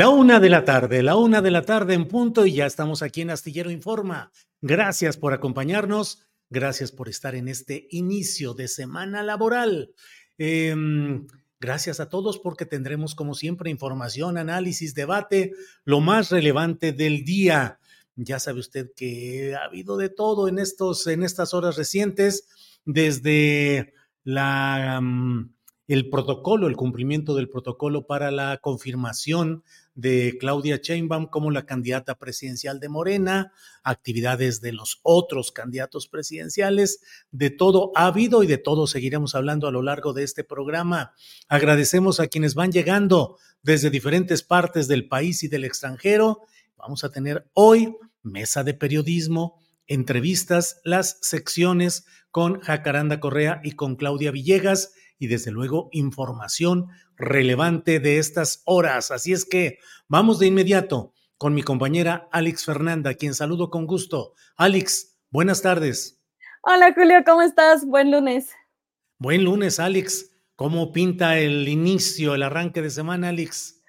La una de la tarde, la una de la tarde en punto y ya estamos aquí en Astillero Informa. Gracias por acompañarnos, gracias por estar en este inicio de semana laboral. Eh, gracias a todos porque tendremos como siempre información, análisis, debate, lo más relevante del día. Ya sabe usted que ha habido de todo en, estos, en estas horas recientes, desde. Um, el protocolo, el cumplimiento del protocolo para la confirmación de Claudia Sheinbaum como la candidata presidencial de Morena, actividades de los otros candidatos presidenciales, de todo ha habido y de todo seguiremos hablando a lo largo de este programa. Agradecemos a quienes van llegando desde diferentes partes del país y del extranjero. Vamos a tener hoy mesa de periodismo, entrevistas, las secciones con Jacaranda Correa y con Claudia Villegas y desde luego información relevante de estas horas. Así es que vamos de inmediato con mi compañera Alex Fernanda, quien saludo con gusto. Alex, buenas tardes. Hola Julio, ¿cómo estás? Buen lunes. Buen lunes, Alex. ¿Cómo pinta el inicio, el arranque de semana, Alex?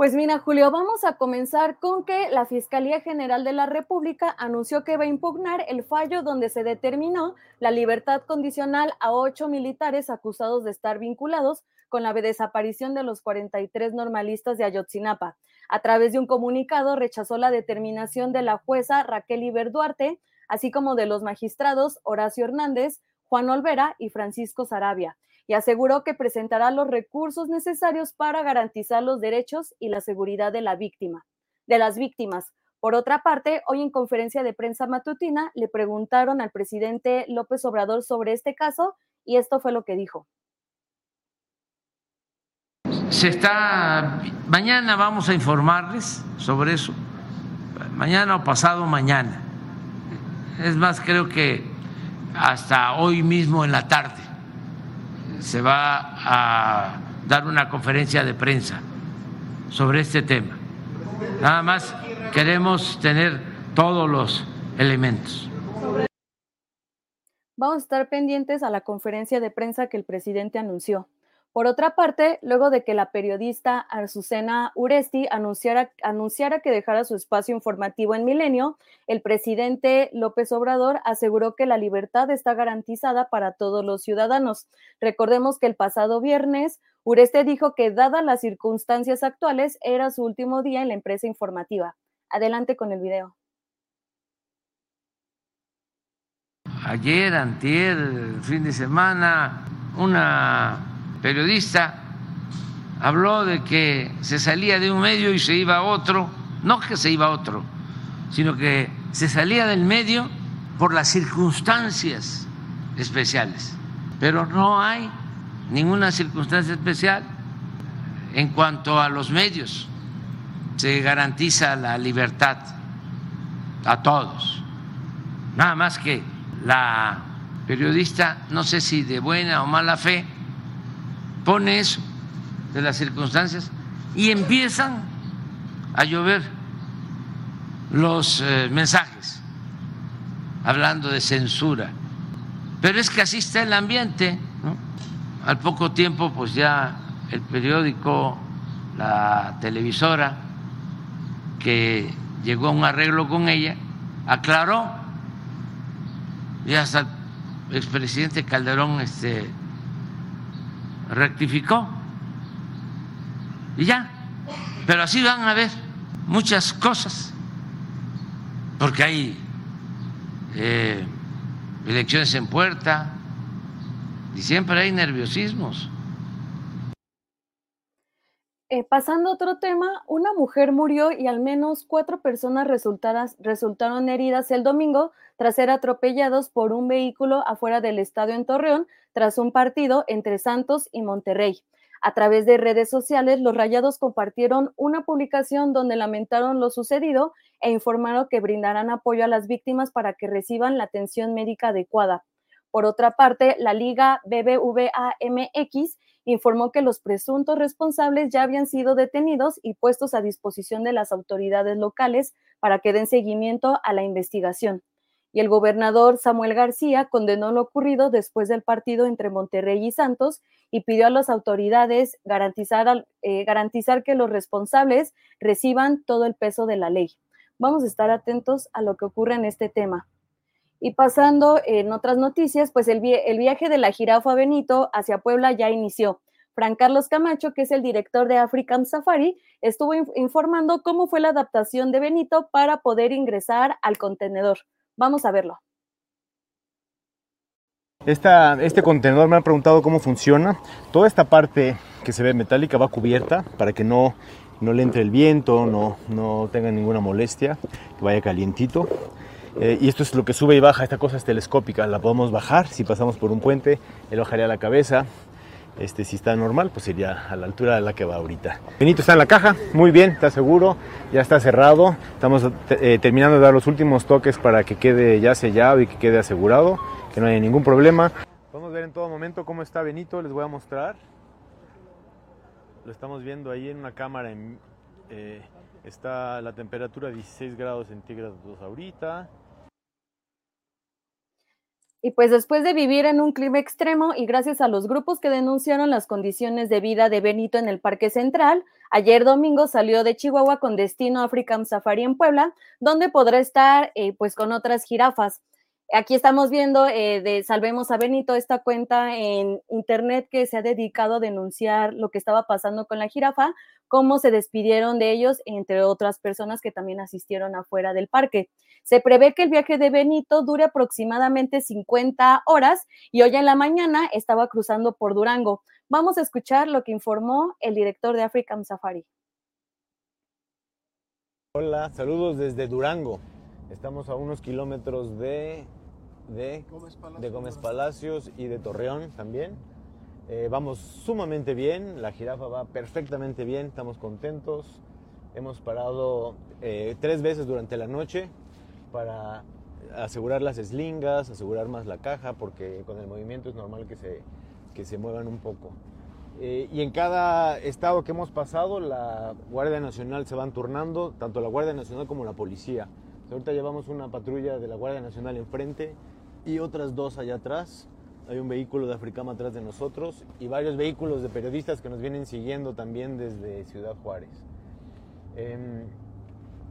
Pues mira, Julio, vamos a comenzar con que la Fiscalía General de la República anunció que va a impugnar el fallo donde se determinó la libertad condicional a ocho militares acusados de estar vinculados con la desaparición de los 43 normalistas de Ayotzinapa. A través de un comunicado rechazó la determinación de la jueza Raquel Iber Duarte, así como de los magistrados Horacio Hernández, Juan Olvera y Francisco Sarabia y aseguró que presentará los recursos necesarios para garantizar los derechos y la seguridad de la víctima, de las víctimas. Por otra parte, hoy en conferencia de prensa matutina le preguntaron al presidente López Obrador sobre este caso y esto fue lo que dijo. Se está mañana vamos a informarles sobre eso. Mañana o pasado mañana. Es más, creo que hasta hoy mismo en la tarde se va a dar una conferencia de prensa sobre este tema. Nada más queremos tener todos los elementos. Vamos a estar pendientes a la conferencia de prensa que el presidente anunció. Por otra parte, luego de que la periodista Azucena Uresti anunciara, anunciara, que dejara su espacio informativo en Milenio, el presidente López Obrador aseguró que la libertad está garantizada para todos los ciudadanos. Recordemos que el pasado viernes, Uresti dijo que, dadas las circunstancias actuales, era su último día en la empresa informativa. Adelante con el video. Ayer, antier, fin de semana, una periodista habló de que se salía de un medio y se iba a otro, no que se iba a otro, sino que se salía del medio por las circunstancias especiales. Pero no hay ninguna circunstancia especial en cuanto a los medios. se garantiza la libertad a todos. Nada más que la periodista, no sé si de buena o mala fe, pone eso de las circunstancias y empiezan a llover los eh, mensajes hablando de censura. Pero es que así está el ambiente. Al poco tiempo, pues ya el periódico, la televisora, que llegó a un arreglo con ella, aclaró y hasta el expresidente Calderón este, rectificó y ya. Pero así van a ver muchas cosas, porque hay eh, elecciones en puerta y siempre hay nerviosismos. Eh, pasando a otro tema, una mujer murió y al menos cuatro personas resultaron heridas el domingo tras ser atropellados por un vehículo afuera del estadio en Torreón tras un partido entre Santos y Monterrey. A través de redes sociales, los Rayados compartieron una publicación donde lamentaron lo sucedido e informaron que brindarán apoyo a las víctimas para que reciban la atención médica adecuada. Por otra parte, la Liga BBVA MX informó que los presuntos responsables ya habían sido detenidos y puestos a disposición de las autoridades locales para que den seguimiento a la investigación. Y el gobernador Samuel García condenó lo ocurrido después del partido entre Monterrey y Santos y pidió a las autoridades garantizar, eh, garantizar que los responsables reciban todo el peso de la ley. Vamos a estar atentos a lo que ocurre en este tema. Y pasando en otras noticias, pues el, viaje de la jirafa Benito hacia Puebla ya inició. Fran Carlos Camacho, que es el director de African Safari, estuvo informando cómo fue la adaptación de Benito para poder ingresar al contenedor. Vamos a verlo. este contenedor me han preguntado cómo funciona. Toda esta parte que se ve metálica va cubierta para que no, no le entre el viento, no, no tenga ninguna molestia, que vaya calientito. Eh, y esto es lo que sube y baja, esta cosa es telescópica, la podemos bajar, si pasamos por un puente, él bajaría la cabeza, este, si está normal, pues iría a la altura de la que va ahorita. Benito está en la caja, muy bien, está seguro, ya está cerrado, estamos eh, terminando de dar los últimos toques para que quede ya sellado y que quede asegurado, que no haya ningún problema. A ver en todo momento cómo está Benito, les voy a mostrar. Lo estamos viendo ahí en una cámara, eh, está la temperatura 16 grados centígrados ahorita, y pues después de vivir en un clima extremo y gracias a los grupos que denunciaron las condiciones de vida de Benito en el Parque Central, ayer domingo salió de Chihuahua con destino a African Safari en Puebla, donde podrá estar eh, pues con otras jirafas. Aquí estamos viendo eh, de Salvemos a Benito, esta cuenta en internet que se ha dedicado a denunciar lo que estaba pasando con la jirafa, cómo se despidieron de ellos, entre otras personas que también asistieron afuera del parque. Se prevé que el viaje de Benito dure aproximadamente 50 horas y hoy en la mañana estaba cruzando por Durango. Vamos a escuchar lo que informó el director de African Safari. Hola, saludos desde Durango. Estamos a unos kilómetros de de Gómez Palacios, y de Torreón también. Eh, vamos sumamente bien, la jirafa va perfectamente bien, estamos contentos. Hemos parado eh, tres veces durante la noche para asegurar las eslingas, asegurar más la caja, porque con el movimiento es normal que se, que se muevan un poco. Eh, y en cada estado que hemos pasado, la Guardia Nacional se van turnando, tanto la Guardia Nacional como la policía. Ahorita llevamos una patrulla de la Guardia Nacional enfrente y otras dos allá atrás. Hay un vehículo de Africama atrás de nosotros y varios vehículos de periodistas que nos vienen siguiendo también desde Ciudad Juárez. Em,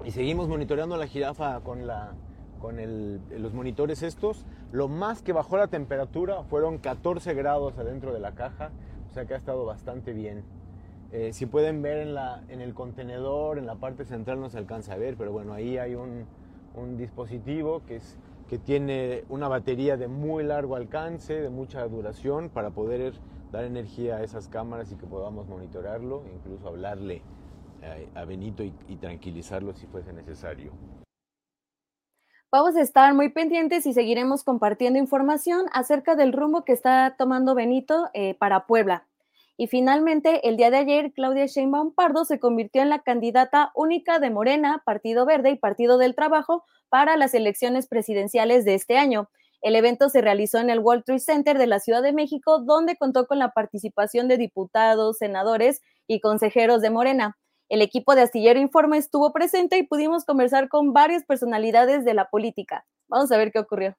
y seguimos monitoreando la jirafa con, la, con los monitores estos. Lo más que bajó la temperatura fueron 14 grados adentro de la caja, o sea que ha estado bastante bien. Eh, si pueden ver en, el contenedor, en la parte central no se alcanza a ver, pero bueno, ahí hay un, un dispositivo que es que tiene una batería de muy largo alcance, de mucha duración, para poder dar energía a esas cámaras y que podamos monitorearlo, incluso hablarle a Benito y, tranquilizarlo si fuese necesario. Vamos a estar muy pendientes y seguiremos compartiendo información acerca del rumbo que está tomando Benito eh, para Puebla. Y finalmente, el día de ayer, Claudia Sheinbaum Pardo se convirtió en la candidata única de Morena, Partido Verde y Partido del Trabajo para las elecciones presidenciales de este año. El evento se realizó en el World Trade Center de la Ciudad de México, donde contó con la participación de diputados, senadores y consejeros de Morena. El equipo de Astillero Informe estuvo presente y pudimos conversar con varias personalidades de la política. Vamos a ver qué ocurrió.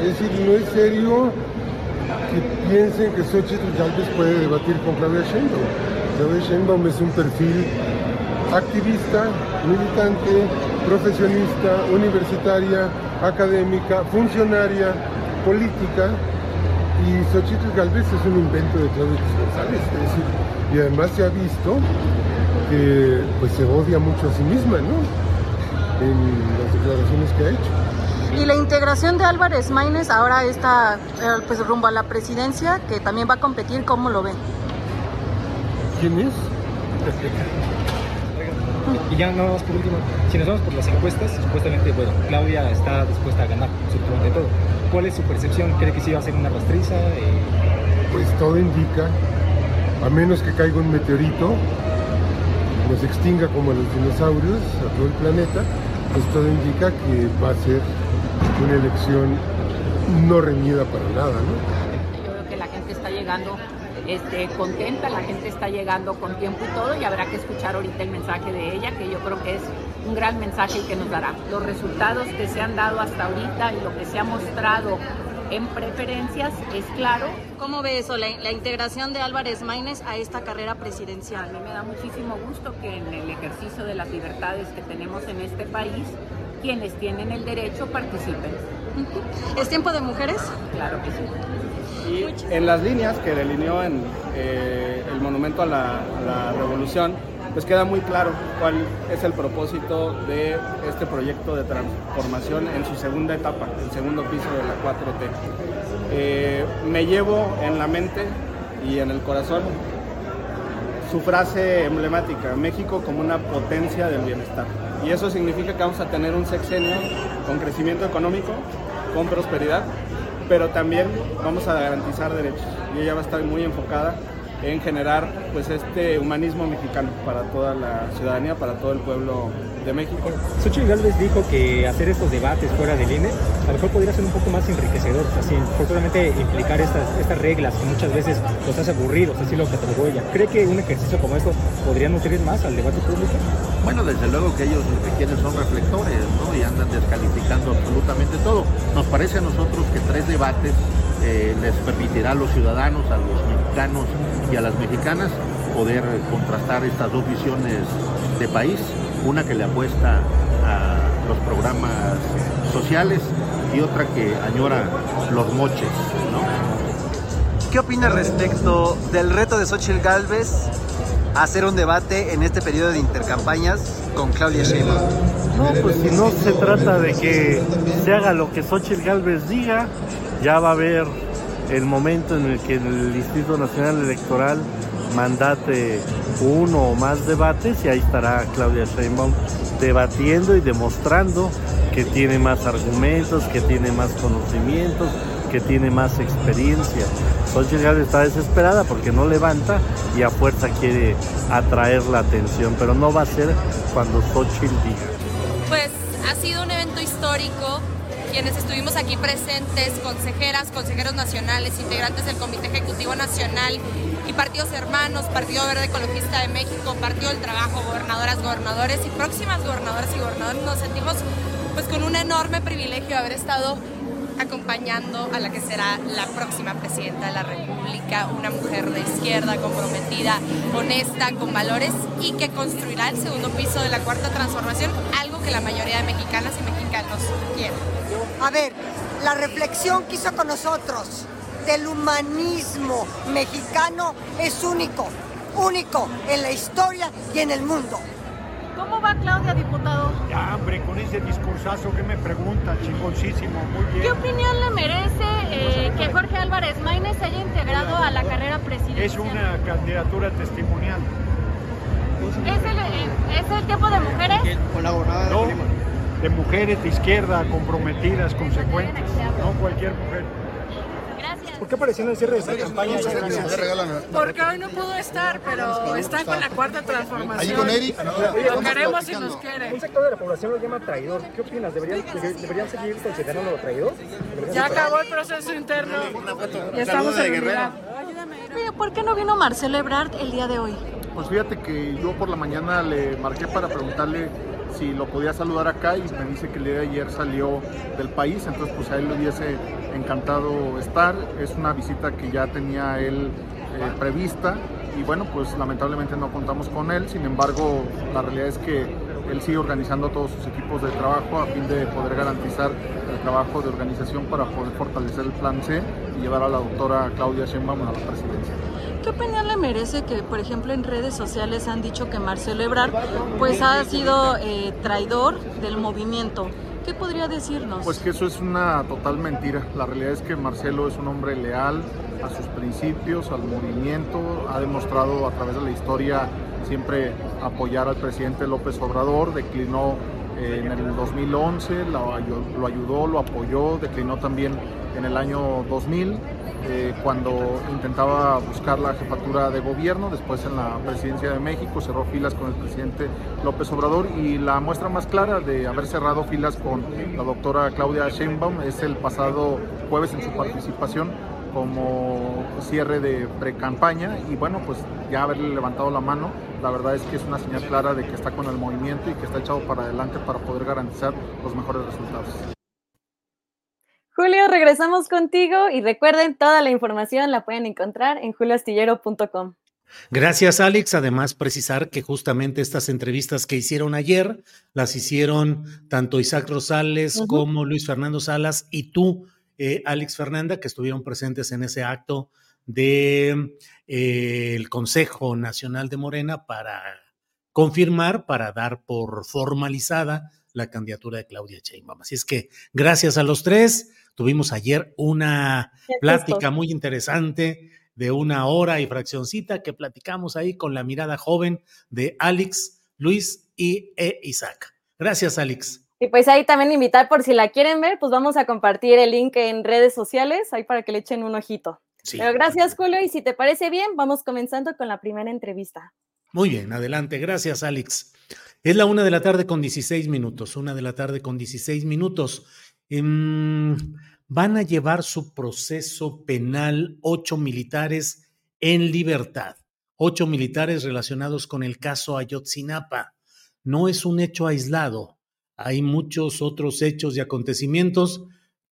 Es decir, no es serio que piensen que Xochitl Galvez puede debatir con Claudia Sheinbaum. Claudia Sheinbaum es un perfil activista, militante, profesionista, universitaria, académica, funcionaria, política, y Xochitl Galvez es un invento de Claudia González, es decir, y además se ha visto que pues se odia mucho a sí misma, ¿no? En las declaraciones que ha hecho. Y la integración de Álvarez Maínez ahora está eh, pues rumbo a la presidencia, que también va a competir, ¿cómo lo ven? ¿Quién es? Y ya nada más por último, si nos vamos por las encuestas, supuestamente, bueno, Claudia está dispuesta a ganar absolutamente todo. ¿Cuál es su percepción? ¿Cree que sí va a ser una rastriza? Eh... Pues todo indica, a menos que caiga un meteorito, nos extinga como a los dinosaurios, a todo el planeta, pues todo indica que va a ser una elección no reñida para nada, ¿no? Yo creo que la gente está llegando este, contenta, la gente está llegando con tiempo y todo y habrá que escuchar ahorita el mensaje de ella, que yo creo que es un gran mensaje y que nos dará. Los resultados que se han dado hasta ahorita y lo que se ha mostrado en preferencias es claro. ¿Cómo ve eso, la, la integración de Álvarez Maínez a esta carrera presidencial? A mí me da muchísimo gusto que en el ejercicio de las libertades que tenemos en este país, quienes tienen el derecho participen. ¿Es tiempo de mujeres? Claro que sí. Y en las líneas que delineó en eh, el monumento a la, a la, revolución, pues queda muy claro cuál es el propósito de este proyecto de transformación en su segunda etapa, el segundo piso de la 4T. Eh, me llevo en la mente y en el corazón su frase emblemática, México como una potencia del bienestar. Y eso significa que vamos a tener un sexenio con crecimiento económico, con prosperidad, pero también vamos a garantizar derechos. Y ella va a estar muy enfocada en generar pues este humanismo mexicano para toda la ciudadanía, para todo el pueblo de México. Xochitl Gálvez dijo que hacer estos debates fuera del INE a lo mejor podría ser un poco más enriquecedor, así, forzosamente implicar estas, estas reglas que muchas veces los hace aburridos, así lo catalogó ella. ¿Cree que un ejercicio como esto podría nutrir más al debate público? Bueno, desde luego que ellos lo que quieren son reflectores, ¿no? Y andan descalificando absolutamente todo. Nos parece a nosotros que tres debates eh, les permitirá a los ciudadanos, a los mexicanos y a las mexicanas poder contrastar estas dos visiones de país, una que le apuesta a los programas sociales y otra que añora los moches, ¿no? ¿Qué opina respecto del reto de Xochitl Galvez a hacer un debate en este periodo de intercampañas con Claudia Sheinbaum? No, pues si no se trata de que se haga lo que Xochitl Galvez diga, ya va a haber el momento en el que el Instituto Nacional Electoral mandate uno o más debates y ahí estará Claudia Sheinbaum debatiendo y demostrando que tiene más argumentos, que tiene más conocimientos, que tiene más experiencia. Xochitl Gálvez está desesperada porque no levanta y a fuerza quiere atraer la atención, pero no va a ser cuando Xochitl diga. Pues ha sido un evento histórico quienes estuvimos aquí presentes, consejeras, consejeros nacionales, integrantes del Comité Ejecutivo Nacional y partidos hermanos, Partido Verde Ecologista de México, Partido del Trabajo, gobernadoras, gobernadores y próximas gobernadoras y gobernadores, nos sentimos pues con un enorme privilegio de haber estado acompañando a la que será la próxima presidenta de la República, una mujer de izquierda, comprometida, honesta, con valores y que construirá el segundo piso de la cuarta transformación, algo que la mayoría de mexicanas y mexicanos quieren. A ver, la reflexión que con nosotros del humanismo mexicano es único, único en la historia y en el mundo. ¿Cómo va Claudia, diputado? Ya, hombre, con ese discursazo que me pregunta, chingoncísimo, muy bien. ¿Qué opinión le merece eh, que Jorge Álvarez Maínez se haya integrado a la carrera presidencial? Es una candidatura testimonial. ¿Es el, eh, ¿Es el tiempo de mujeres? Con la no, de mujeres de izquierda comprometidas, consecuentes, no cualquier mujer. ¿Por qué apareció en el cierre de esta campaña? Porque hoy no pudo estar, pero está con la cuarta transformación. Allí con Eric. Lo queremos y nos quiere. Un sector de la población lo llama traidor. ¿Qué opinas? ¿Deberían, deberían seguir considerándolo traidor? Ya acabó el proceso interno y estamos en unidad. Oye, ¿por qué no vino Marcelo Ebrard el día de hoy? Pues fíjate que yo por la mañana le marqué para preguntarle si lo podía saludar acá y me dice que el día de ayer salió del país, entonces pues a él le hubiese encantado estar. Es una visita que ya tenía él eh, prevista y bueno, pues lamentablemente no contamos con él, sin embargo la realidad es que él sigue organizando todos sus equipos de trabajo a fin de poder garantizar el trabajo de organización para poder fortalecer el plan C y llevar a la doctora Claudia Sheinbaum a la presidencia. ¿Qué opinión le merece que, por ejemplo, en redes sociales han dicho que Marcelo Ebrard pues, ha sido eh, traidor del movimiento? ¿Qué podría decirnos? Pues que eso es una total mentira. La realidad es que Marcelo es un hombre leal a sus principios, al movimiento, ha demostrado a través de la historia siempre apoyar al presidente López Obrador, declinó en el 2011, lo, lo ayudó, lo apoyó, declinó también en el año 2000 eh, cuando intentaba buscar la jefatura de gobierno, después en la presidencia de México cerró filas con el presidente López Obrador y la muestra más clara de haber cerrado filas con la doctora Claudia Sheinbaum es el pasado jueves en su participación como cierre de pre-campaña y bueno, pues ya haberle levantado la mano, la verdad es que es una señal clara de que está con el movimiento y que está echado para adelante para poder garantizar los mejores resultados. Julio, regresamos contigo y recuerden, toda la información la pueden encontrar en julioastillero.com. Gracias, Alex. Además, precisar que justamente estas entrevistas que hicieron ayer las hicieron tanto Isaac Rosales uh -huh. como Luis Fernando Salas y tú, eh, Alex Fernanda, que estuvieron presentes en ese acto del de, eh, Consejo Nacional de Morena para confirmar, para dar por formalizada la candidatura de Claudia Sheinbaum. Así es que gracias a los tres. Tuvimos ayer una plática muy interesante de una hora y fraccioncita que platicamos ahí con la mirada joven de Alex, Luis y e Isaac. Gracias, Alex. Y pues ahí también invitar por si la quieren ver, pues vamos a compartir el link en redes sociales, ahí para que le echen un ojito. Sí. Pero gracias, Julio, y si te parece bien, vamos comenzando con la primera entrevista. Muy bien, adelante. Gracias, Alex. Es la una de la tarde con 16 minutos, una de la tarde con 16 minutos. Um, van a llevar su proceso penal ocho militares en libertad, ocho militares relacionados con el caso Ayotzinapa. No es un hecho aislado, hay muchos otros hechos y acontecimientos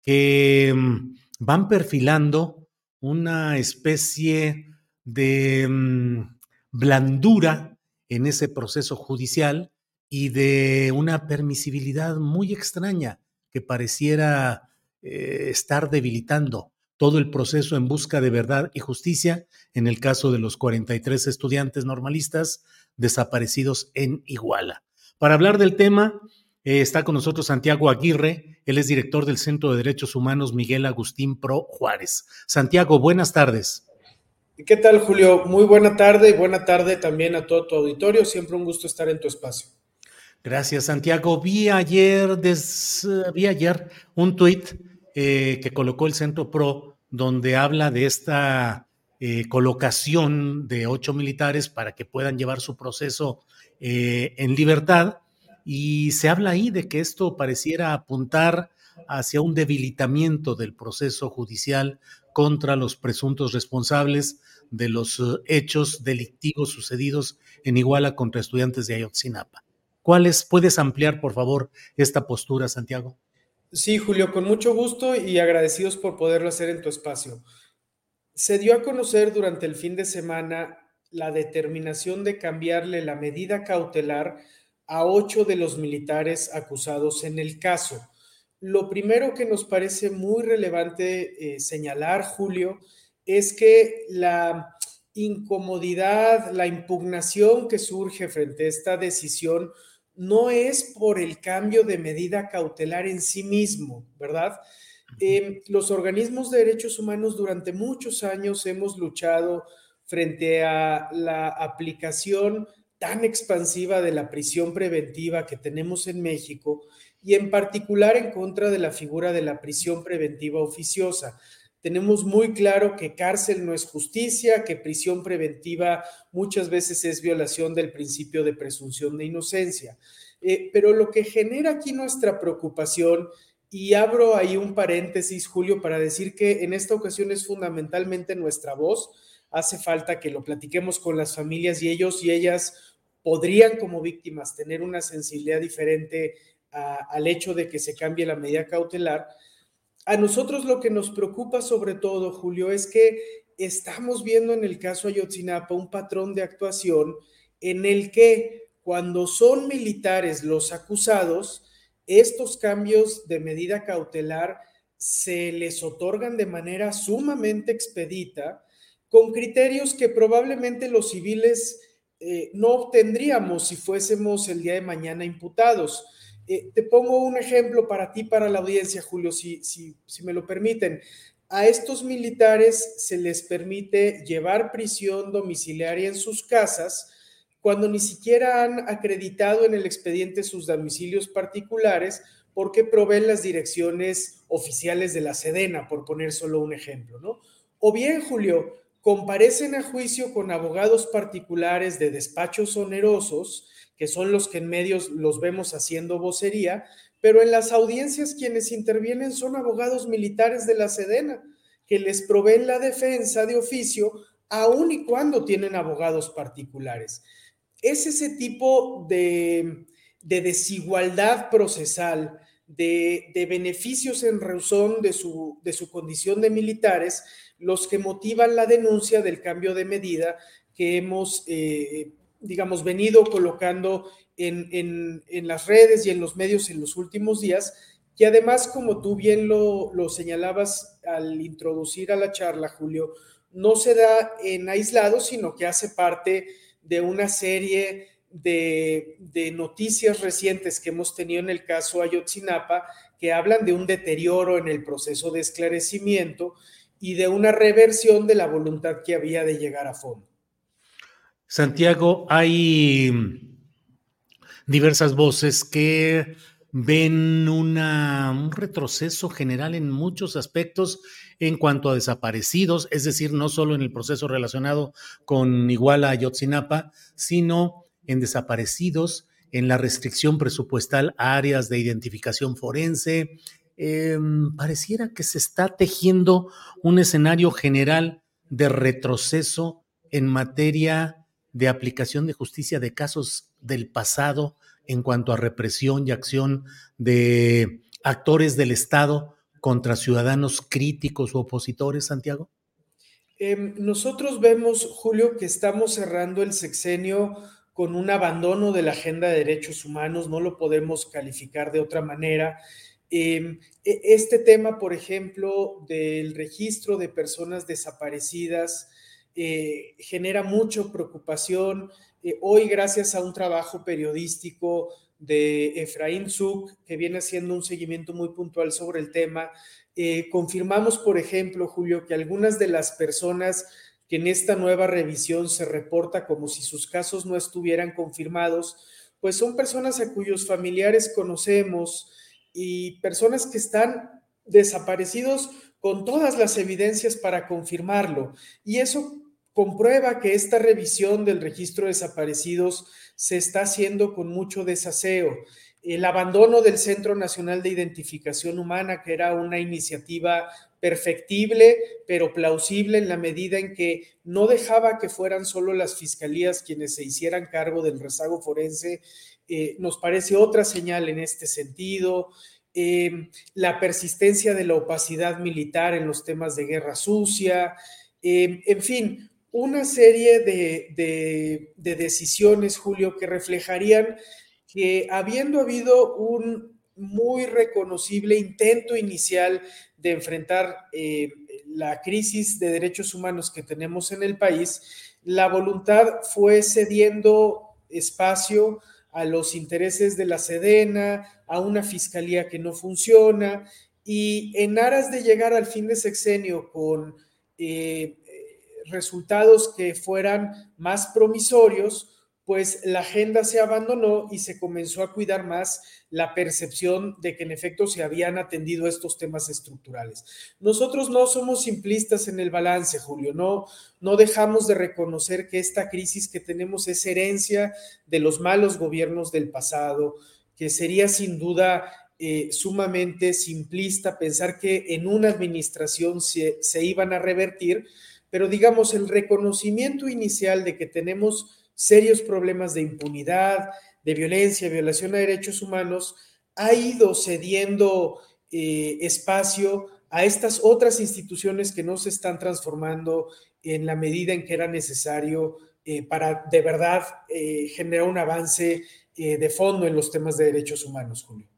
que um, van perfilando una especie de um, blandura en ese proceso judicial y de una permisibilidad muy extraña que pareciera eh, estar debilitando todo el proceso en busca de verdad y justicia en el caso de los 43 estudiantes normalistas desaparecidos en Iguala. Para hablar del tema, eh, está con nosotros Santiago Aguirre, él es director del Centro de Derechos Humanos Miguel Agustín Pro Juárez. Santiago, buenas tardes. ¿Qué tal, Julio? Muy buena tarde y buena tarde también a todo tu auditorio. Siempre un gusto estar en tu espacio. Gracias, Santiago. Vi ayer, des, vi ayer un tuit eh, que colocó el Centro PRO donde habla de esta eh, colocación de ocho militares para que puedan llevar su proceso en libertad. Y se habla ahí de que esto pareciera apuntar hacia un debilitamiento del proceso judicial contra los presuntos responsables de los hechos delictivos sucedidos en Iguala contra estudiantes de Ayotzinapa. ¿Cuáles puedes ampliar, por favor, esta postura, Santiago? Sí, Julio, con mucho gusto y agradecidos por poderlo hacer en tu espacio. Se dio a conocer durante el fin de semana la determinación de cambiarle la medida cautelar a ocho de los militares acusados en el caso. Lo primero que nos parece muy relevante eh, señalar, Julio, es que la incomodidad, la impugnación que surge frente a esta decisión no es por el cambio de medida cautelar en sí mismo, ¿verdad? Eh, los organismos de derechos humanos durante muchos años hemos luchado frente a la aplicación tan expansiva de la prisión preventiva que tenemos en México y en particular en contra de la figura de la prisión preventiva oficiosa. Tenemos muy claro que cárcel no es justicia, que prisión preventiva muchas veces es violación del principio de presunción de inocencia. Eh, pero lo que genera aquí nuestra preocupación, y abro ahí un paréntesis, Julio, para decir que en esta ocasión es fundamentalmente nuestra voz, hace falta que lo platiquemos con las familias y ellos y ellas podrían como víctimas tener una sensibilidad diferente al hecho de que se cambie la medida cautelar. A nosotros lo que nos preocupa sobre todo, Julio, es que estamos viendo en el caso Ayotzinapa un patrón de actuación en el que cuando son militares los acusados, estos cambios de medida cautelar se les otorgan de manera sumamente expedita, con criterios que probablemente los civiles eh, no obtendríamos si fuésemos el día de mañana imputados. Eh, te pongo un ejemplo para ti, para la audiencia, Julio, si, si, si me lo permiten. A estos militares se les permite llevar prisión domiciliaria en sus casas cuando ni siquiera han acreditado en el expediente sus domicilios particulares porque proveen las direcciones oficiales de la Sedena, por poner solo un ejemplo, ¿no? O bien, Julio, comparecen a juicio con abogados particulares de despachos onerosos, que son los que en medios los vemos haciendo vocería, pero en las audiencias quienes intervienen son abogados militares de la Sedena, que les proveen la defensa de oficio, aun y cuando tienen abogados particulares. Es ese tipo de, desigualdad procesal, de, beneficios en razón de su, de su condición de militares, los que motivan la denuncia del cambio de medida que hemos, eh, digamos, venido colocando en, las redes y en los medios en los últimos días, que además, como tú bien lo, señalabas al introducir a la charla, Julio, no se da en aislado, sino que hace parte de una serie de, de, noticias recientes que hemos tenido en el caso Ayotzinapa, que hablan de un deterioro en el proceso de esclarecimiento y de una reversión de la voluntad que había de llegar a fondo. Santiago, hay diversas voces que ven un retroceso general en muchos aspectos en cuanto a desaparecidos, es decir, no solo en el proceso relacionado con Iguala Ayotzinapa, sino en desaparecidos, en la restricción presupuestal a áreas de identificación forense, Em, pareciera que se está tejiendo un escenario general de retroceso en materia de aplicación de justicia de casos del pasado en cuanto a represión y acción de actores del Estado contra ciudadanos críticos u opositores, Santiago? Em, nosotros vemos, Julio, que estamos cerrando el sexenio con un abandono de la agenda de derechos humanos, no lo podemos calificar de otra manera. Em, e, este tema, por ejemplo, del registro de personas desaparecidas eh, genera mucha preocupación. Eh, hoy, gracias a un trabajo periodístico de Efraín Zuk, que viene haciendo un seguimiento muy puntual sobre el tema, eh, confirmamos, por ejemplo, Julio, que algunas de las personas que en esta nueva revisión se reporta como si sus casos no estuvieran confirmados, pues son personas a cuyos familiares conocemos, y personas que están desaparecidos con todas las evidencias para confirmarlo. Y eso comprueba que esta revisión del registro de desaparecidos se está haciendo con mucho desaseo. El abandono del Centro Nacional de Identificación Humana, que era una iniciativa perfectible, pero plausible en la medida en que no dejaba que fueran solo las fiscalías quienes se hicieran cargo del rezago forense eh, nos parece otra señal en este sentido. Eh, la persistencia de la opacidad militar en los temas de guerra sucia, eh, en fin, una serie de, decisiones, Julio, que reflejarían que habiendo habido un muy reconocible intento inicial de enfrentar la crisis de derechos humanos que tenemos en el país, la voluntad fue cediendo espacio a los intereses de la Sedena, a una fiscalía que no funciona, y en aras de llegar al fin de sexenio con eh, resultados que fueran más promisorios, pues la agenda se abandonó y se comenzó a cuidar más la percepción de que en efecto se habían atendido estos temas estructurales. Nosotros no somos simplistas en el balance, Julio, no, no dejamos de reconocer que esta crisis que tenemos es herencia de los malos gobiernos del pasado, que sería sin duda eh, sumamente simplista pensar que en una administración se, se iban a revertir, pero digamos el reconocimiento inicial de que tenemos serios problemas de impunidad, de violencia, violación a derechos humanos, ha ido cediendo eh, espacio a estas otras instituciones que no se están transformando en la medida en que era necesario eh, para de verdad eh, generar un avance de fondo en los temas de derechos humanos, Julio.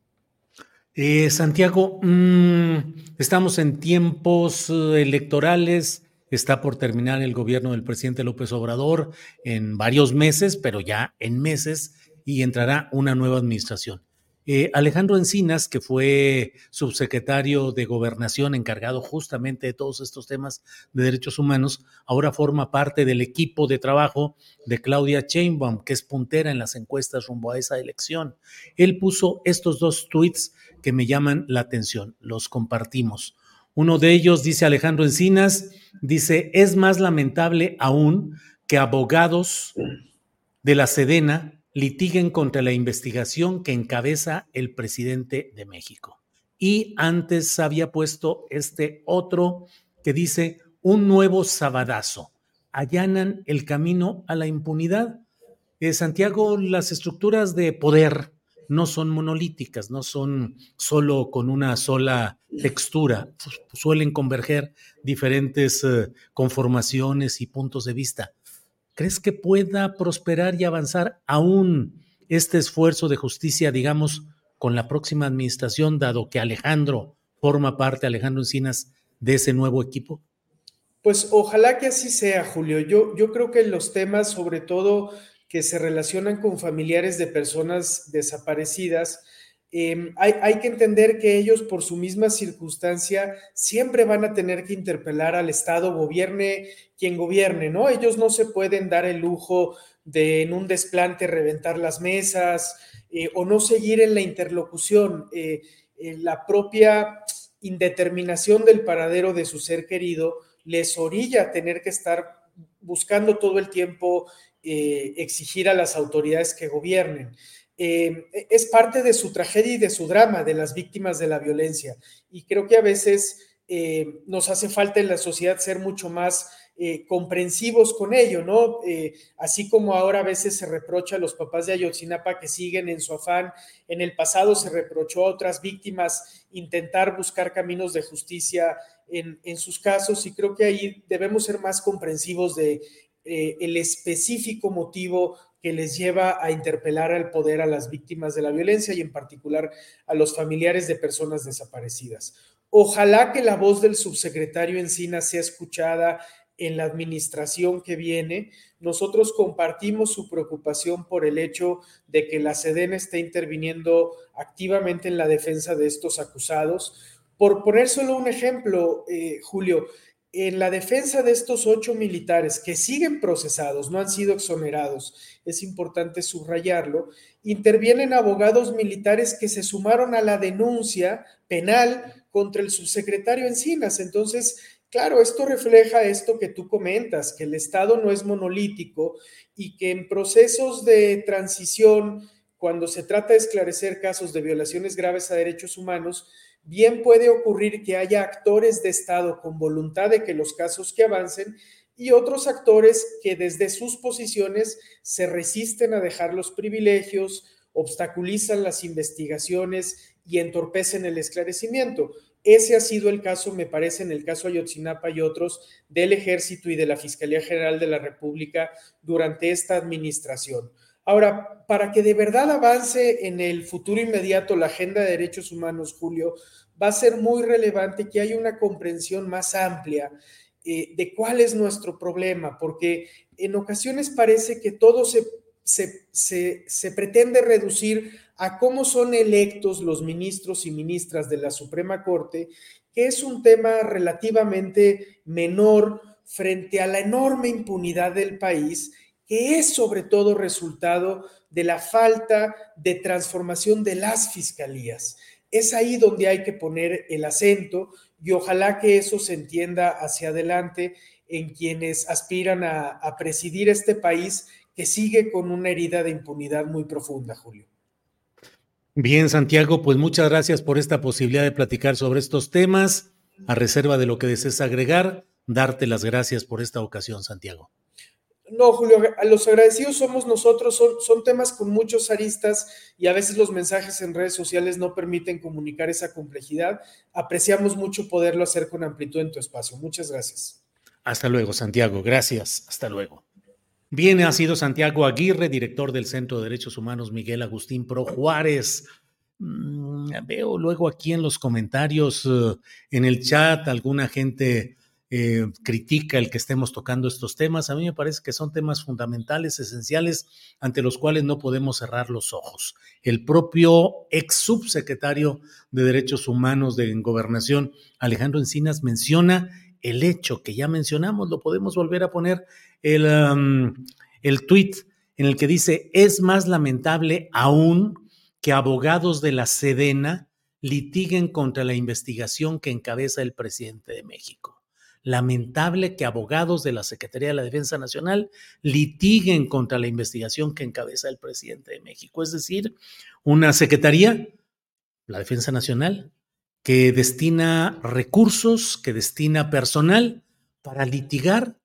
Santiago, mm, estamos en tiempos electorales Está por terminar el gobierno del presidente López Obrador en varios meses, pero ya en meses, y entrará una nueva administración. Eh, Alejandro Encinas, que fue subsecretario de Gobernación encargado justamente de todos estos temas de derechos humanos, ahora forma parte del equipo de trabajo de Claudia Chainbaum, que es puntera en las encuestas rumbo a esa elección. Él puso estos dos tweets que me llaman la atención, los compartimos. Uno de ellos, dice Alejandro Encinas, dice, es más lamentable aún que abogados de la Sedena litiguen contra la investigación que encabeza el presidente de México. Y antes había puesto este otro que dice, un nuevo sabadazo. Allanan el camino a la impunidad. Eh, Santiago, las estructuras de poder no son monolíticas, no son solo con una sola textura, suelen converger diferentes eh, conformaciones y puntos de vista. ¿Crees que pueda prosperar y avanzar aún este esfuerzo de justicia, digamos, con la próxima administración, dado que Alejandro forma parte, Alejandro Encinas, de ese nuevo equipo? Pues ojalá que así sea, Julio. Yo, yo creo que los temas, sobre todo que se relacionan con familiares de personas desaparecidas, em, hay, hay, que entender que ellos por su misma circunstancia siempre van a tener que interpelar al Estado, gobierne quien gobierne, ¿no? Ellos no se pueden dar el lujo de en un desplante reventar las mesas eh, o no seguir en la interlocución. Eh, la propia indeterminación del paradero de su ser querido les orilla a tener que estar buscando todo el tiempo eh, exigir a las autoridades que gobiernen. Eh, es parte de su tragedia y de su drama, de las víctimas de la violencia. Y creo que a veces eh, nos hace falta en la sociedad ser mucho más comprensivos con ello, ¿no? así como ahora a veces se reprocha a los papás de Ayotzinapa que siguen en su afán, en el pasado se reprochó a otras víctimas intentar buscar caminos de justicia en, en sus casos y creo que ahí debemos ser más comprensivos de eh, el específico motivo que les lleva a interpelar al poder a las víctimas de la violencia y en particular a los familiares de personas desaparecidas. Ojalá que la voz del subsecretario Encina sea escuchada en la administración que viene. Nosotros compartimos su preocupación por el hecho de que la Sedena esté interviniendo activamente en la defensa de estos acusados. Por poner solo un ejemplo, eh, Julio, en la defensa de estos ocho militares que siguen procesados, no han sido exonerados, es importante subrayarlo, intervienen abogados militares que se sumaron a la denuncia penal contra el subsecretario Encinas. Entonces, claro, esto refleja esto que tú comentas, que el Estado no es monolítico y que en procesos de transición, cuando se trata de esclarecer casos de violaciones graves a derechos humanos, bien puede ocurrir que haya actores de Estado con voluntad de que los casos que avancen y otros actores que desde sus posiciones se resisten a dejar los privilegios, obstaculizan las investigaciones y entorpecen el esclarecimiento. Ese ha sido el caso, me parece, en el caso Ayotzinapa y otros, del Ejército y de la Fiscalía General de la República durante esta administración. Ahora, para que de verdad avance en el futuro inmediato la agenda de derechos humanos, Julio, va a ser muy relevante que haya una comprensión más amplia eh, de cuál es nuestro problema, porque en ocasiones parece que todo se, se, se pretende reducir a cómo son electos los ministros y ministras de la Suprema Corte, que es un tema relativamente menor frente a la enorme impunidad del país que es sobre todo resultado de la falta de transformación de las fiscalías. Es ahí donde hay que poner el acento y ojalá que eso se entienda hacia adelante en quienes aspiran a, presidir este país que sigue con una herida de impunidad muy profunda, Julio. Bien, Santiago, pues muchas gracias por esta posibilidad de platicar sobre estos temas. A reserva de lo que desees agregar, darte las gracias por esta ocasión, Santiago. No, Julio, los agradecidos somos nosotros, son, temas con muchos aristas y a veces los mensajes en redes sociales no permiten comunicar esa complejidad. Apreciamos mucho poderlo hacer con amplitud en tu espacio. Muchas gracias. Hasta luego, Santiago. Gracias. Hasta luego. Bien, ha sido Santiago Aguirre, director del Centro de Derechos Humanos Miguel Agustín Pro Juárez. Mm, veo luego aquí en los comentarios, uh, en el chat, alguna gente eh, critica el que estemos tocando estos temas. A mí me parece que son temas fundamentales, esenciales, ante los cuales no podemos cerrar los ojos. El propio ex subsecretario de Derechos Humanos de Gobernación, Alejandro Encinas, menciona el hecho que ya mencionamos, lo podemos volver a poner, el, um, el tuit en el que dice, es más lamentable aún que abogados de la Sedena litiguen contra la investigación que encabeza el presidente de México lamentable que abogados de la Secretaría de la Defensa Nacional litiguen contra la investigación que encabeza el presidente de México. Es decir, una secretaría, la Defensa Nacional, que destina recursos, que destina personal para litigar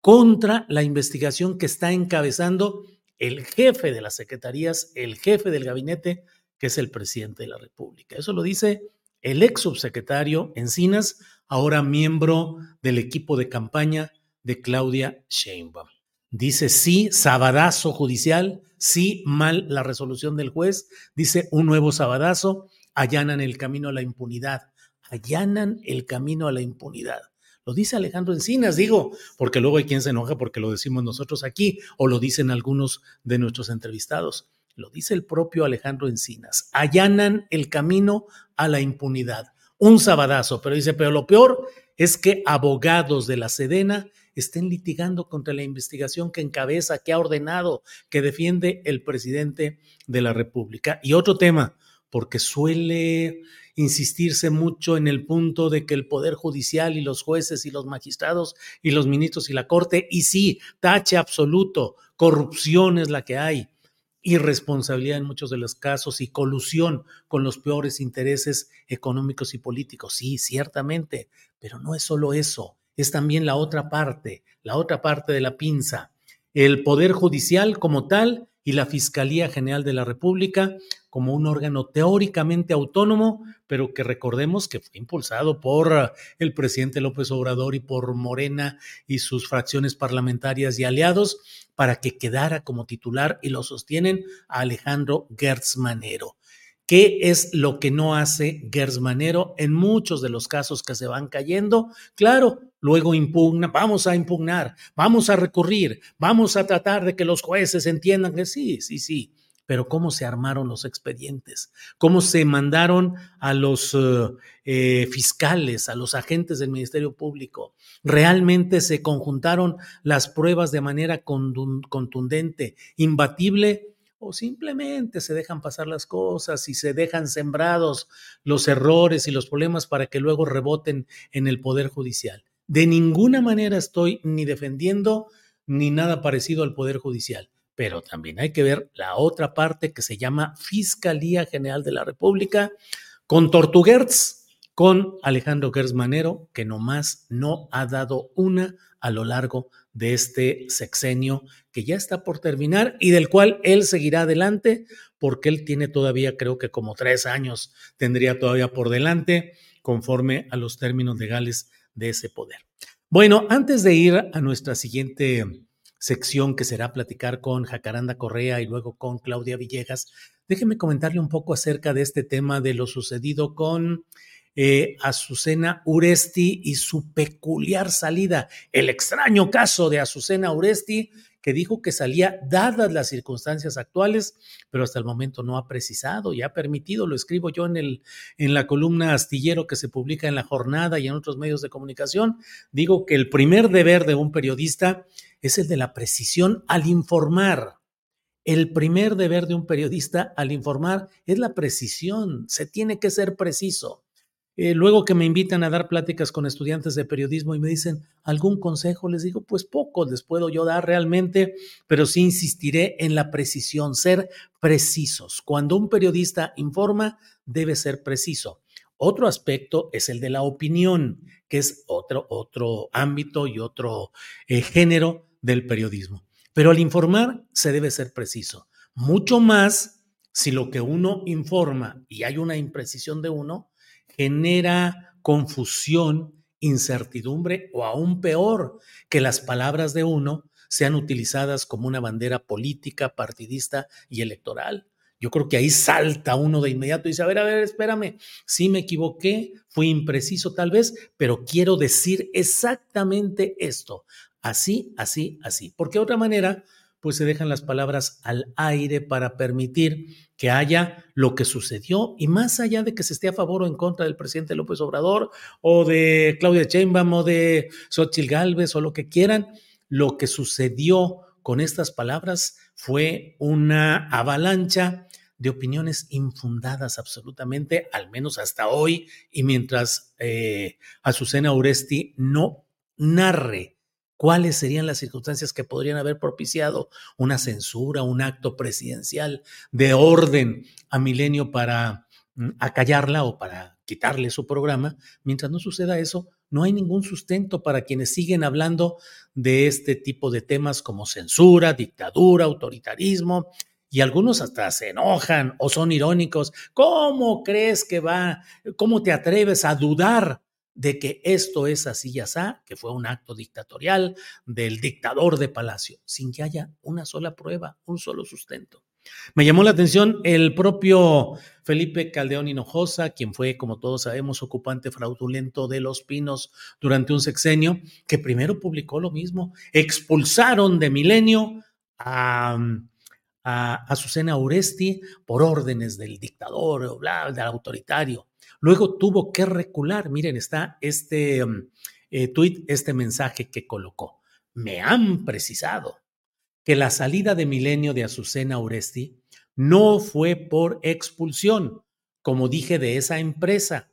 contra la investigación que está encabezando el jefe de las secretarías, el jefe del gabinete, que es el presidente de la República. Eso lo dice el ex subsecretario Encinas ahora miembro del equipo de campaña de Claudia Sheinbaum. Dice sí, sabadazo judicial, sí, mal la resolución del juez, dice un nuevo sabadazo, allanan el camino a la impunidad, allanan el camino a la impunidad. Lo dice Alejandro Encinas, digo, porque luego hay quien se enoja porque lo decimos nosotros aquí o lo dicen algunos de nuestros entrevistados. Lo dice el propio Alejandro Encinas, allanan el camino a la impunidad un sabadazo, pero dice, pero lo peor es que abogados de la Sedena estén litigando contra la investigación que encabeza, que ha ordenado, que defiende el presidente de la República. Y otro tema, porque suele insistirse mucho en el punto de que el Poder Judicial y los jueces y los magistrados y los ministros y la Corte, y sí, tache absoluto, corrupción es la que hay, irresponsabilidad en muchos de los casos y colusión con los peores intereses económicos y políticos. Sí, ciertamente, pero no es solo eso, es también la otra parte, la otra parte de la pinza. El Poder Judicial como tal y la Fiscalía General de la República como un órgano teóricamente autónomo, pero que recordemos que fue impulsado por el presidente López Obrador y por Morena y sus fracciones parlamentarias y aliados para que quedara como titular y lo sostienen a Alejandro Gertz Manero. ¿Qué es lo que no hace Gertz Manero en muchos de los casos que se van cayendo? Claro, luego impugna, vamos a impugnar, vamos a recurrir, vamos a tratar de que los jueces entiendan que sí, sí, sí, pero cómo se armaron los expedientes, cómo se mandaron a los eh, eh, fiscales, a los agentes del Ministerio Público. Realmente se conjuntaron las pruebas de manera contundente, imbatible, o simplemente se dejan pasar las cosas y se dejan sembrados los errores y los problemas para que luego reboten en el Poder Judicial. De ninguna manera estoy ni defendiendo ni nada parecido al Poder Judicial pero también hay que ver la otra parte que se llama Fiscalía General de la República con Tortuguerz, con Alejandro Gertz Manero, que nomás no ha dado una a lo largo de este sexenio que ya está por terminar y del cual él seguirá adelante porque él tiene todavía, creo que como tres años tendría todavía por delante conforme a los términos legales de ese poder. Bueno, antes de ir a nuestra siguiente sección que será platicar con Jacaranda Correa y luego con Claudia Villegas, déjeme comentarle un poco acerca de este tema de lo sucedido con eh, Azucena Uresti y su peculiar salida, el extraño caso de Azucena Uresti, que dijo que salía dadas las circunstancias actuales, pero hasta el momento no ha precisado y ha permitido, lo escribo yo en, el, en la columna astillero que se publica en la jornada y en otros medios de comunicación, digo que el primer deber de un periodista es el de la precisión al informar. El primer deber de un periodista al informar es la precisión, se tiene que ser preciso. Eh, luego que me invitan a dar pláticas con estudiantes de periodismo y me dicen algún consejo, les digo, pues poco les puedo yo dar realmente, pero sí insistiré en la precisión, ser precisos. Cuando un periodista informa, debe ser preciso. Otro aspecto es el de la opinión, que es otro, otro ámbito y otro eh, género del periodismo. Pero al informar se debe ser preciso. Mucho más si lo que uno informa y hay una imprecisión de uno, genera confusión, incertidumbre o aún peor, que las palabras de uno sean utilizadas como una bandera política, partidista y electoral. Yo creo que ahí salta uno de inmediato y dice, a ver, a ver, espérame, sí me equivoqué, fui impreciso tal vez, pero quiero decir exactamente esto, así, así, así, porque de otra manera pues se dejan las palabras al aire para permitir que haya lo que sucedió. Y más allá de que se esté a favor o en contra del presidente López Obrador o de Claudia Sheinbaum o de Xochitl Gálvez o lo que quieran, lo que sucedió con estas palabras fue una avalancha de opiniones infundadas absolutamente, al menos hasta hoy, y mientras eh, Azucena Uresti no narre cuáles serían las circunstancias que podrían haber propiciado una censura, un acto presidencial de orden a Milenio para mm, acallarla o para quitarle su programa. Mientras no suceda eso, no hay ningún sustento para quienes siguen hablando de este tipo de temas como censura, dictadura, autoritarismo, y algunos hasta se enojan o son irónicos. ¿Cómo crees que va? ¿Cómo te atreves a dudar de que esto es así y así, que fue un acto dictatorial del dictador de Palacio, sin que haya una sola prueba, un solo sustento. Me llamó la atención el propio Felipe Caldeón Hinojosa, quien fue, como todos sabemos, ocupante fraudulento de Los Pinos durante un sexenio, que primero publicó lo mismo. Expulsaron de Milenio a, a Azucena Uresti por órdenes del dictador, bla, del autoritario. Luego tuvo que recular. Miren, está este mm, eh, tweet, este mensaje que colocó. Me han precisado que la salida de Milenio de Azucena Uresti no fue por expulsión, como dije de esa empresa,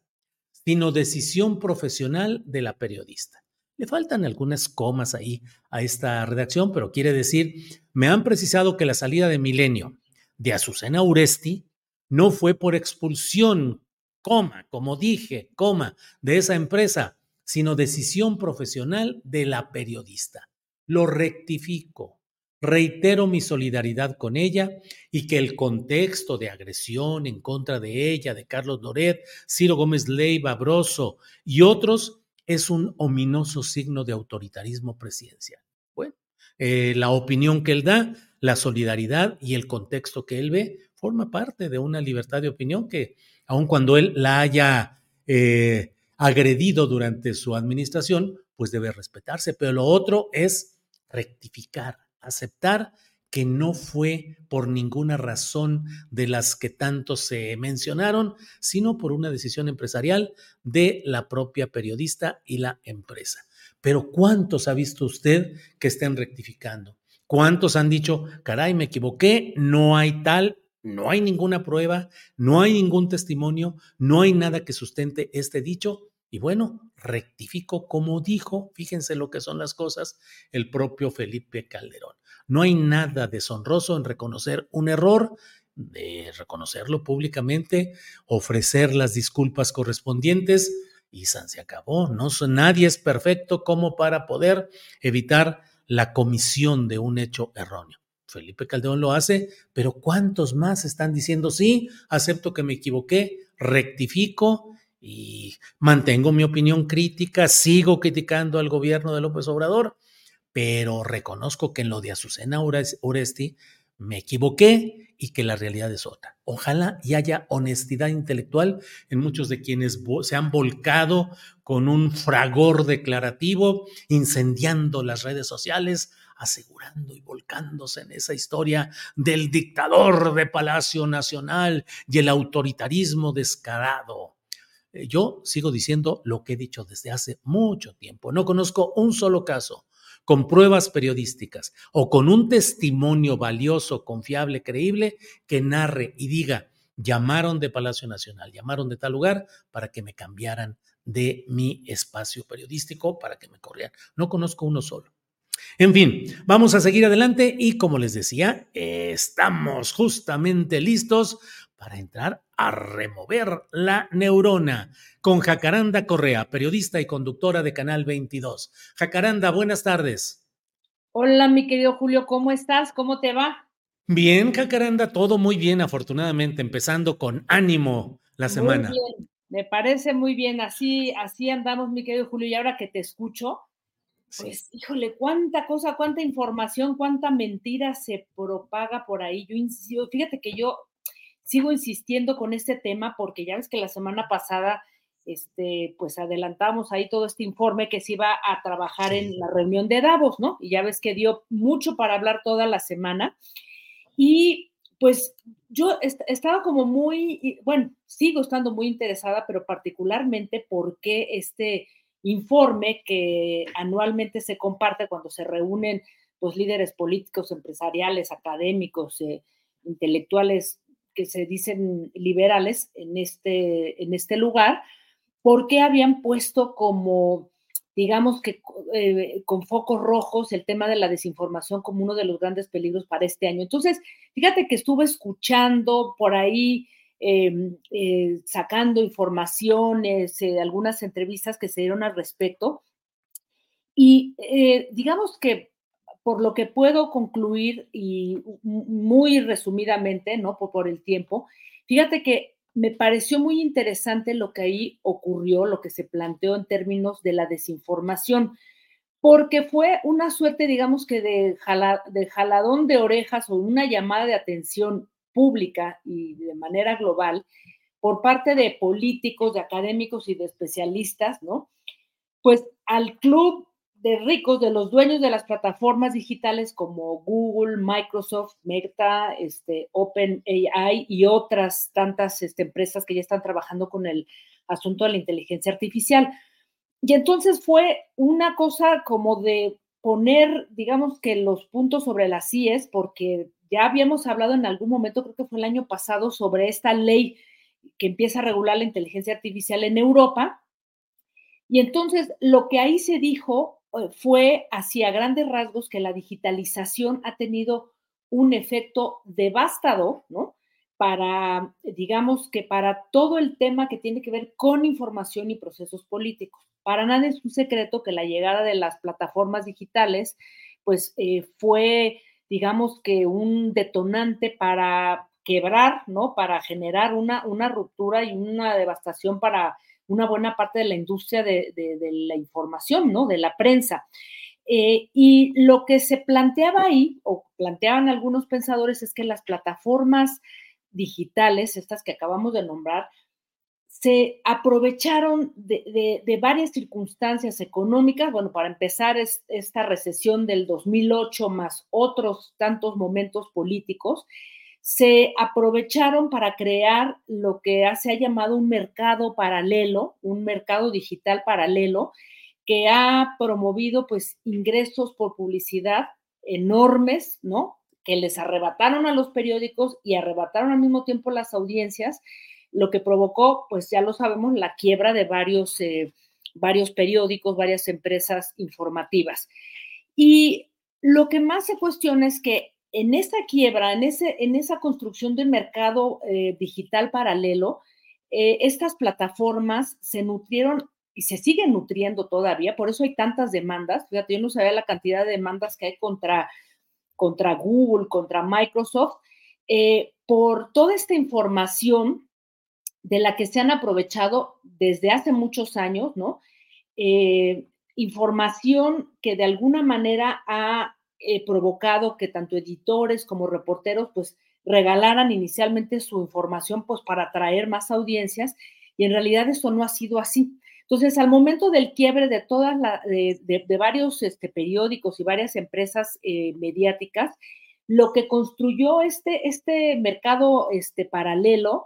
sino decisión profesional de la periodista. Le faltan algunas comas ahí a esta redacción, pero quiere decir, me han precisado que la salida de Milenio de Azucena Uresti no fue por expulsión, coma, como dije, coma, de esa empresa, sino decisión profesional de la periodista. Lo rectifico. Reitero mi solidaridad con ella y que el contexto de agresión en contra de ella, de Carlos Loret, Ciro Gómez Leiva, Broso y otros es un ominoso signo de autoritarismo presidencial. Bueno, eh, la opinión que él da, la solidaridad y el contexto que él ve forma parte de una libertad de opinión que aun cuando él la haya eh, agredido durante su administración, pues debe respetarse. Pero lo otro es rectificar, aceptar que no fue por ninguna razón de las que tanto se mencionaron, sino por una decisión empresarial de la propia periodista y la empresa. Pero ¿cuántos ha visto usted que estén rectificando? ¿Cuántos han dicho, caray, me equivoqué, no hay tal no hay ninguna prueba, no hay ningún testimonio, no hay nada que sustente este dicho. Y bueno, rectifico como dijo, fíjense lo que son las cosas, el propio Felipe Calderón. No hay nada deshonroso en reconocer un error, de reconocerlo públicamente, ofrecer las disculpas correspondientes y se acabó. No, nadie es perfecto como para poder evitar la comisión de un hecho erróneo. Felipe Calderón lo hace, pero ¿cuántos más están diciendo, sí, acepto que me equivoqué, rectifico y mantengo mi opinión crítica, sigo criticando al gobierno de López Obrador, pero reconozco que en lo de Azucena Oresti, me equivoqué y que la realidad es otra. Ojalá y haya honestidad intelectual en muchos de quienes se han volcado con un fragor declarativo, incendiando las redes sociales, asegurando y volcándose en esa historia del dictador de Palacio Nacional y el autoritarismo descarado. Eh, yo sigo diciendo lo que he dicho desde hace mucho tiempo. No conozco un solo caso con pruebas periodísticas o con un testimonio valioso, confiable, creíble, que narre y diga, llamaron de Palacio Nacional, llamaron de tal lugar para que me cambiaran de mi espacio periodístico, para que me corrieran. No conozco uno solo. En fin, vamos a seguir adelante y como les decía, estamos justamente listos para entrar a remover la neurona con Jacaranda Correa, periodista y conductora de Canal 22. Jacaranda, buenas tardes. Hola, mi querido Julio, ¿cómo estás? ¿Cómo te va? Bien, Jacaranda, todo muy bien, afortunadamente, empezando con ánimo la semana. Muy bien, me parece muy bien, así, así andamos, mi querido Julio, y ahora que te escucho, pues, híjole, cuánta cosa, cuánta información, cuánta mentira se propaga por ahí. Yo insisto, fíjate que yo sigo insistiendo con este tema porque ya ves que la semana pasada, este, pues adelantamos ahí todo este informe que se iba a trabajar en la reunión de Davos, ¿no? Y ya ves que dio mucho para hablar toda la semana. Y pues yo estaba como muy, bueno, sigo estando muy interesada, pero particularmente porque este informe que anualmente se comparte cuando se reúnen pues líderes políticos, empresariales, académicos, eh, intelectuales que se dicen liberales en este, en este lugar, porque habían puesto como, digamos que eh, con focos rojos el tema de la desinformación como uno de los grandes peligros para este año. Entonces, fíjate que estuve escuchando por ahí, em, eh, sacando informaciones, eh, algunas entrevistas que se dieron al respecto. Y digamos que por lo que puedo concluir y muy resumidamente, ¿no? Por, el tiempo, fíjate que me pareció muy interesante lo que ahí ocurrió, lo que se planteó en términos de la desinformación, porque fue una suerte, digamos que de jaladón de orejas o una llamada de atención pública y de manera global por parte de políticos, de académicos y de especialistas, ¿no? Pues al club de ricos, de los dueños de las plataformas digitales como Google, Microsoft, Meta, este, OpenAI y otras tantas este, empresas que ya están trabajando con el asunto de la inteligencia artificial. Y entonces fue una cosa como de poner, digamos que los puntos sobre las IES, porque ya habíamos hablado en algún momento, creo que fue el año pasado, sobre esta ley que empieza a regular la inteligencia artificial en Europa. Y entonces lo que ahí se dijo eh, fue hacia grandes rasgos que la digitalización ha tenido un efecto devastador, ¿no? Para, digamos que para todo el tema que tiene que ver con información y procesos políticos. Para nada es un secreto que la llegada de las plataformas digitales, pues eh, fue, digamos que un detonante para quebrar, ¿no? Para generar una, una ruptura y una devastación para una buena parte de la industria de, la información, ¿no? De la prensa. Eh, y lo que se planteaba ahí, o planteaban algunos pensadores, es que las plataformas digitales, estas que acabamos de nombrar, se aprovecharon de, varias circunstancias económicas, bueno, para empezar es, esta recesión del 2008 más otros tantos momentos políticos, se aprovecharon para crear lo que se ha llamado un mercado paralelo, un mercado digital paralelo, que ha promovido pues ingresos por publicidad enormes, ¿no? Que les arrebataron a los periódicos y arrebataron al mismo tiempo las audiencias, lo que provocó, pues ya lo sabemos, la quiebra de varios, eh, varios periódicos, varias empresas informativas. Y lo que más se cuestiona es que en esa quiebra, en, ese, en esa construcción del mercado eh, digital paralelo, eh, estas plataformas se nutrieron y se siguen nutriendo todavía, por eso hay tantas demandas. Fíjate, yo no sabía la cantidad de demandas que hay contra, contra Google, contra Microsoft, por toda esta información de la que se han aprovechado desde hace muchos años, ¿no? información que de alguna manera ha eh, provocado que tanto editores como reporteros pues regalaran inicialmente su información pues para atraer más audiencias y en realidad eso no ha sido así. Entonces, al momento del quiebre de todas de, varios este, periódicos y varias empresas eh, mediáticas, lo que construyó este, este mercado este, paralelo,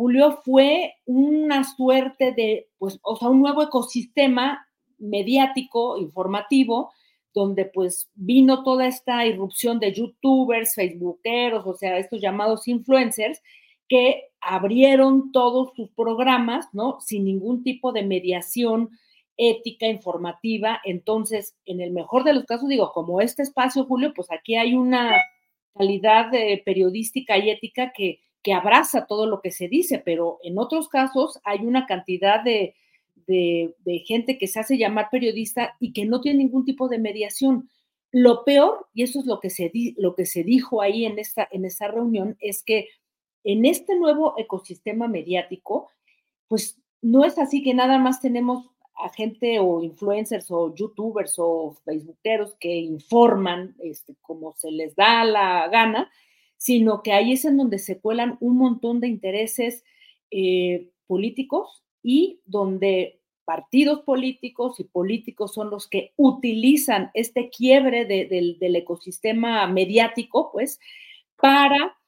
Julio, fue una suerte de, pues, o sea, un nuevo ecosistema mediático, informativo, donde pues vino toda esta irrupción de youtubers, facebookeros, o sea, estos llamados influencers, que abrieron todos sus programas, ¿no? Sin ningún tipo de mediación ética, informativa. Entonces, en el mejor de los casos, digo, como este espacio, Julio, pues aquí hay una calidad periodística y ética que, que abraza todo lo que se dice, pero en otros casos hay una cantidad de, de, gente que se hace llamar periodista y que no tiene ningún tipo de mediación. Lo peor, y eso es lo que se, lo que se dijo ahí en esta, en reunión, es que en este nuevo ecosistema mediático, pues no es así que nada más tenemos a gente o influencers o youtubers o facebookeros que informan este, como se les da la gana, sino que ahí es en donde se cuelan un montón de intereses eh, políticos y donde partidos políticos y políticos son los que utilizan este quiebre del ecosistema mediático, pues, para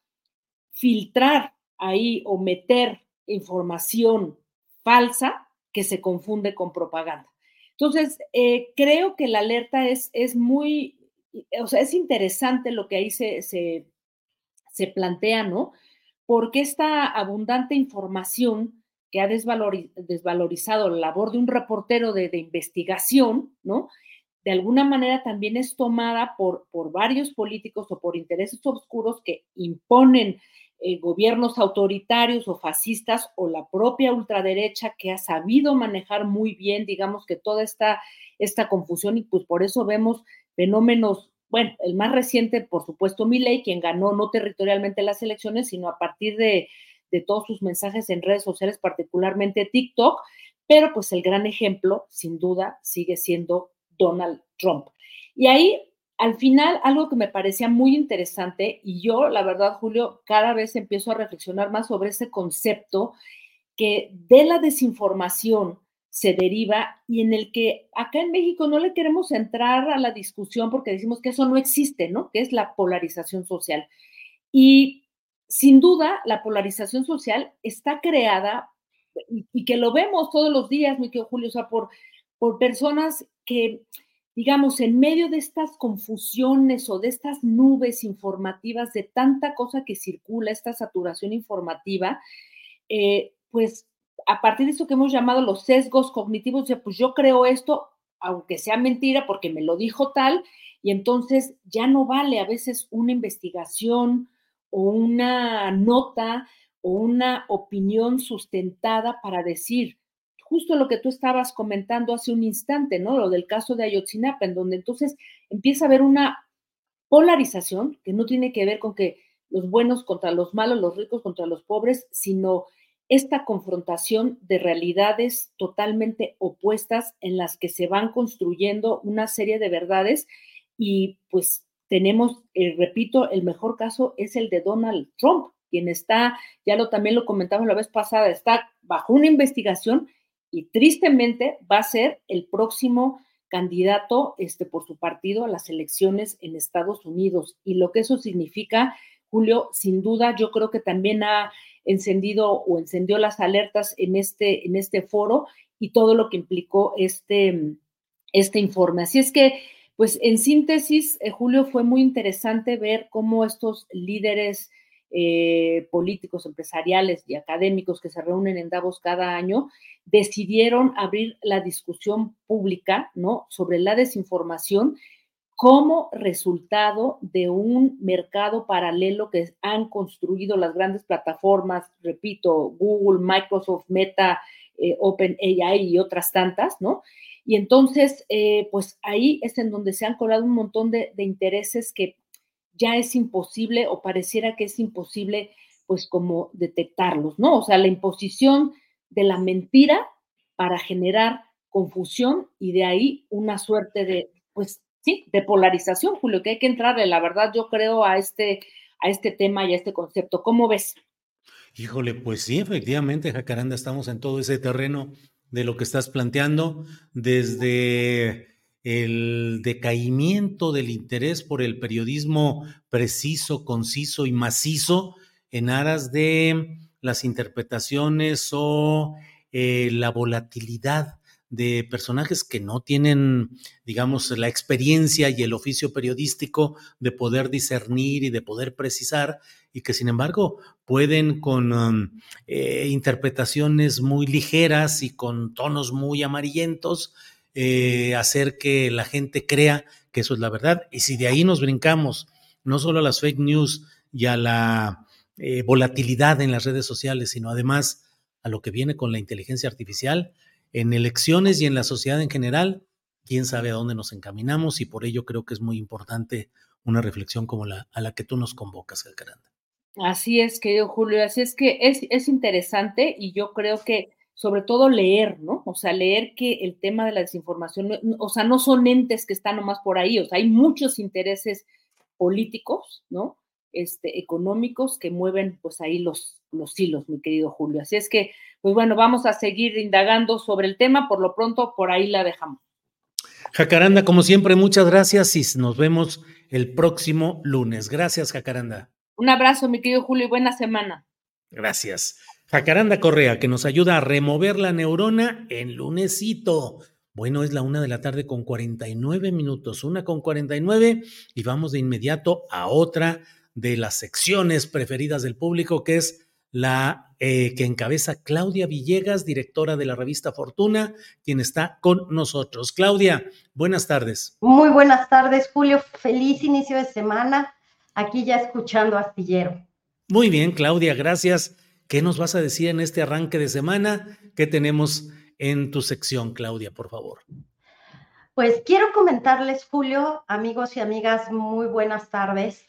filtrar ahí o meter información falsa que se confunde con propaganda. Entonces, eh, creo que la alerta es, es muy, o sea, es interesante lo que ahí se, se, se plantea, ¿no? Porque esta abundante información que ha desvalorizado la labor de un reportero de, investigación, ¿no? De alguna manera también es tomada por, por varios políticos o por intereses oscuros que imponen eh, gobiernos autoritarios o fascistas o la propia ultraderecha que ha sabido manejar muy bien, digamos que toda esta, esta confusión y pues por eso vemos fenómenos, bueno, el más reciente, por supuesto, Milley, quien ganó no territorialmente las elecciones, sino a partir de, de todos sus mensajes en redes sociales, particularmente TikTok, pero pues el gran ejemplo, sin duda, sigue siendo Donald Trump. Y ahí al final, algo que me parecía muy interesante, y yo, la verdad, Julio, cada vez empiezo a reflexionar más sobre ese concepto que de la desinformación se deriva y en el que acá en México no le queremos entrar a la discusión porque decimos que eso no existe, ¿no? Que es la polarización social. Y sin duda, la polarización social está creada y, que lo vemos todos los días, mi querido Julio, o sea, por, por personas que digamos, en medio de estas confusiones o de estas nubes informativas, de tanta cosa que circula, esta saturación informativa, eh, pues a partir de eso que hemos llamado los sesgos cognitivos, pues yo creo esto, aunque sea mentira, porque me lo dijo tal, y entonces ya no vale a veces una investigación o una nota o una opinión sustentada para decir, justo lo que tú estabas comentando hace un instante, ¿no? Lo del caso de Ayotzinapa, en donde entonces empieza a haber una polarización que no tiene que ver con que los buenos contra los malos, los ricos contra los pobres, sino esta confrontación de realidades totalmente opuestas en las que se van construyendo una serie de verdades y pues tenemos, eh, repito, el mejor caso es el de Donald Trump, quien está, ya lo también lo comentamos la vez pasada, está bajo una investigación y tristemente va a ser el próximo candidato este, por su partido a las elecciones en Estados Unidos. Y lo que eso significa, Julio, sin duda, yo creo que también ha encendido o encendió las alertas en este, en este foro y todo lo que implicó este, este informe. Así es que, pues en síntesis, eh, Julio, fue muy interesante ver cómo estos líderes eh, políticos, empresariales y académicos que se reúnen en Davos cada año, decidieron abrir la discusión pública, ¿no? Sobre la desinformación como resultado de un mercado paralelo que han construido las grandes plataformas, repito, Google, Microsoft, Meta, eh, OpenAI y otras tantas, ¿no? Y entonces, eh, pues ahí es en donde se han colado un montón de intereses que ya es imposible o pareciera que es imposible, pues como detectarlos, ¿no? O sea, la imposición de la mentira para generar confusión y de ahí una suerte de, pues, sí, de polarización, Julio, que hay que entrarle, la verdad, yo creo, a este, a este tema y a este concepto. ¿Cómo ves? Híjole, pues sí, efectivamente, Jacaranda, estamos en todo ese terreno de lo que estás planteando, desde el decaimiento del interés por el periodismo preciso, conciso y macizo en aras de las interpretaciones o eh, la volatilidad de personajes que no tienen, digamos, la experiencia y el oficio periodístico de poder discernir y de poder precisar, y que sin embargo pueden con um, eh, interpretaciones muy ligeras y con tonos muy amarillentos eh, hacer que la gente crea que eso es la verdad. Y si de ahí nos brincamos no solo a las fake news y a la eh, volatilidad en las redes sociales, sino además a lo que viene con la inteligencia artificial, en elecciones y en la sociedad en general, quién sabe a dónde nos encaminamos y por ello creo que es muy importante una reflexión como la a la que tú nos convocas, Alcaranda. Así es, querido Julio, así es que es, es interesante y yo creo que sobre todo leer, ¿no? O sea, leer que el tema de la desinformación, o sea, no son entes que están nomás por ahí, o sea, hay muchos intereses políticos, ¿no? Este, económicos que mueven pues ahí los, los hilos, mi querido Julio. Así es que, pues bueno, vamos a seguir indagando sobre el tema, por lo pronto por ahí la dejamos. Jacaranda, como siempre, muchas gracias y nos vemos el próximo lunes. Gracias, Jacaranda. Un abrazo, mi querido Julio, y buena semana. Gracias. Jacaranda Correa, que nos ayuda a remover la neurona en lunesito. Bueno, es la una de la tarde con 49 minutos, una con 49, y vamos de inmediato a otra de las secciones preferidas del público, que es la eh, que encabeza Claudia Villegas, directora de la revista Fortuna, quien está con nosotros. Claudia, buenas tardes. Muy buenas tardes, Julio. Feliz inicio de semana. Aquí ya escuchando Astillero. Muy bien, Claudia, gracias. ¿Qué nos vas a decir en este arranque de semana? ¿Qué tenemos en tu sección, Claudia, por favor? Pues quiero comentarles, Julio, amigos y amigas, muy buenas tardes.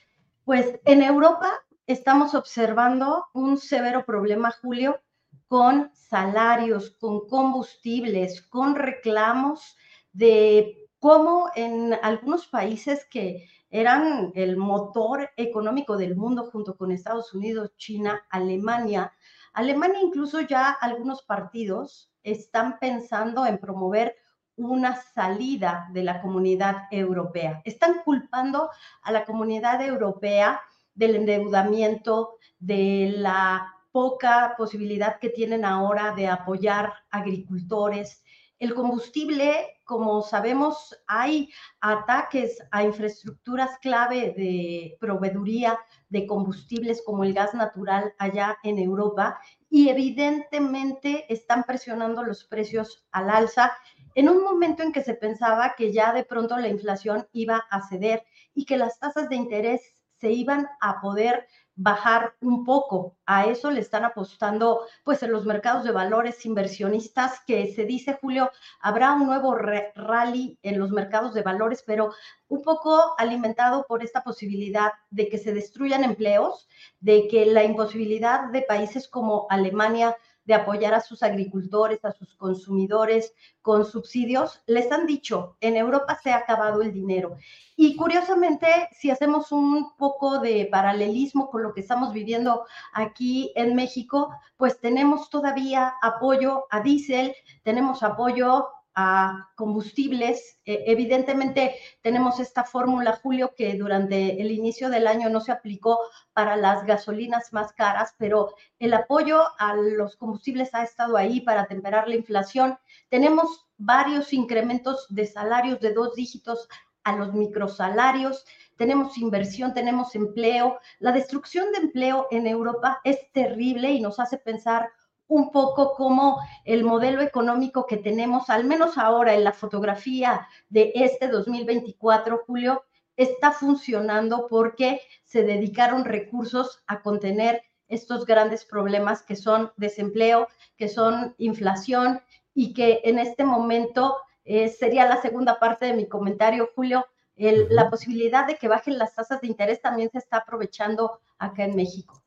Pues en Europa estamos observando un severo problema, Julio, con salarios, con combustibles, con reclamos de cómo en algunos países que eran el motor económico del mundo junto con Estados Unidos, China, Alemania. Alemania incluso ya algunos partidos están pensando en promover una salida de la comunidad europea. Están culpando a la comunidad europea del endeudamiento, de la poca posibilidad que tienen ahora de apoyar agricultores. El combustible, como sabemos, hay ataques a infraestructuras clave de proveeduría de combustibles como el gas natural allá en Europa y evidentemente están presionando los precios al alza en un momento en que se pensaba que ya de pronto la inflación iba a ceder y que las tasas de interés se iban a poder bajar un poco. A eso le están apostando pues en los mercados de valores inversionistas que se dice, Julio, habrá un nuevo rally en los mercados de valores, pero un poco alimentado por esta posibilidad de que se destruyan empleos, de que la imposibilidad de países como Alemania de apoyar a sus agricultores, a sus consumidores con subsidios, les han dicho, en Europa se ha acabado el dinero. Y curiosamente, si hacemos un poco de paralelismo con lo que estamos viviendo aquí en México, pues tenemos todavía apoyo a diésel, tenemos apoyo a combustibles. Eh, evidentemente tenemos esta fórmula, Julio, que durante el inicio del año no se aplicó para las gasolinas más caras, pero el apoyo a los combustibles ha estado ahí para temperar la inflación. Tenemos varios incrementos de salarios de dos dígitos a los microsalarios, tenemos inversión, tenemos empleo. La destrucción de empleo en Europa es terrible y nos hace pensar un poco cómo el modelo económico que tenemos, al menos ahora en la fotografía de este 2024, Julio, está funcionando porque se dedicaron recursos a contener estos grandes problemas que son desempleo, que son inflación y que en este momento eh, sería la segunda parte de mi comentario, Julio, la posibilidad de que bajen las tasas de interés también se está aprovechando acá en México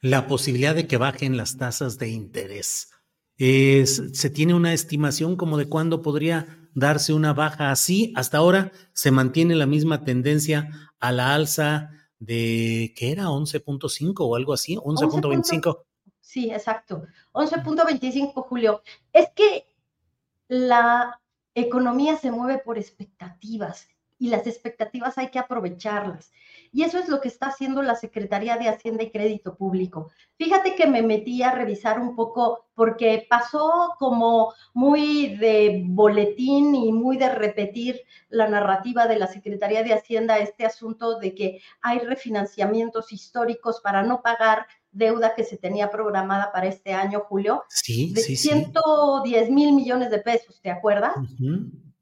la posibilidad de que bajen las tasas de interés. ¿Se tiene una estimación como de cuándo podría darse una baja así. Hasta ahora se mantiene la misma tendencia a la alza de, ¿qué era? 11.5 o algo así, 11.25. Sí, exacto. 11.25, Julio. Es que la economía se mueve por expectativas y las expectativas hay que aprovecharlas. Y eso es lo que está haciendo la Secretaría de Hacienda y Crédito Público. Fíjate que me metí a revisar un poco porque pasó como muy de boletín y muy de repetir la narrativa de la Secretaría de Hacienda este asunto de que hay refinanciamientos históricos para no pagar deuda que se tenía programada para este año, Julio. Sí, de sí, 110 mil millones de pesos, ¿te acuerdas?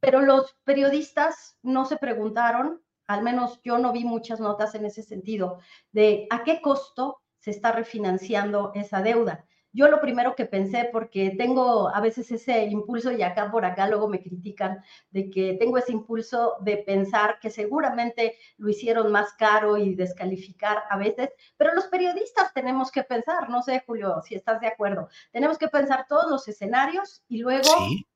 Pero los periodistas no se preguntaron, al menos yo no vi muchas notas en ese sentido, de a qué costo se está refinanciando esa deuda. Yo lo primero que pensé, porque tengo a veces ese impulso y acá por acá luego me critican de que tengo ese impulso de pensar que seguramente lo hicieron más caro y descalificar a veces, pero los periodistas tenemos que pensar, no sé Julio, si estás de acuerdo, tenemos que pensar todos los escenarios y luego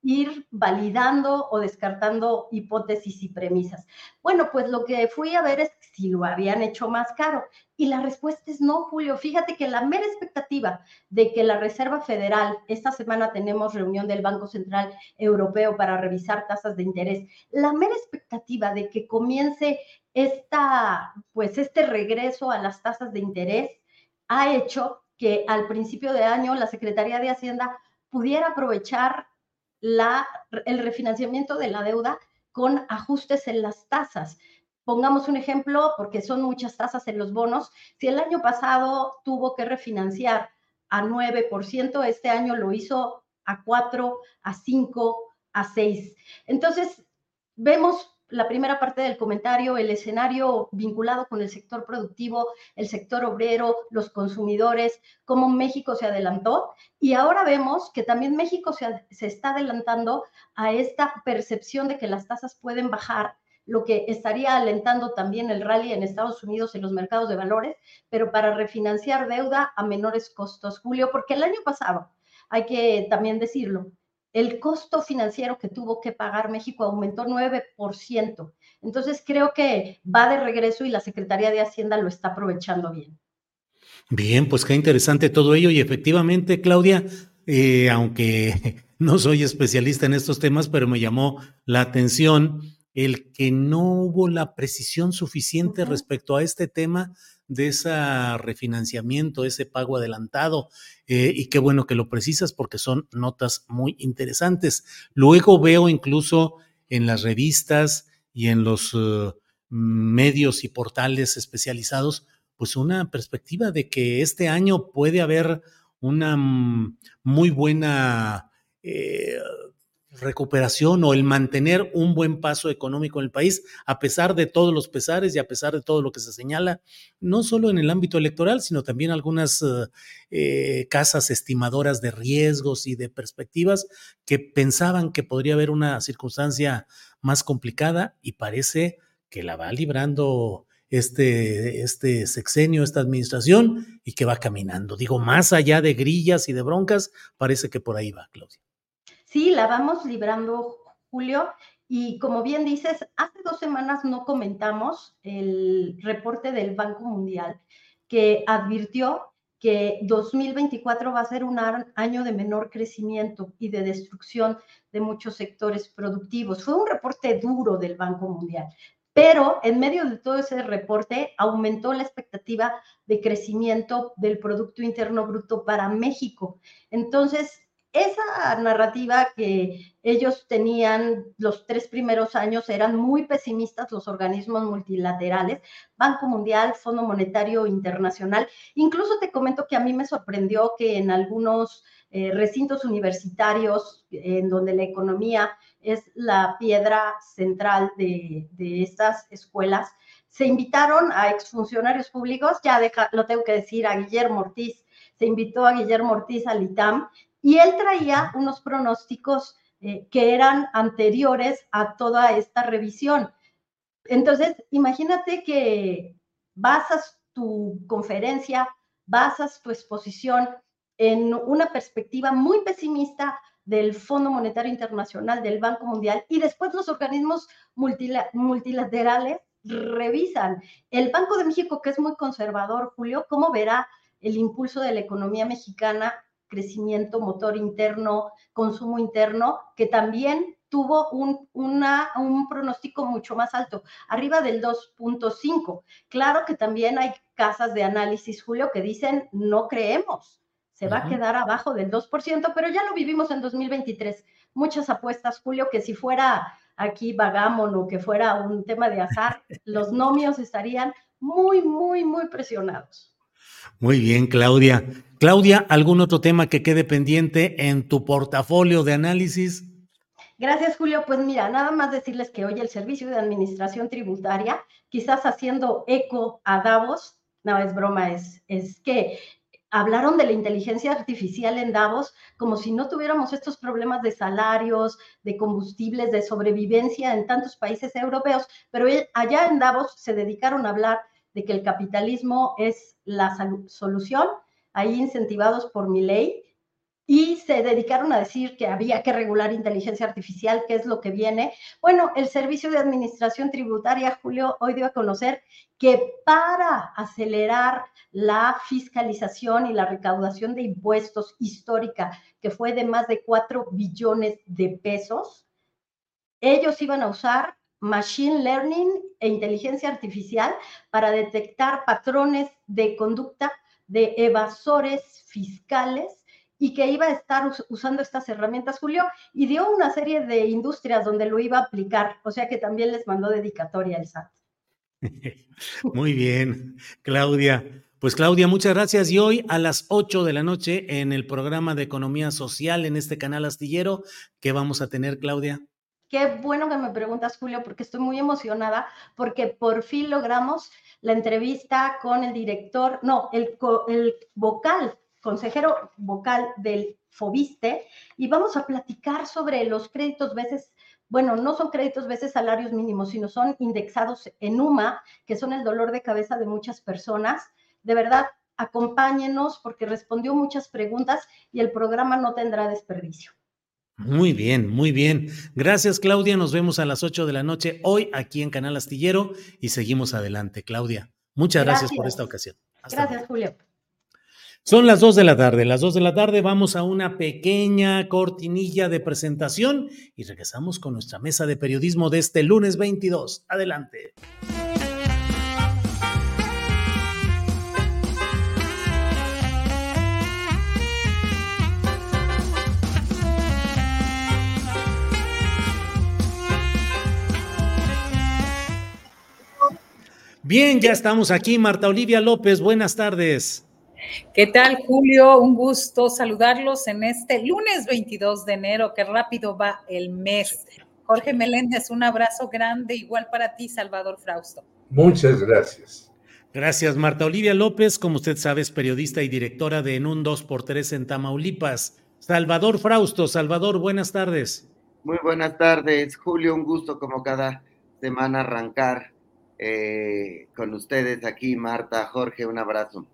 ir validando o descartando hipótesis y premisas. Bueno, pues lo que fui a ver es si lo habían hecho más caro y la respuesta es no, Julio. Fíjate que la mera expectativa de que la Reserva Federal, esta semana tenemos reunión del Banco Central Europeo para revisar tasas de interés, la mera expectativa de que comience esta, pues este regreso a las tasas de interés ha hecho que al principio de año la Secretaría de Hacienda pudiera aprovechar la, el refinanciamiento de la deuda con ajustes en las tasas. Pongamos un ejemplo, porque son muchas tasas en los bonos. Si el año pasado tuvo que refinanciar a 9%, este año lo hizo a 4, a 5, a 6. Entonces, vemos la primera parte del comentario, el escenario vinculado con el sector productivo, el sector obrero, los consumidores, cómo México se adelantó. Y ahora vemos que también México se, se está adelantando a esta percepción de que las tasas pueden bajar lo que estaría alentando también el rally en Estados Unidos en los mercados de valores, pero para refinanciar deuda a menores costos, Julio, porque el año pasado, hay que también decirlo, el costo financiero que tuvo que pagar México aumentó 9%. Entonces creo que va de regreso y la Secretaría de Hacienda lo está aprovechando bien. Bien, pues qué interesante todo ello y efectivamente, Claudia, eh, aunque no soy especialista en estos temas, pero me llamó la atención el que no hubo la precisión suficiente respecto a este tema de ese refinanciamiento, ese pago adelantado. Eh, y qué bueno que lo precisas porque son notas muy interesantes. Luego veo incluso en las revistas y en los uh, medios y portales especializados, pues una perspectiva de que este año puede haber una mm, muy buena eh, recuperación o el mantener un buen paso económico en el país, a pesar de todos los pesares y a pesar de todo lo que se señala, no solo en el ámbito electoral, sino también algunas eh, eh, casas estimadoras de riesgos y de perspectivas que pensaban que podría haber una circunstancia más complicada y parece que la va librando este, este sexenio, esta administración y que va caminando. Digo, más allá de grillas y de broncas, parece que por ahí va, Claudia. Sí, la vamos librando, Julio. Y como bien dices, hace dos semanas no comentamos el reporte del Banco Mundial que advirtió que 2024 va a ser un año de menor crecimiento y de destrucción de muchos sectores productivos. Fue un reporte duro del Banco Mundial, pero en medio de todo ese reporte aumentó la expectativa de crecimiento del Producto Interno Bruto para México. Entonces, esa narrativa que ellos tenían los tres primeros años eran muy pesimistas los organismos multilaterales, Banco Mundial, Fondo Monetario Internacional. Incluso te comento que a mí me sorprendió que en algunos eh, recintos universitarios en donde la economía es la piedra central de, de estas escuelas, se invitaron a exfuncionarios públicos, ya lo tengo que decir, a Guillermo Ortiz, se invitó a Guillermo Ortiz al ITAM y él traía unos pronósticos eh, que eran anteriores a toda esta revisión. Entonces, imagínate que basas tu conferencia, basas tu exposición en una perspectiva muy pesimista del Fondo Monetario Internacional, del Banco Mundial, y después los organismos multilaterales revisan. El Banco de México, que es muy conservador, Julio, ¿cómo verá el impulso de la economía mexicana, crecimiento, motor interno, consumo interno, que también tuvo un, una, un pronóstico mucho más alto, arriba del 2.5. Claro que también hay casas de análisis, Julio, que dicen no creemos, se va a quedar abajo del 2%, pero ya lo vivimos en 2023. Muchas apuestas, Julio, que si fuera aquí vagámonos, que fuera un tema de azar, los nomios estarían muy, muy, muy presionados. Muy bien, Claudia. Claudia, ¿algún otro tema que quede pendiente en tu portafolio de análisis? Gracias, Julio. Pues mira, nada más decirles que hoy el Servicio de Administración Tributaria, quizás haciendo eco a Davos, no es broma, es, es que hablaron de la inteligencia artificial en Davos como si no tuviéramos estos problemas de salarios, de combustibles, de sobrevivencia en tantos países europeos, pero allá en Davos se dedicaron a hablar de que el capitalismo es la solución, ahí incentivados por mi ley, y se dedicaron a decir que había que regular inteligencia artificial, que es lo que viene. Bueno, el Servicio de Administración Tributaria, Julio, hoy dio a conocer que para acelerar la fiscalización y la recaudación de impuestos histórica, que fue de más de 4 billones de pesos, ellos iban a usar machine learning e inteligencia artificial para detectar patrones de conducta de evasores fiscales y que iba a estar usando estas herramientas, Julio, y dio una serie de industrias donde lo iba a aplicar, o sea que también les mandó dedicatoria el SAT. Muy bien, Claudia. Pues Claudia, muchas gracias. Y hoy a las 8 de la noche en el programa de Economía Social en este canal astillero, ¿qué vamos a tener, Claudia? Qué bueno que me preguntas, Julio, porque estoy muy emocionada, porque por fin logramos la entrevista con el director, no, el, el vocal consejero vocal del FOBISTE, y vamos a platicar sobre los créditos veces, bueno, no son créditos veces salarios mínimos, sino son indexados en UMA, que son el dolor de cabeza de muchas personas. De verdad, acompáñenos porque respondió muchas preguntas y el programa no tendrá desperdicio. Muy bien, muy bien. Gracias, Claudia. Nos vemos a las 8 de la noche hoy aquí en Canal Astillero y seguimos adelante, Claudia. Muchas gracias, por esta ocasión. gracias, Julio. Son las dos de la tarde. Las dos de la tarde vamos a una pequeña cortinilla de presentación y regresamos con nuestra mesa de periodismo de este lunes 22. Adelante. Bien, ya estamos aquí. Marta Olivia López, buenas tardes. ¿Qué tal, Julio? Un gusto saludarlos en este lunes 22 de enero. Qué rápido va el mes. Jorge Meléndez, un abrazo grande, igual para ti, Salvador Frausto. Muchas gracias. Gracias, Marta Olivia López. Como usted sabe, es periodista y directora de En un 2x3 en Tamaulipas. Salvador Frausto. Salvador, buenas tardes. Muy buenas tardes, Julio. Un gusto, como cada semana, arrancar eh, con ustedes aquí, Marta, Jorge. Un abrazo.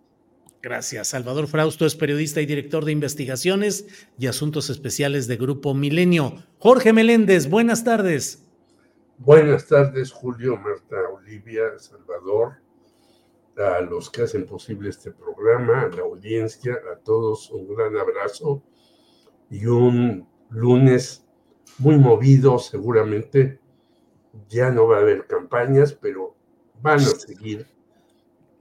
Gracias. Salvador Frausto es periodista y director de investigaciones y asuntos especiales de Grupo Milenio. Jorge Meléndez, buenas tardes. Buenas tardes, Julio, Marta, Olivia, Salvador, a los que hacen posible este programa, a la audiencia, a todos un gran abrazo y un lunes muy movido, seguramente. Ya no va a haber campañas, pero van a seguir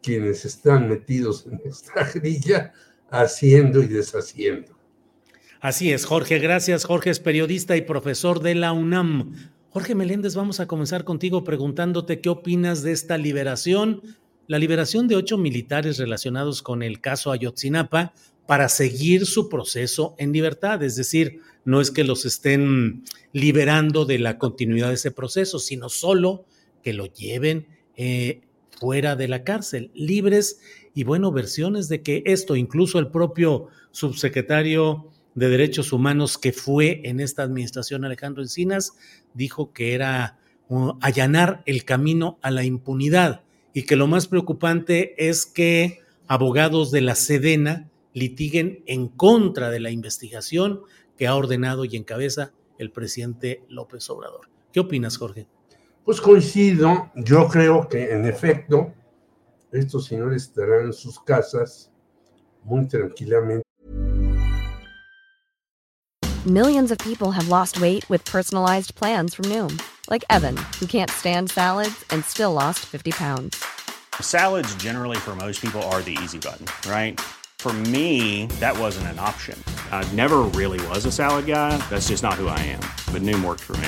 quienes están metidos en esta grilla haciendo y deshaciendo. Así es, Jorge, gracias. Jorge es periodista y profesor de la UNAM. Jorge Meléndez, vamos a comenzar contigo preguntándote qué opinas de esta liberación, la liberación de ocho militares relacionados con el caso Ayotzinapa para seguir su proceso en libertad. Es decir, no es que los estén liberando de la continuidad de ese proceso, sino solo que lo lleven eh, fuera de la cárcel, libres y bueno, versiones de que esto, incluso el propio subsecretario de Derechos Humanos que fue en esta administración, Alejandro Encinas, dijo que era allanar el camino a la impunidad y que lo más preocupante es que abogados de la Sedena litiguen en contra de la investigación que ha ordenado y encabeza el presidente López Obrador. ¿Qué opinas, Jorge? Pues coincido, yo creo que en efecto estos señores estarán en sus casas muy tranquilamente. Millions of people have lost weight with personalized plans from Noom, like Evan, who can't stand salads and still lost 50 pounds. Salads generally for most people are the easy button, right? For me, that wasn't an option. I never really was a salad guy. That's just not who I am. But Noom worked for me.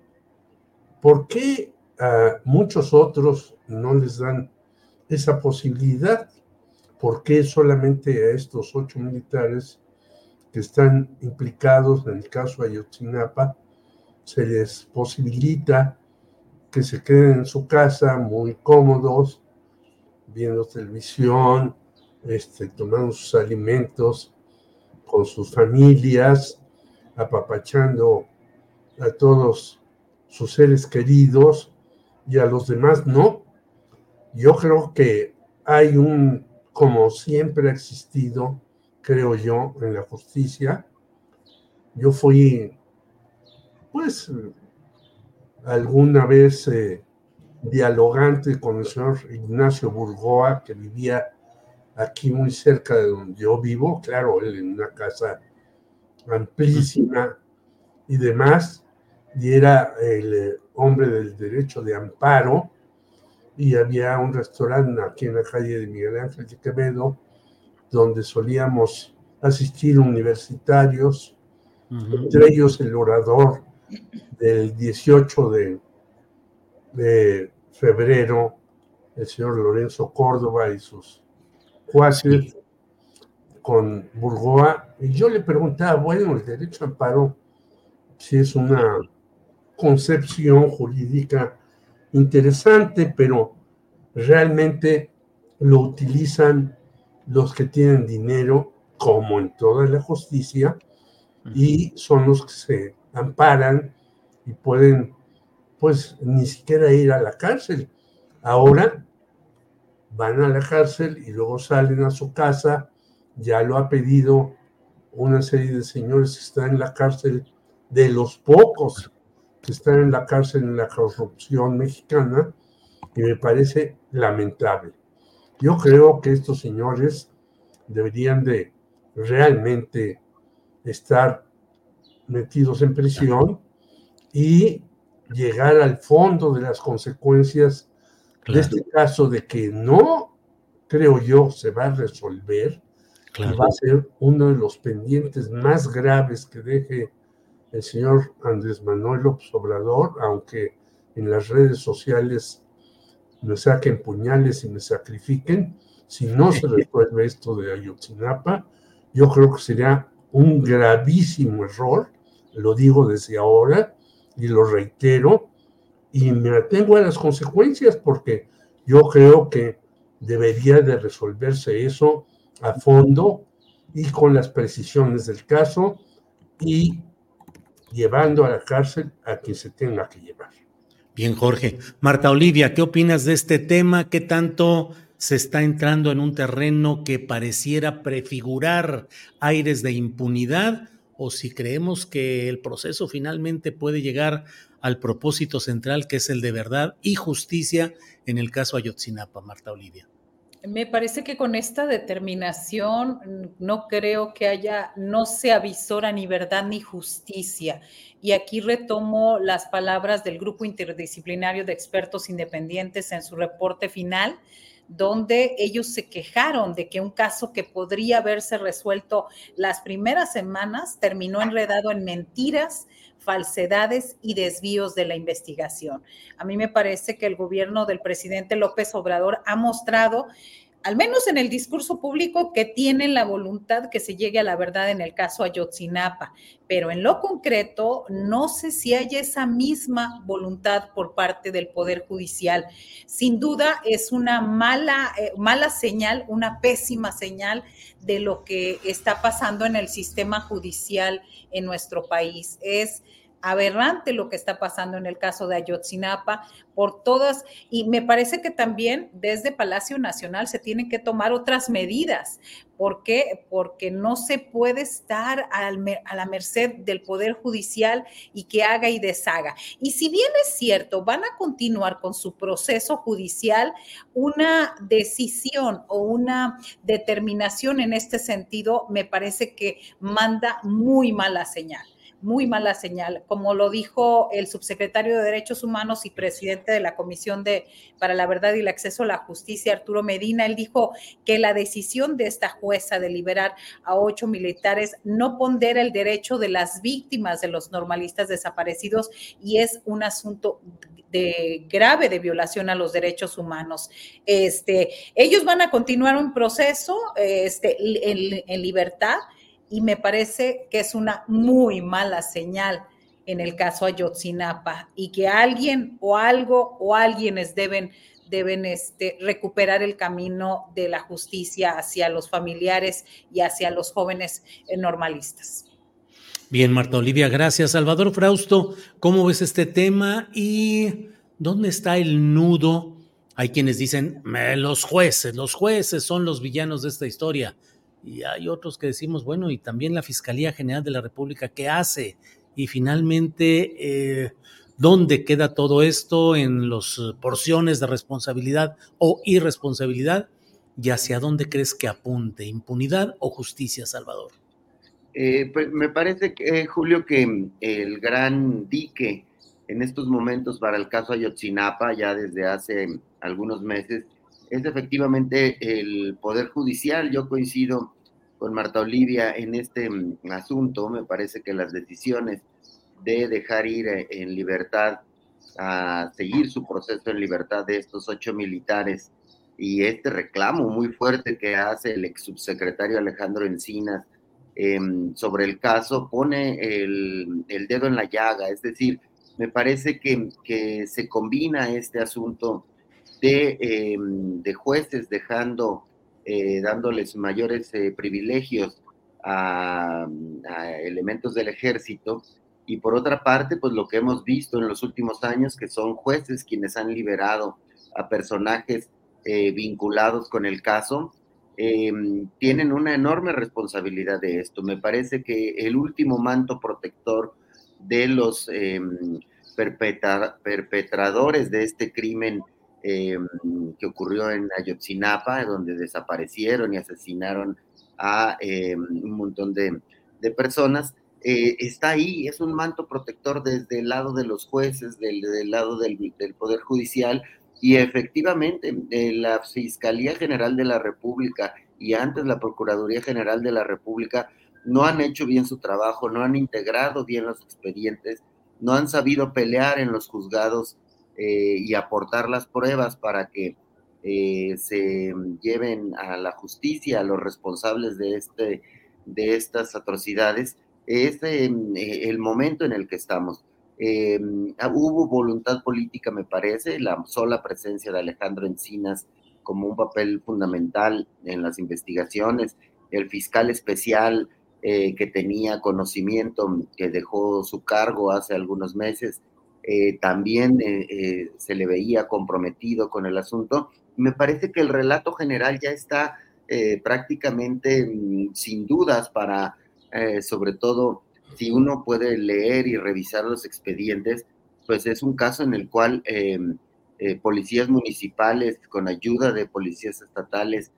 ¿por qué a muchos otros no les dan esa posibilidad? ¿Por qué solamente a estos ocho militares que están implicados en el caso Ayotzinapa se les posibilita que se queden en su casa muy cómodos, viendo televisión, este, tomando sus alimentos con sus familias, apapachando a todos sus seres queridos y a los demás no. Yo creo que hay un, como siempre ha existido, creo yo, en la justicia. Yo fui, pues, alguna vez eh, dialogante con el señor Ignacio Burgoa, que vivía aquí muy cerca de donde yo vivo, claro, él en una casa amplísima y demás y era el eh, hombre del derecho de amparo, y había un restaurante aquí en la calle de Miguel Ángel de Quevedo, donde solíamos asistir universitarios, entre ellos el orador del 18 de, de febrero, el señor Lorenzo Córdoba y sus cuases con Burgoa, y yo le preguntaba, bueno, el derecho a amparo, si es una concepción jurídica interesante, pero realmente lo utilizan los que tienen dinero, como en toda la justicia, y son los que se amparan y pueden, pues, ni siquiera ir a la cárcel. Ahora van a la cárcel y luego salen a su casa, ya lo ha pedido una serie de señores que están en la cárcel, de los pocos que están en la cárcel en la corrupción mexicana y me parece lamentable. Yo creo que estos señores deberían de realmente estar metidos en prisión y llegar al fondo de las consecuencias de este caso de que no, creo yo, se va a resolver. Y va a ser uno de los pendientes más graves que deje el señor Andrés Manuel López Obrador, aunque en las redes sociales me saquen puñales y me sacrifiquen, si no se resuelve esto de Ayotzinapa, yo creo que sería un gravísimo error, lo digo desde ahora y lo reitero, y me atengo a las consecuencias porque yo creo que debería de resolverse eso a fondo y con las precisiones del caso y llevando a la cárcel a quien se tenga que llevar. Bien, Jorge. Marta Olivia, ¿qué opinas de este tema? ¿Qué tanto se está entrando en un terreno que pareciera prefigurar aires de impunidad? ¿O si creemos que el proceso finalmente puede llegar al propósito central, que es el de verdad y justicia en el caso Ayotzinapa, Marta Olivia? Me parece que con esta determinación no creo que haya, no se avisora ni verdad ni justicia. Y aquí retomo las palabras del Grupo Interdisciplinario de Expertos Independientes en su reporte final. Donde ellos se quejaron de que un caso que podría haberse resuelto las primeras semanas terminó enredado en mentiras, falsedades y desvíos de la investigación. A mí me parece que el gobierno del presidente López Obrador ha mostrado al menos en el discurso público, que tienen la voluntad que se llegue a la verdad en el caso Ayotzinapa, pero en lo concreto no sé si hay esa misma voluntad por parte del Poder Judicial. Sin duda es una mala, eh, mala señal, una pésima señal de lo que está pasando en el sistema judicial en nuestro país. Es aberrante lo que está pasando en el caso de Ayotzinapa, por todas, y me parece que también desde Palacio Nacional se tienen que tomar otras medidas. ¿Por qué? Porque no se puede estar a la merced del Poder Judicial y que haga y deshaga. Y si bien es cierto, van a continuar con su proceso judicial, una decisión o una determinación en este sentido me parece que manda muy mala señal muy mala señal. Como lo dijo el subsecretario de Derechos Humanos y presidente de la Comisión de, para la Verdad y el Acceso a la Justicia, Arturo Medina, él dijo que la decisión de esta jueza de liberar a ocho militares no pondera el derecho de las víctimas de los normalistas desaparecidos y es un asunto de grave de violación a los derechos humanos. Este, ellos van a continuar un proceso este, en, en libertad y me parece que es una muy mala señal en el caso Ayotzinapa y que alguien o algo o alguienes deben deben este, recuperar el camino de la justicia hacia los familiares y hacia los jóvenes eh, normalistas. Bien, Marta Olivia, gracias. Salvador Frausto, ¿cómo ves este tema y dónde está el nudo? Hay quienes dicen, los jueces, los jueces son los villanos de esta historia. Y hay otros que decimos, bueno, y también la Fiscalía General de la República, ¿qué hace? Y finalmente, eh, ¿dónde queda todo esto en las porciones de responsabilidad o irresponsabilidad? ¿Y hacia dónde crees que apunte? ¿Impunidad o justicia, Salvador? Eh, pues me parece, que, Julio, que el gran dique en estos momentos para el caso Ayotzinapa, ya desde hace algunos meses, es efectivamente el Poder Judicial. Yo coincido con Marta Olivia en este mm, asunto. Me parece que las decisiones de dejar ir eh, en libertad, a seguir su proceso en libertad de estos ocho militares y este reclamo muy fuerte que hace el ex subsecretario Alejandro Encinas em, sobre el caso pone el, dedo en la llaga. Es decir, me parece que, que se combina este asunto Em, de, jueces dejando, eh, dándoles mayores eh, privilegios a, elementos del ejército. Y por otra parte, pues lo que hemos visto en los últimos años, que son jueces quienes han liberado a personajes eh, vinculados con el caso, em, tienen una enorme responsabilidad de esto. Me parece que el último manto protector de los em, perpetradores de este crimen eh, que ocurrió en Ayotzinapa, donde desaparecieron y asesinaron a eh, un montón de, personas, eh, está ahí, es un manto protector desde el lado de los jueces, del, lado del, Poder Judicial, y efectivamente la Fiscalía General de la República y antes la Procuraduría General de la República no han hecho bien su trabajo, no han integrado bien los expedientes, no han sabido pelear en los juzgados eh, y aportar las pruebas para que eh, se lleven a la justicia a los responsables de, este, de estas atrocidades, es em, eh, el momento en el que estamos. hubo voluntad política, me parece, la sola presencia de Alejandro Encinas como un papel fundamental en las investigaciones, el fiscal especial que tenía conocimiento, que dejó su cargo hace algunos meses, eh, también eh, eh, se le veía comprometido con el asunto. Me parece que el relato general ya está prácticamente mm, sin dudas para, sobre todo, si uno puede leer y revisar los expedientes, pues es un caso en el cual policías municipales con ayuda de policías estatales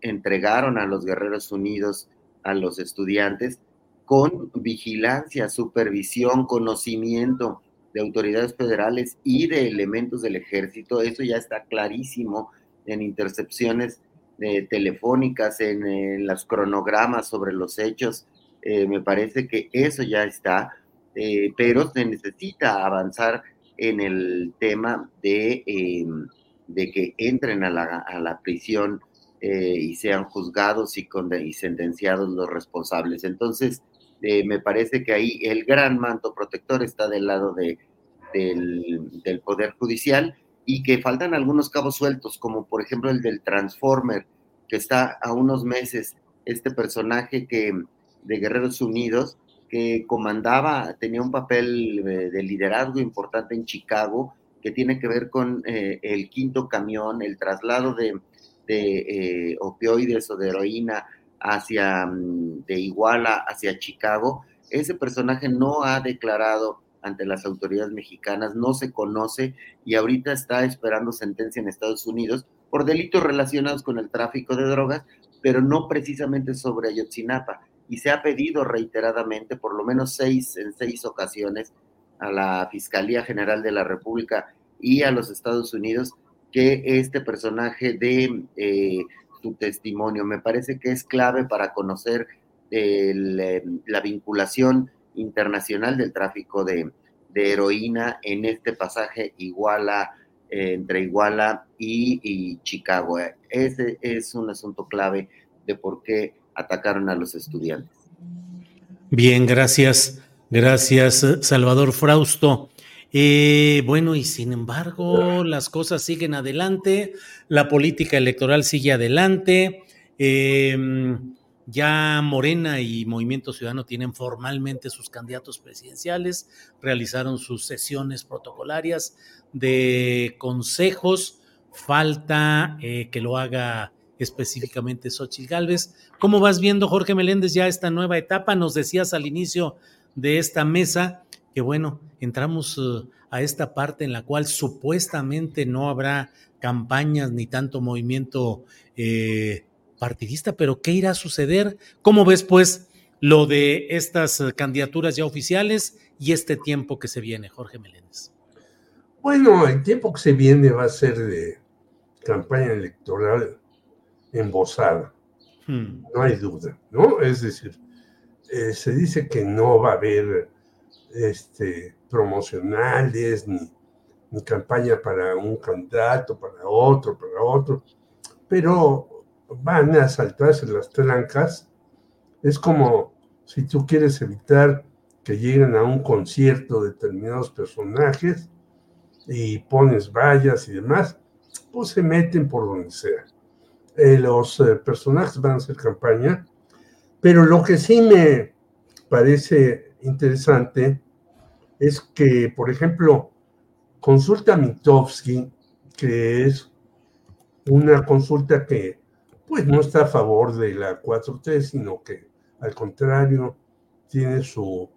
entregaron a los Guerreros Unidos a los estudiantes con vigilancia, supervisión, conocimiento de autoridades federales y de elementos del ejército. Eso ya está clarísimo en intercepciones eh, telefónicas, en, los cronogramas sobre los hechos. Eh, me parece que eso ya está, eh, pero se necesita avanzar en el tema de, em, de que entren a la, a la prisión y sean juzgados y, y sentenciados los responsables. Entonces, me parece que ahí el gran manto protector está del lado de, del, del Poder Judicial y que faltan algunos cabos sueltos, como por ejemplo el del Transformer, que está a unos meses, este personaje que de Guerreros Unidos, que comandaba, tenía un papel eh, de liderazgo importante en Chicago, que tiene que ver con eh, el quinto camión, el traslado de, de eh, opioides o de heroína hacia, mm, de Iguala hacia Chicago. Ese personaje no ha declarado ante las autoridades mexicanas, no se conoce y ahorita está esperando sentencia en Estados Unidos por delitos relacionados con el tráfico de drogas, pero no precisamente sobre Ayotzinapa. Y se ha pedido reiteradamente, por lo menos seis, en seis ocasiones, a la Fiscalía General de la República y a los Estados Unidos que este personaje dé eh, testimonio. Me parece que es clave para conocer eh, la vinculación internacional del tráfico de, heroína en este pasaje Iguala, eh, entre Iguala y, Chicago. Ese es un asunto clave de por qué atacaron a los estudiantes. Bien, gracias. Gracias, Salvador Frausto. Eh, bueno, y sin embargo, las cosas siguen adelante, la política electoral sigue adelante. Eh, ya Morena y Movimiento Ciudadano tienen formalmente sus candidatos presidenciales, realizaron sus sesiones protocolarias de consejos. Falta eh, que lo haga específicamente Xochitl Gálvez. ¿Cómo vas viendo, Jorge Meléndez, ya esta nueva etapa? Nos decías al inicio de esta mesa que, bueno, entramos uh, a esta parte en la cual supuestamente no habrá campañas ni tanto movimiento eh, partidista, pero ¿qué irá a suceder? ¿Cómo ves pues lo de estas eh, candidaturas ya oficiales y este tiempo que se viene, Jorge Meléndez? Bueno, el tiempo que se viene va a ser de campaña electoral embosada, hmm. no hay duda, ¿no? Es decir, eh, se dice que no va a haber este, promocionales ni, ni campaña para un candidato, para otro, para otro, pero van a saltarse las trancas. Es como si tú quieres evitar que lleguen a un concierto determinados personajes y pones vallas y demás, pues se meten por donde sea. Eh, los eh, personajes van a hacer campaña, pero lo que sí me parece interesante es que, por ejemplo, consulta Mitofsky, que es una consulta que pues no está a favor de la 4T, sino que al contrario tiene su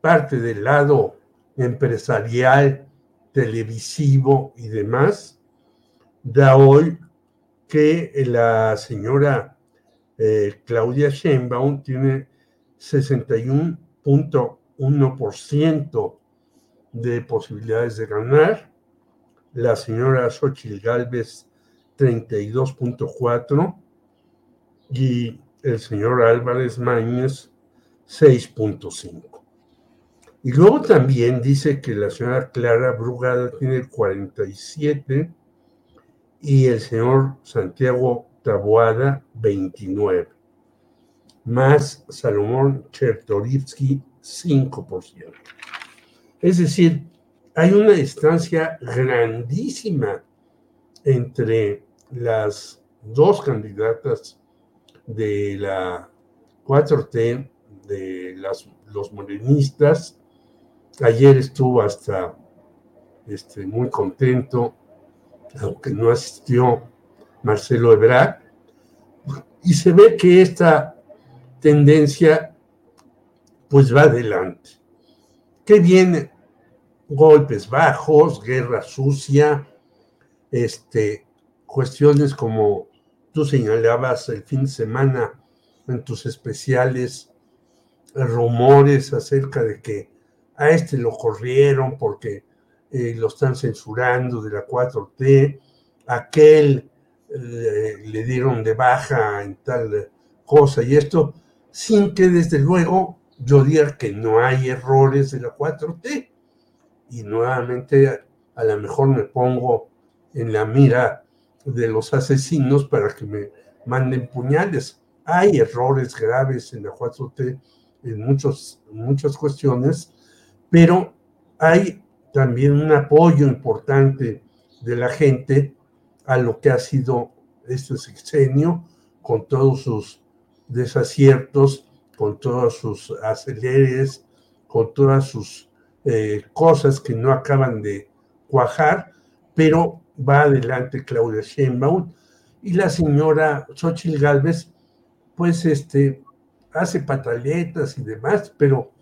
parte del lado empresarial, televisivo y demás, da hoy que la señora eh, Claudia Sheinbaum tiene 61.1% de posibilidades de ganar, la señora Xochitl Galvez 32.4 y el señor Álvarez Mañez 6.5. Y luego también dice que la señora Clara Brugada tiene 47 y el señor Santiago Taboada 29, más Salomón Chertorivsky 5%. Es decir, hay una distancia grandísima entre las dos candidatas de la 4T, de las, los morenistas. Ayer estuvo hasta este, muy contento, aunque no asistió Marcelo Ebrard, y se ve que esta tendencia pues va adelante. ¿Qué viene? Golpes bajos, guerra sucia, este, cuestiones como tú señalabas el fin de semana en tus especiales, rumores acerca de que a este lo corrieron porque eh, lo están censurando de la 4T, aquel eh, le dieron de baja en tal cosa y esto, sin que desde luego yo diga que no hay errores de la 4T. Y nuevamente a lo mejor me pongo en la mira de los asesinos para que me manden puñales. Hay errores graves en la 4T en muchos, muchas cuestiones, pero hay también un apoyo importante de la gente a lo que ha sido este sexenio, con todos sus desaciertos, con todos sus aceleres, con todas sus eh, cosas que no acaban de cuajar, pero va adelante Claudia Sheinbaum. Y la señora Xochitl Galvez, pues este, hace pataletas y demás, pero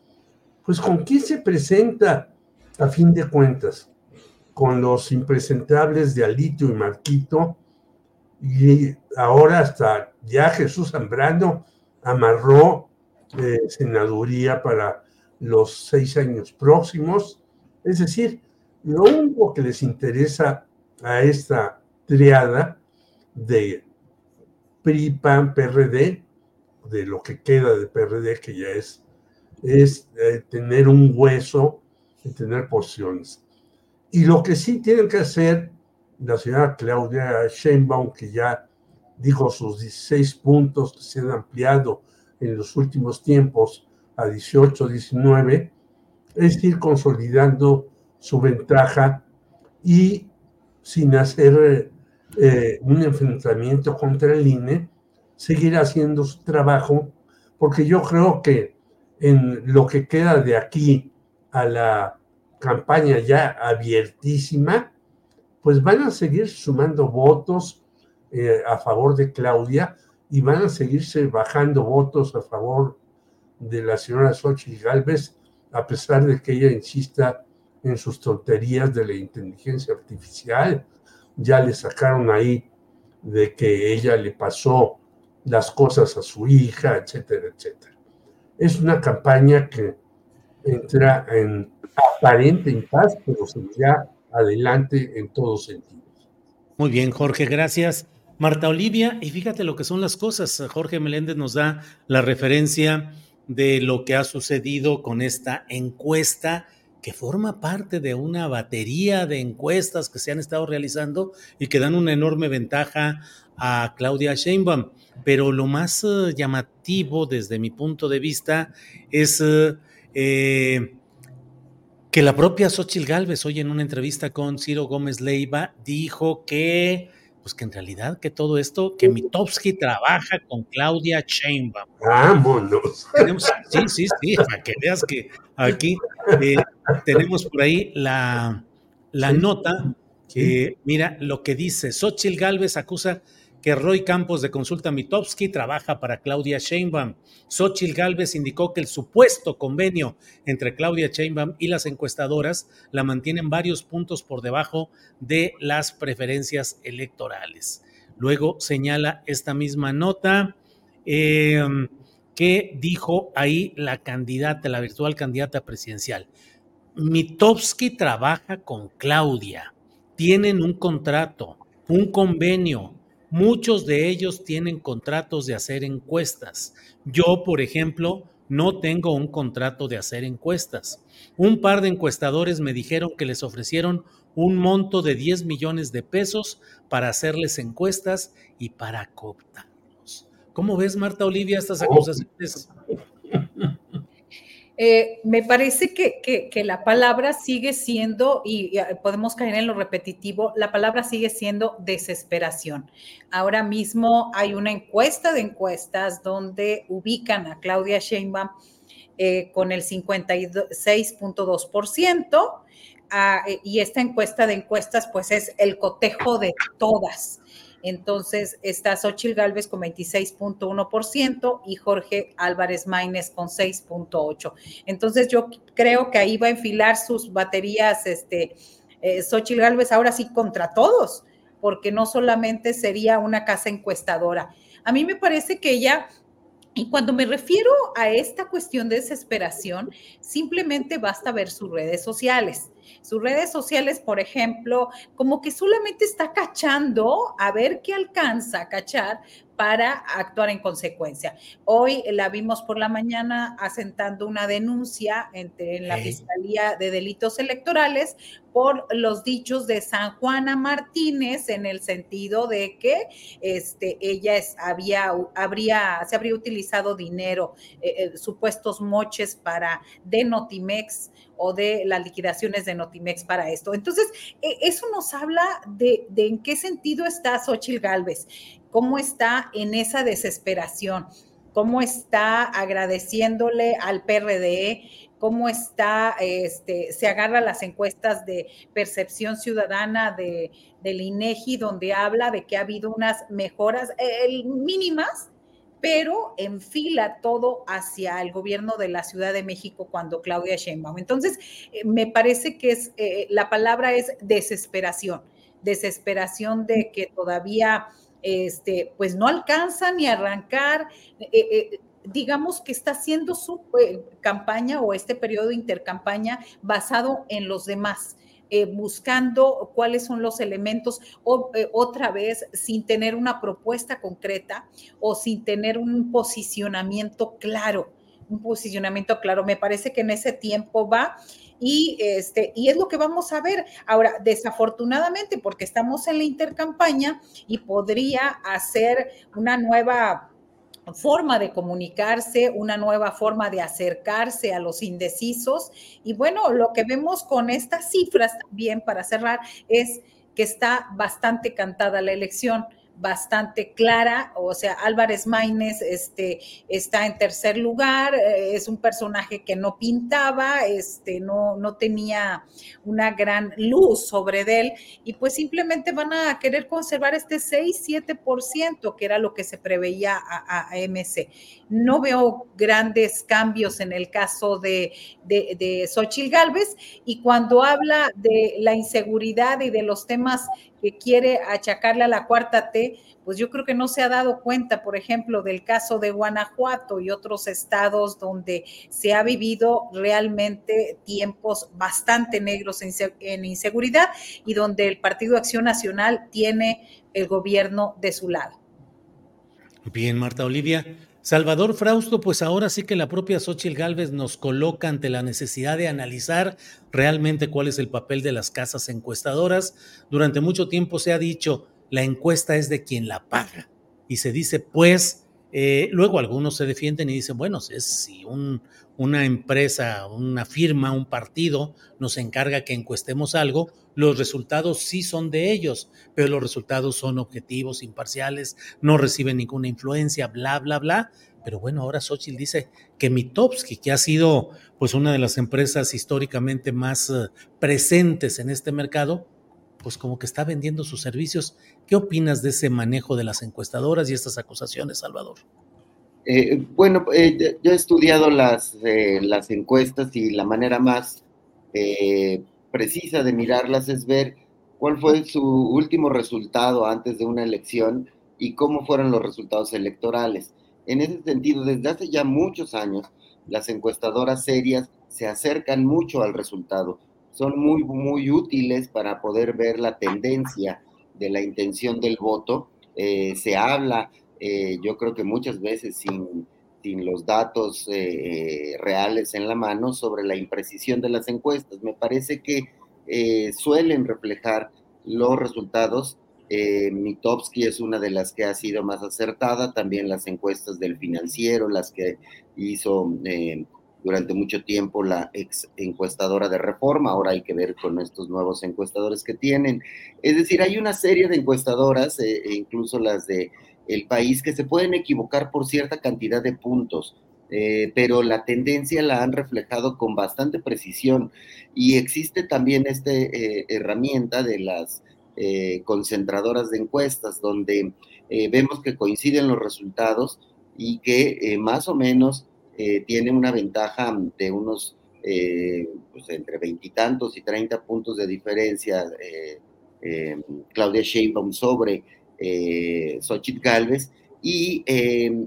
pues con quién se presenta a fin de cuentas, con los impresentables de Alito y Marquito, y ahora hasta ya Jesús Zambrano amarró eh, senaduría para los seis años próximos. Es decir, lo único que les interesa a esta triada de PRI, PAN, PRD, de lo que queda de PRD, que ya es, es eh, tener un hueso y tener porciones. Y lo que sí tienen que hacer la señora Claudia Sheinbaum, que ya dijo sus 16 puntos que se han ampliado en los últimos tiempos a 18, 19, es ir consolidando su ventaja y sin hacer eh, un enfrentamiento contra el INE, seguir haciendo su trabajo, porque yo creo que en lo que queda de aquí a la campaña ya abiertísima, pues van a seguir sumando votos eh, a favor de Claudia y van a seguirse bajando votos a favor de la señora Xochitl Galvez, a pesar de que ella insista en sus tonterías de la inteligencia artificial. Ya le sacaron ahí de que ella le pasó las cosas a su hija, etcétera, etcétera. Es una campaña que entra en aparente paz, pero seguirá adelante en todos sentidos. Muy bien, Jorge, gracias. Marta Olivia, y fíjate lo que son las cosas. Jorge Meléndez nos da la referencia de lo que ha sucedido con esta encuesta que forma parte de una batería de encuestas que se han estado realizando y que dan una enorme ventaja a Claudia Sheinbaum. Pero lo más eh, llamativo desde mi punto de vista es eh, que la propia Xochitl Gálvez hoy en una entrevista con Ciro Gómez Leiva dijo que pues que en realidad que todo esto, que Mitowski trabaja con Claudia Sheinbaum. Vámonos. sí, sí, sí, para que veas que aquí eh, tenemos por ahí la, la nota que, mira, lo que dice, Xochitl Gálvez acusa que Roy Campos de Consulta Mitowski trabaja para Claudia Sheinbaum. Xochitl Gálvez indicó que el supuesto convenio entre Claudia Sheinbaum y las encuestadoras la mantienen varios puntos por debajo de las preferencias electorales. Luego señala esta misma nota em, que dijo ahí la candidata, la virtual candidata presidencial. Mitowski trabaja con Claudia, tienen un contrato, un convenio, Muchos de ellos tienen contratos de hacer encuestas. Yo, por ejemplo, no tengo un contrato de hacer encuestas. Un par de encuestadores me dijeron que les ofrecieron un monto de 10 millones de pesos para hacerles encuestas y para cooptarlos. ¿Cómo ves, Marta Olivia, estas acusaciones? Eh, me parece que, la palabra sigue siendo, y, podemos caer en lo repetitivo, la palabra sigue siendo desesperación. Ahora mismo hay una encuesta de encuestas donde ubican a Claudia Sheinbaum eh, con el 56.2%. Ah, y esta encuesta de encuestas, pues es el cotejo de todas. Entonces está Xochil Gálvez con 26.1% y Jorge Álvarez Maínez con 6.8%. Entonces yo creo que ahí va a enfilar sus baterías, este, eh, Xochil Gálvez ahora sí contra todos, porque no solamente sería una casa encuestadora. A mí me parece que ella y cuando me refiero a esta cuestión de desesperación, simplemente basta ver sus redes sociales. Sus redes sociales, por ejemplo, como que solamente está cachando a ver qué alcanza a cachar para actuar en consecuencia. Hoy la vimos por la mañana asentando una denuncia en la Fiscalía de Delitos Electorales por los dichos de San Juana Martínez en el sentido de que este, ella es, había, habría, se habría utilizado dinero, eh, eh, supuestos moches para de Notimex o de las liquidaciones de Notimex para esto. Entonces, e, eso nos habla de, en qué sentido está Xochitl Galvez cómo está en esa desesperación, cómo está agradeciéndole al PRD, cómo está, este, se agarra las encuestas de percepción ciudadana de, del INEGI, donde habla de que ha habido unas mejoras mínimas, pero enfila todo hacia el gobierno de la Ciudad de México cuando Claudia Sheinbaum. Entonces, eh, me parece que es, eh, la palabra es desesperación, desesperación de que todavía este, pues no alcanza ni arrancar. Eh, eh, digamos que está haciendo su eh, campaña o este periodo de intercampaña basado en los demás. Buscando cuáles son los elementos, o, otra vez sin tener una propuesta concreta o sin tener un posicionamiento claro, un posicionamiento claro. Me parece que en ese tiempo va y, este, y es lo que vamos a ver. Ahora, desafortunadamente, porque estamos en la intercampaña y podría hacer una nueva forma de comunicarse, una nueva forma de acercarse a los indecisos. Y bueno, lo que vemos con estas cifras también, para cerrar, es que está bastante cantada la elección bastante clara, o sea, Álvarez Maínez este, está en tercer lugar, eh, es un personaje que no pintaba, este, no, no tenía una gran luz sobre él, y pues simplemente van a querer conservar este 6-7%, que era lo que se preveía a, a, MC. No veo grandes cambios en el caso de, de, de Xochitl Galvez, y cuando habla de la inseguridad y de los temas que quiere achacarle a la cuarta T, pues yo creo que no se ha dado cuenta, por ejemplo, del caso de Guanajuato y otros estados donde se ha vivido realmente tiempos bastante negros en inseguridad y donde el Partido Acción Nacional tiene el gobierno de su lado. Bien, Marta Olivia. Salvador Frausto, pues ahora sí que la propia Xochitl Gálvez nos coloca ante la necesidad de analizar realmente cuál es el papel de las casas encuestadoras. Durante mucho tiempo se ha dicho, la encuesta es de quien la paga. Y se dice, pues, eh, luego algunos se defienden y dicen, bueno, es si un, una empresa, una firma, un partido nos encarga que encuestemos algo, los resultados sí son de ellos, pero los resultados son objetivos, imparciales, no reciben ninguna influencia, bla, bla, bla. Pero bueno, ahora Xochitl dice que Mitowski, que ha sido pues una de las empresas históricamente más eh, presentes en este mercado, pues como que está vendiendo sus servicios. ¿Qué opinas de ese manejo de las encuestadoras y estas acusaciones, Salvador? Eh, bueno, eh, yo he estudiado las, eh, las encuestas y la manera más eh, precisa de mirarlas es ver cuál fue su último resultado antes de una elección y cómo fueron los resultados electorales. En ese sentido, desde hace ya muchos años, las encuestadoras serias se acercan mucho al resultado son muy, muy útiles para poder ver la tendencia de la intención del voto. Se habla, eh, yo creo que muchas veces sin, sin los datos eh, reales en la mano sobre la imprecisión de las encuestas. Me parece que suelen reflejar los resultados. Mitowski es una de las que ha sido más acertada, también las encuestas del financiero, las que hizo durante mucho tiempo la ex encuestadora de reforma, ahora hay que ver con estos nuevos encuestadores que tienen. Es decir, hay una serie de encuestadoras, eh, e incluso las de el país, que se pueden equivocar por cierta cantidad de puntos. Eh, pero la tendencia la han reflejado con bastante precisión y existe también esta eh, herramienta de las concentradoras de encuestas donde vemos que coinciden los resultados y que más o menos eh, tiene una ventaja de unos eh, pues entre veintitantos y treinta puntos de diferencia eh, Claudia Sheinbaum sobre Xochitl Galvez y,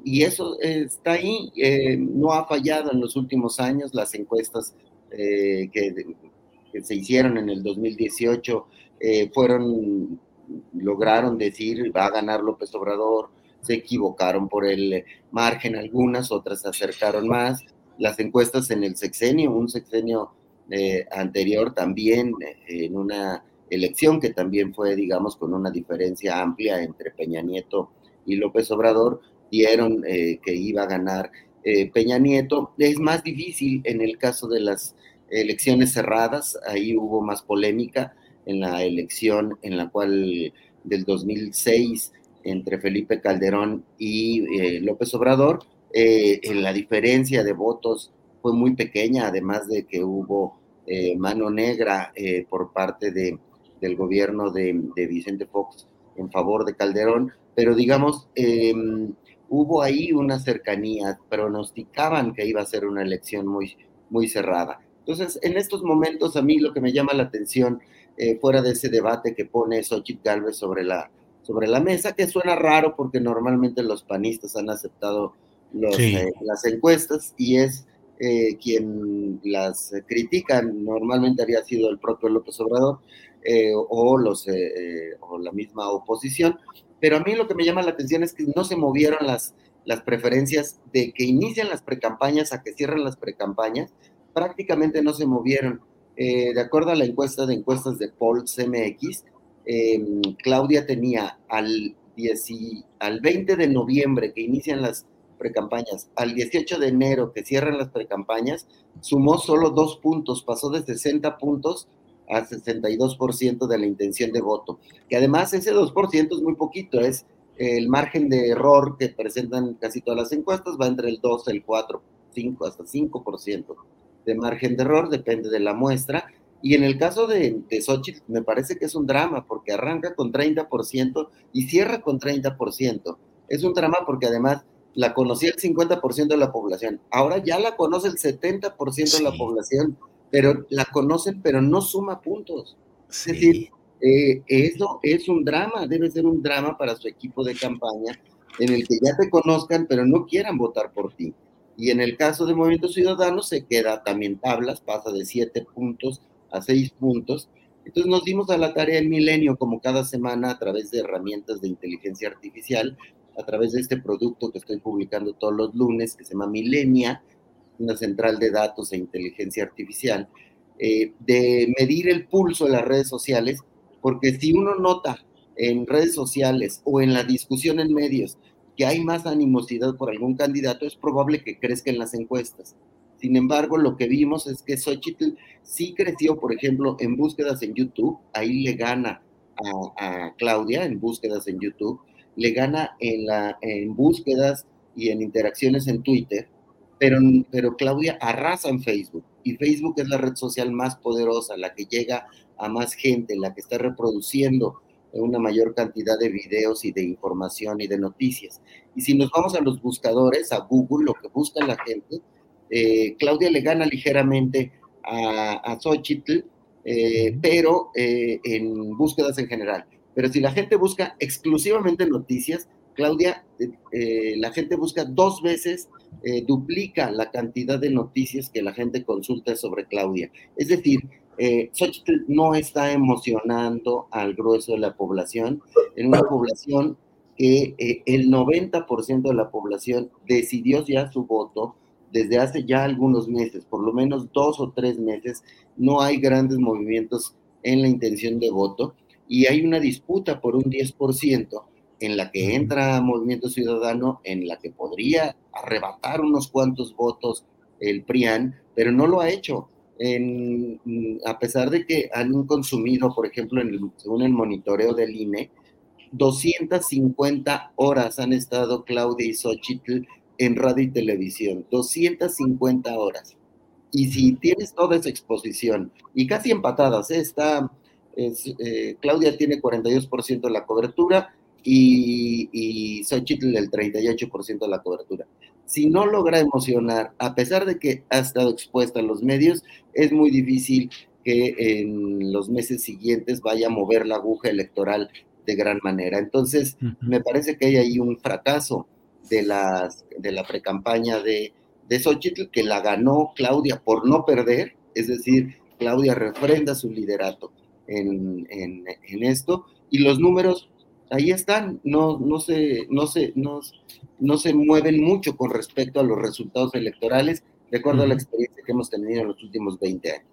y, eso está ahí, no ha fallado en los últimos años, las encuestas que que se hicieron en el 2018 eh, fueron, lograron decir va a ganar López Obrador, se equivocaron por el margen algunas, otras se acercaron más. Las encuestas en el sexenio, un sexenio eh, anterior también, eh, en una elección que también fue, digamos, con una diferencia amplia entre Peña Nieto y López Obrador, dieron que iba a ganar Peña Nieto. Es más difícil en el caso de las elecciones cerradas, ahí hubo más polémica en la elección en la cual del 2006 entre Felipe Calderón y eh, López Obrador, eh, en la diferencia de votos fue muy pequeña, además de que hubo eh, mano negra por parte de, del gobierno de, de, Vicente Fox en favor de Calderón, pero digamos, em, hubo ahí una cercanía, pronosticaban que iba a ser una elección muy, muy cerrada. Entonces, en estos momentos a mí lo que me llama la atención, eh, fuera de ese debate que pone Xochitl Galvez sobre la, sobre la mesa, que suena raro porque normalmente los panistas han aceptado eh, las encuestas y es eh, quien las critican, normalmente había sido el propio López Obrador o, los, o la misma oposición, pero a mí lo que me llama la atención es que no se movieron las, las preferencias de que inician las precampañas a que cierren las precampañas, prácticamente no se movieron. Eh, de acuerdo a la encuesta de encuestas de Paul CMX, Claudia tenía al, al 20 de noviembre que inician las precampañas, al 18 de enero que cierran las precampañas, sumó solo dos puntos, pasó de 60 puntos a 62% de la intención de voto, que además ese 2% es muy poquito, es el margen de error que presentan casi todas las encuestas, va entre el 2, el 4, 5, hasta 5% de margen de error, depende de la muestra. Y en el caso de, de Xochitl, me parece que es un drama, porque arranca con 30% y cierra con 30%. Es un drama porque además la conocía el 50% de la población. Ahora ya la conoce el 70% de la población, pero la conocen, pero no suma puntos. Es decir, eh, eso es un drama, debe ser un drama para su equipo de campaña en el que ya te conozcan, pero no quieran votar por ti. Y en el caso de Movimiento Ciudadano se queda también tablas, pasa de siete puntos a seis puntos. Entonces nos dimos a la tarea el milenio, como cada semana, a través de herramientas de inteligencia artificial, a través de este producto que estoy publicando todos los lunes, que se llama Milenia, una central de datos e inteligencia artificial, eh, de medir el pulso de las redes sociales, porque si uno nota en redes sociales o en la discusión en medios que hay más animosidad por algún candidato, es probable que crezca en las encuestas. Sin embargo, lo que vimos es que Xochitl sí creció, por ejemplo, en búsquedas en YouTube, ahí le gana a, Claudia en búsquedas en YouTube, le gana en, la, en búsquedas y en interacciones en Twitter, pero, pero Claudia arrasa en Facebook y Facebook es la red social más poderosa, la que llega a más gente, la que está reproduciendo una mayor cantidad de videos y de información y de noticias. Y si nos vamos a los buscadores, a Google, lo que busca la gente, eh, Claudia le gana ligeramente a, a Xochitl, eh, pero eh, en búsquedas en general. Pero si la gente busca exclusivamente noticias, Claudia, la gente busca dos veces, duplica la cantidad de noticias que la gente consulta sobre Claudia. Es decir, eh, no está emocionando al grueso de la población, en una población que eh, el 90% de la población decidió ya su voto desde hace ya algunos meses, por lo menos dos o tres meses, no hay grandes movimientos en la intención de voto y hay una disputa por un 10% en la que entra Movimiento Ciudadano, en la que podría arrebatar unos cuantos votos el PRIAN, pero no lo ha hecho a pesar de que han consumido, por ejemplo, en según el monitoreo del INE, 250 horas han estado Claudia y Xochitl en radio y televisión, 250 horas. Y si tienes toda esa exposición, y casi empatadas, ¿eh? está, eh, Claudia tiene 42% de la cobertura y, y Xochitl el 38% de la cobertura si no logra emocionar, a pesar de que ha estado expuesta a los medios, es muy difícil que en los meses siguientes vaya a mover la aguja electoral de gran manera. Entonces, me parece que hay ahí un fracaso de, las, de la precampaña de, de Xochitl, que la ganó Claudia por no perder, es decir, Claudia refrenda su liderato en, en, en esto y los números ahí están, no, no, se, no, se, no, no se mueven mucho con respecto a los resultados electorales, de acuerdo a la experiencia que hemos tenido en los últimos 20 años.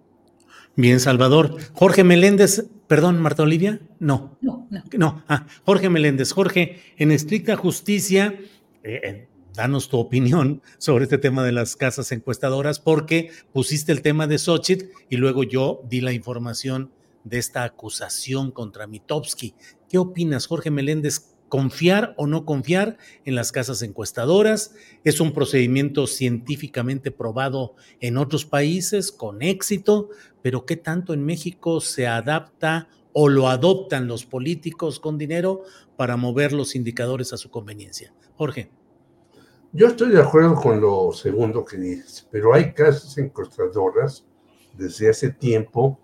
Bien, Salvador. Jorge Meléndez, perdón, Marta Olivia, no. No, no. No, ah, Jorge Meléndez. Jorge, en estricta justicia, eh, eh, danos tu opinión sobre este tema de las casas encuestadoras, porque pusiste el tema de Xochitl y luego yo di la información de esta acusación contra Mitowski. ¿Qué opinas, Jorge Meléndez? ¿Confiar o no confiar en las casas encuestadoras? ¿Es un procedimiento científicamente probado en otros países con éxito? Pero ¿qué tanto en México se adapta o lo adoptan los políticos con dinero para mover los indicadores a su conveniencia? Jorge. Yo estoy de acuerdo con lo segundo que dices, pero hay casas encuestadoras desde hace tiempo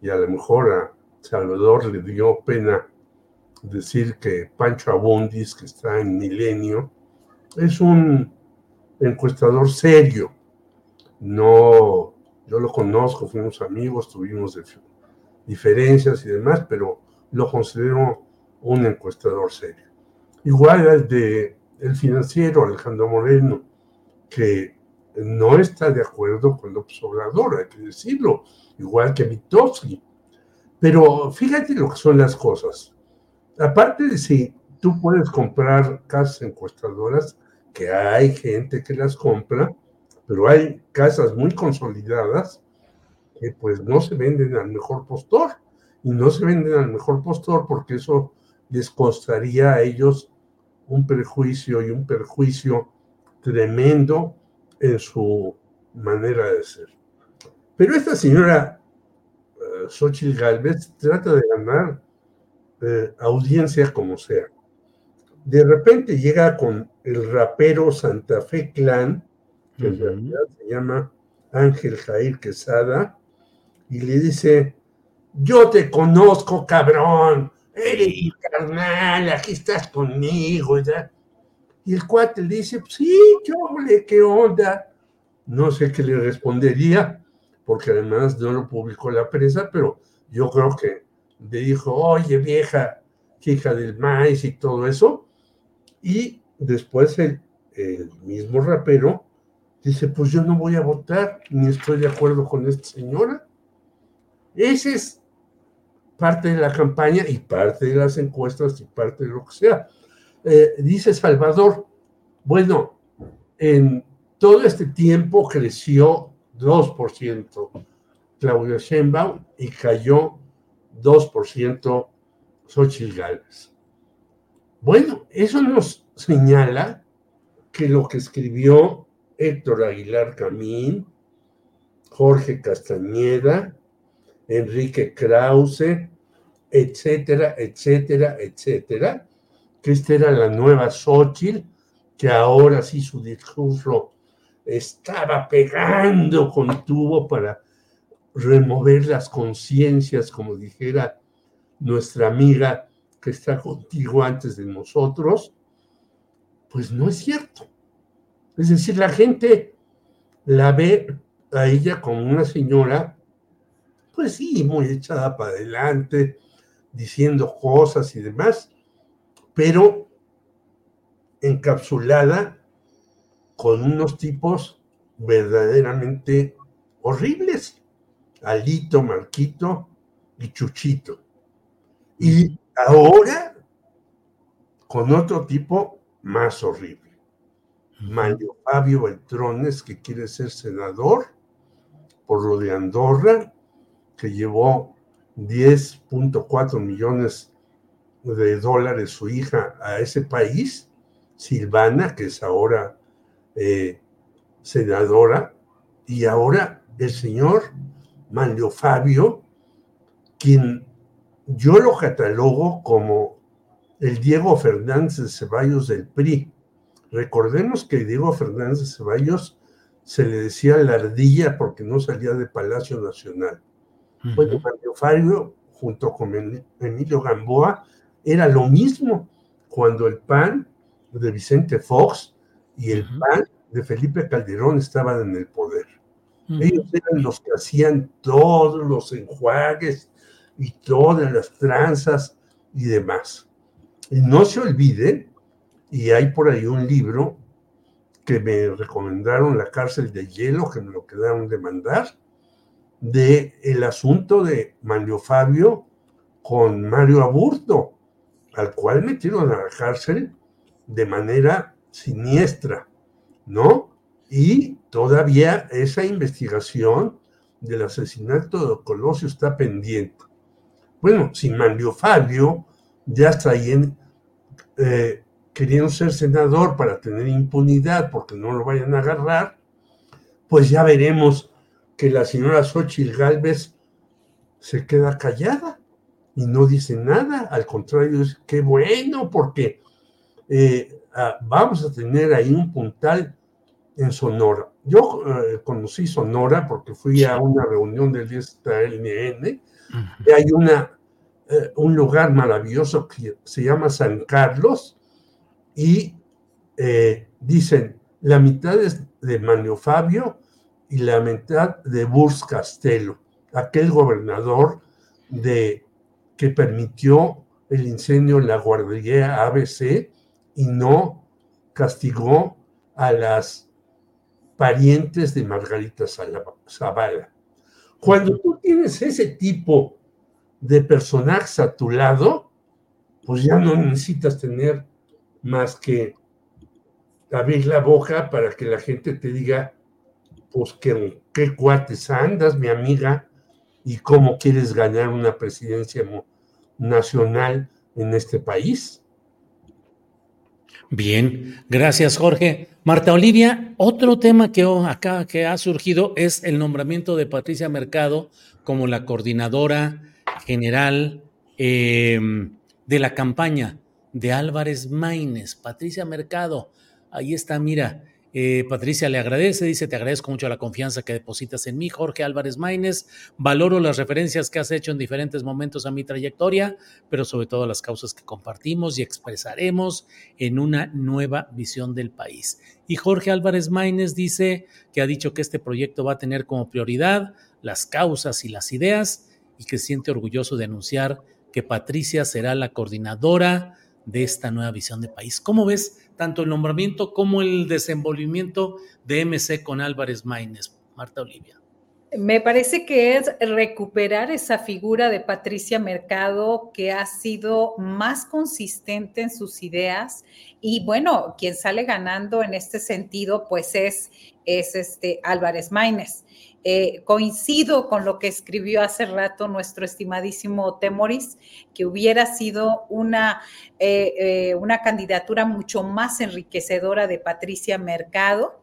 y a lo mejor a Salvador le dio pena decir que Pancho Abundis, que está en Milenio, es un encuestador serio. No, yo lo conozco, fuimos amigos, tuvimos diferencias y demás, pero lo considero un encuestador serio. Igual al de el financiero Alejandro Moreno, que no está de acuerdo con López Obrador, hay que decirlo, igual que Mitowski. Pero fíjate lo que son las cosas. Aparte de si tú puedes comprar casas encuestadoras, que hay gente que las compra, pero hay casas muy consolidadas que pues no se venden al mejor postor. Y no se venden al mejor postor porque eso les costaría a ellos un prejuicio y un perjuicio tremendo en su manera de ser. Pero esta señora uh, Xochitl Galvez trata de ganar eh, audiencia como sea. De repente llega con el rapero Santa Fe Clan, que en realidad se llama Ángel Jair Quesada, y le dice, yo te conozco, cabrón, eres carnal, aquí estás conmigo. Y el cuate le dice, sí, yo, ¿qué onda? No sé qué le respondería, porque además no lo publicó la prensa, pero yo creo que le dijo, oye vieja, hija del maíz y todo eso. Y después el, mismo rapero dice, pues yo no voy a votar, ni estoy de acuerdo con esta señora. Ese es parte de la campaña y parte de las encuestas y parte de lo que sea. Eh, dice Salvador, bueno, en todo este tiempo creció 2% Claudia Sheinbaum y cayó 2% Xochitl Gálvez. Bueno, eso nos señala que lo que escribió Héctor Aguilar Camín, Jorge Castañeda, Enrique Krause, etcétera, etcétera, etcétera, que esta era la nueva Xochitl, que ahora sí su discurso estaba pegando con tubo para remover las conciencias, como dijera nuestra amiga que está contigo antes de nosotros, pues no es cierto. Es decir, la gente la ve a ella como una señora, pues sí, muy echada para adelante, diciendo cosas y demás, pero encapsulada con unos tipos verdaderamente horribles. Alito, Marquito y Chuchito. Y ahora con otro tipo más horrible. Mario Fabio Beltrones, que quiere ser senador por lo de Andorra, que llevó 10.4 millones de dólares su hija a ese país, Silvana, que es ahora eh, senadora, y ahora el señor Manlio Fabio, quien yo lo catalogo como el Diego Fernández de Ceballos del PRI. Recordemos que Diego Fernández de Ceballos se le decía la ardilla porque no salía de Palacio Nacional. Bueno, Manlio Fabio, junto con Emilio Gamboa, era lo mismo cuando el PAN de Vicente Fox y el PAN de Felipe Calderón estaban en el poder. Ellos eran los que hacían todos los enjuagues y todas las tranzas y demás. Y no se olvide, y hay por ahí un libro que me recomendaron la cárcel de hielo, que me lo quedaron de mandar, de el asunto de Mario Fabio con Mario Aburto, al cual metieron a la cárcel de manera siniestra, ¿no? Y todavía esa investigación del asesinato de Colosio está pendiente. Bueno, si Mario Fabio ya está ahí en, eh, queriendo ser senador para tener impunidad porque no lo vayan a agarrar, pues ya veremos que la señora Xochitl Galvez se queda callada y no dice nada. Al contrario, es que bueno, porque eh, ah, vamos a tener ahí un puntal en Sonora. Yo eh, conocí Sonora porque fui a una reunión del ISTLN y hay una, eh, un lugar maravilloso que se llama San Carlos y dicen la mitad es de Manio Fabio y la mitad de Burs Castelo, aquel gobernador de que permitió el incendio en la guardería ABC y no castigó a las parientes de Margarita Zavala. Cuando tú tienes ese tipo de personajes a tu lado, pues ya no necesitas tener más que abrir la boca para que la gente te diga, pues que, qué cuates andas, mi amiga, y cómo quieres ganar una presidencia nacional en este país. Bien, gracias Jorge. Marta Olivia, otro tema que acá que ha surgido es el nombramiento de Patricia Mercado como la coordinadora general em, de la campaña de Álvarez Maínez. Patricia Mercado, ahí está, mira, eh, Patricia le agradece, dice, te agradezco mucho la confianza que depositas en mí, Jorge Álvarez Maínez. Valoro las referencias que has hecho en diferentes momentos a mi trayectoria, pero sobre todo las causas que compartimos y expresaremos en una nueva visión del país. Y Jorge Álvarez Maínez dice que ha dicho que este proyecto va a tener como prioridad las causas y las ideas y que siente orgulloso de anunciar que Patricia será la coordinadora de esta nueva visión de país. ¿Cómo ves tanto el nombramiento como el desenvolvimiento de MC con Álvarez Maínez? Marta Olivia. Me parece que es recuperar esa figura de Patricia Mercado que ha sido más consistente en sus ideas y bueno, quien sale ganando en este sentido pues es, es este Álvarez Maínez. Eh, coincido con lo que escribió hace rato nuestro estimadísimo Temoris, que hubiera sido una, eh, eh, una candidatura mucho más enriquecedora de Patricia Mercado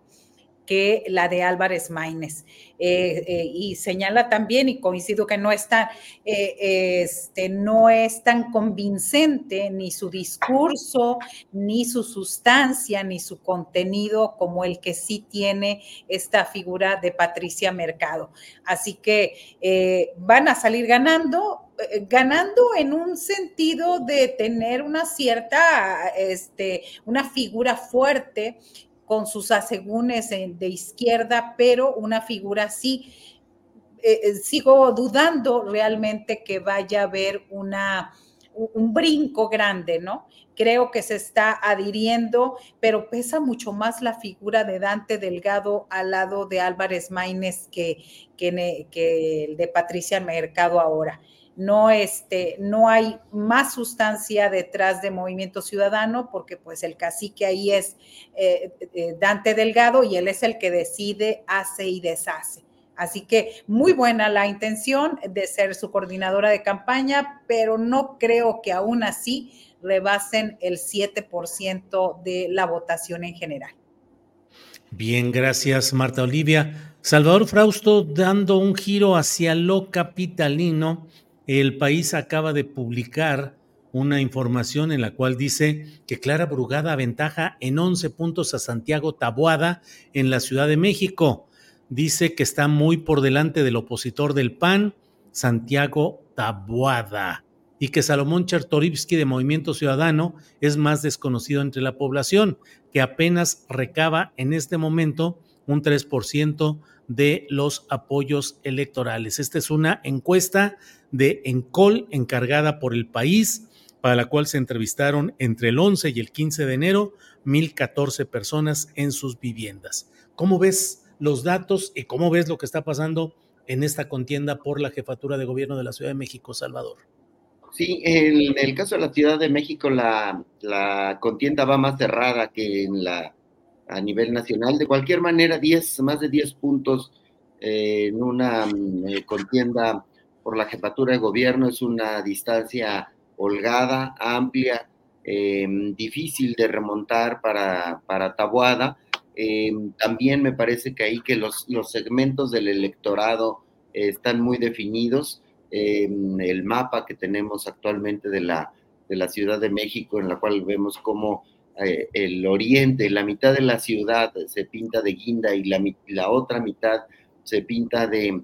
que la de Álvarez Maínez. Eh, eh, y señala también, y coincido que no, está, eh, este, no es tan convincente ni su discurso, ni su sustancia, ni su contenido como el que sí tiene esta figura de Patricia Mercado. Así que van a salir ganando, ganando en un sentido de tener una cierta, este, una figura fuerte con sus asegúnes de izquierda, pero una figura así. Eh, eh, sigo dudando realmente que vaya a haber una, un brinco grande, ¿no? Creo que se está adhiriendo, pero pesa mucho más la figura de Dante Delgado al lado de Álvarez Maínez que, que, que el de Patricia Mercado ahora no, este, no hay más sustancia detrás de Movimiento Ciudadano, porque pues el cacique ahí es eh, eh, Dante Delgado y él es el que decide, hace y deshace. Así que muy buena la intención de ser su coordinadora de campaña, pero no creo que aún así rebasen el 7% de la votación en general. Bien, gracias Marta Olivia. Salvador Frausto dando un giro hacia lo capitalino el país acaba de publicar una información en la cual dice que Clara Brugada aventaja en 11 puntos a Santiago Taboada en la Ciudad de México. Dice que está muy por delante del opositor del PAN, Santiago Taboada, y que Salomón Chertorivsky de Movimiento Ciudadano es más desconocido entre la población, que apenas recaba en este momento un 3% de los apoyos electorales. Esta es una encuesta de Encol encargada por el país, para la cual se entrevistaron entre el 11 y el 15 de enero 1.014 personas en sus viviendas. ¿Cómo ves los datos y cómo ves lo que está pasando en esta contienda por la jefatura de gobierno de la Ciudad de México, Salvador? Sí, en el caso de la Ciudad de México, la, la contienda va más cerrada que en la, a nivel nacional. De cualquier manera, 10, más de 10 puntos eh, en una eh, contienda por la jefatura de gobierno es una distancia holgada, amplia, em, difícil de remontar para, para Tabuada. Em, también me parece que ahí que los, los segmentos del electorado están muy definidos. Em, el mapa que tenemos actualmente de la, de la Ciudad de México, en la cual vemos cómo eh, el oriente, la mitad de la ciudad se pinta de guinda y la, otra mitad se pinta de,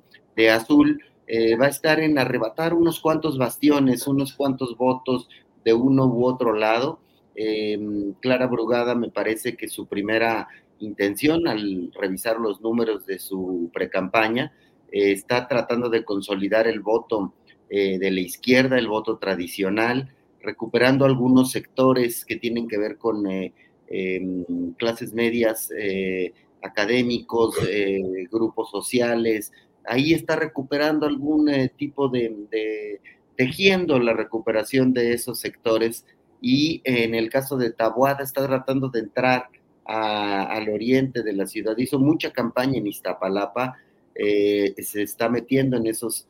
azul, eh, va a estar en arrebatar unos cuantos bastiones, unos cuantos votos de uno u otro lado. Em, Clara Brugada me parece que su primera intención al revisar los números de su precampaña eh, está tratando de consolidar el voto de la izquierda, el voto tradicional, recuperando algunos sectores que tienen que ver con eh, em, clases medias, eh, académicos, eh, grupos sociales. Ahí está recuperando algún tipo de, tejiendo la recuperación de esos sectores y en el caso de Tabuada está tratando de entrar al oriente de la ciudad. Hizo mucha campaña en Iztapalapa, se está metiendo en esos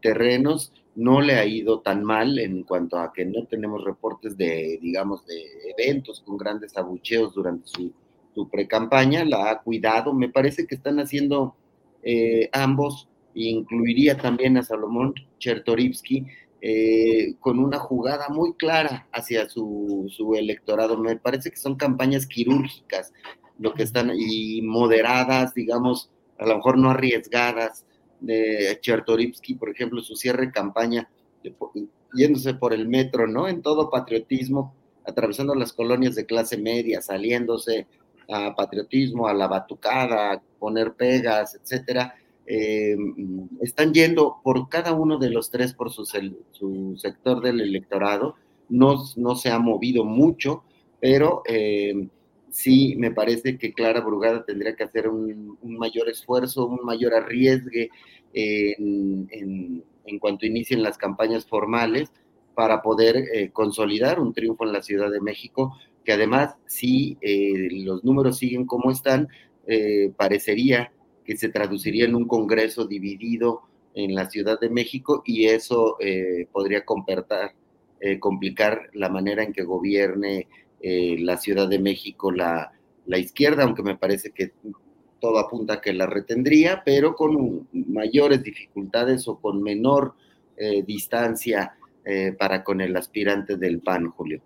terrenos no le ha ido tan mal en cuanto a que no tenemos reportes de, digamos, de eventos con grandes abucheos durante su, su pre-campaña, la ha cuidado, me parece que están haciendo eh, ambos, incluiría también a Salomón Chertorivsky, eh, con una jugada muy clara hacia su, su, electorado. Me parece que son campañas quirúrgicas, lo que están, y moderadas, digamos, a lo mejor no arriesgadas, de Chertorivsky, por ejemplo, su cierre de campaña, yéndose por el metro, ¿no? En todo patriotismo, atravesando las colonias de clase media, saliéndose a patriotismo, a la batucada, a poner pegas, etcétera. Eh, están yendo por cada uno de los tres por su, su sector del electorado. No, no, se ha movido mucho, pero eh, sí me parece que Clara Brugada tendría que hacer un, mayor esfuerzo, un mayor arriesgue en, cuanto inicien las campañas formales para poder eh, consolidar un triunfo en la Ciudad de México, que además, si eh, los números siguen como están, eh, parecería que se traduciría en un Congreso dividido en la Ciudad de México y eso podría complicar la manera en que gobierne eh, la Ciudad de México la, la izquierda, aunque me parece que todo apunta a que la retendría, pero con mayores dificultades o con menor eh, distancia eh, para con el aspirante del PAN, Julio.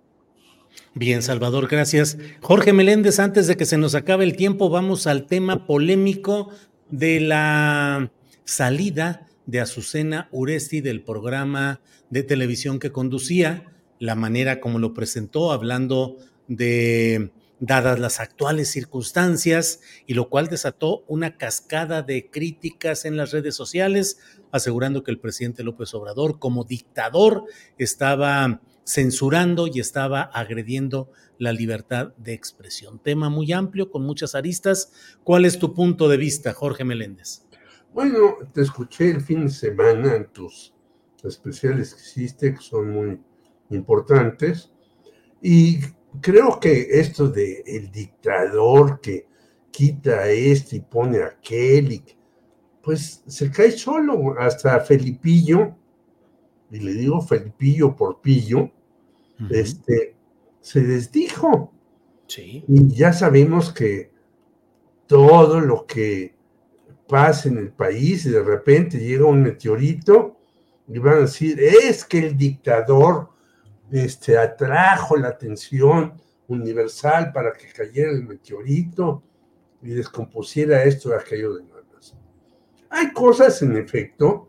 Bien, Salvador, gracias. Jorge Meléndez, antes de que se nos acabe el tiempo, vamos al tema polémico de la salida de Azucena Uresti del programa de televisión que conducía la manera como lo presentó, hablando de dadas las actuales circunstancias, y lo cual desató una cascada de críticas en las redes sociales, asegurando que el presidente López Obrador, como dictador, estaba censurando y estaba agrediendo la libertad de expresión. Tema muy amplio, con muchas aristas. ¿Cuál es tu punto de vista, Jorge Meléndez? Bueno, te escuché el fin de semana en tus especiales que hiciste, que son muy importantes. Y creo que esto de el dictador que quita a este y pone a aquel, y, pues se cae solo. Hasta Felipillo, y le digo Felipillo por pillo, este, se desdijo. Sí. Y ya sabemos que todo lo que pasa en el país y de repente llega un meteorito y van a decir, es que el dictador este, atrajo la atención universal para que cayera el meteorito y descompusiera esto y aquello de más. Hay cosas, en efecto,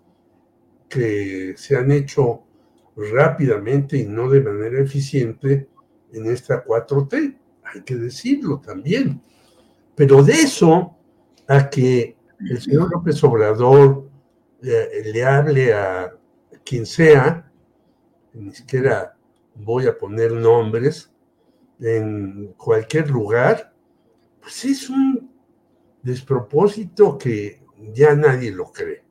que se han hecho rápidamente y no de manera eficiente en esta 4T, hay que decirlo también. Pero de eso a que el señor López Obrador eh, le hable a quien sea, ni siquiera voy a poner nombres, en cualquier lugar, pues es un despropósito que ya nadie lo cree.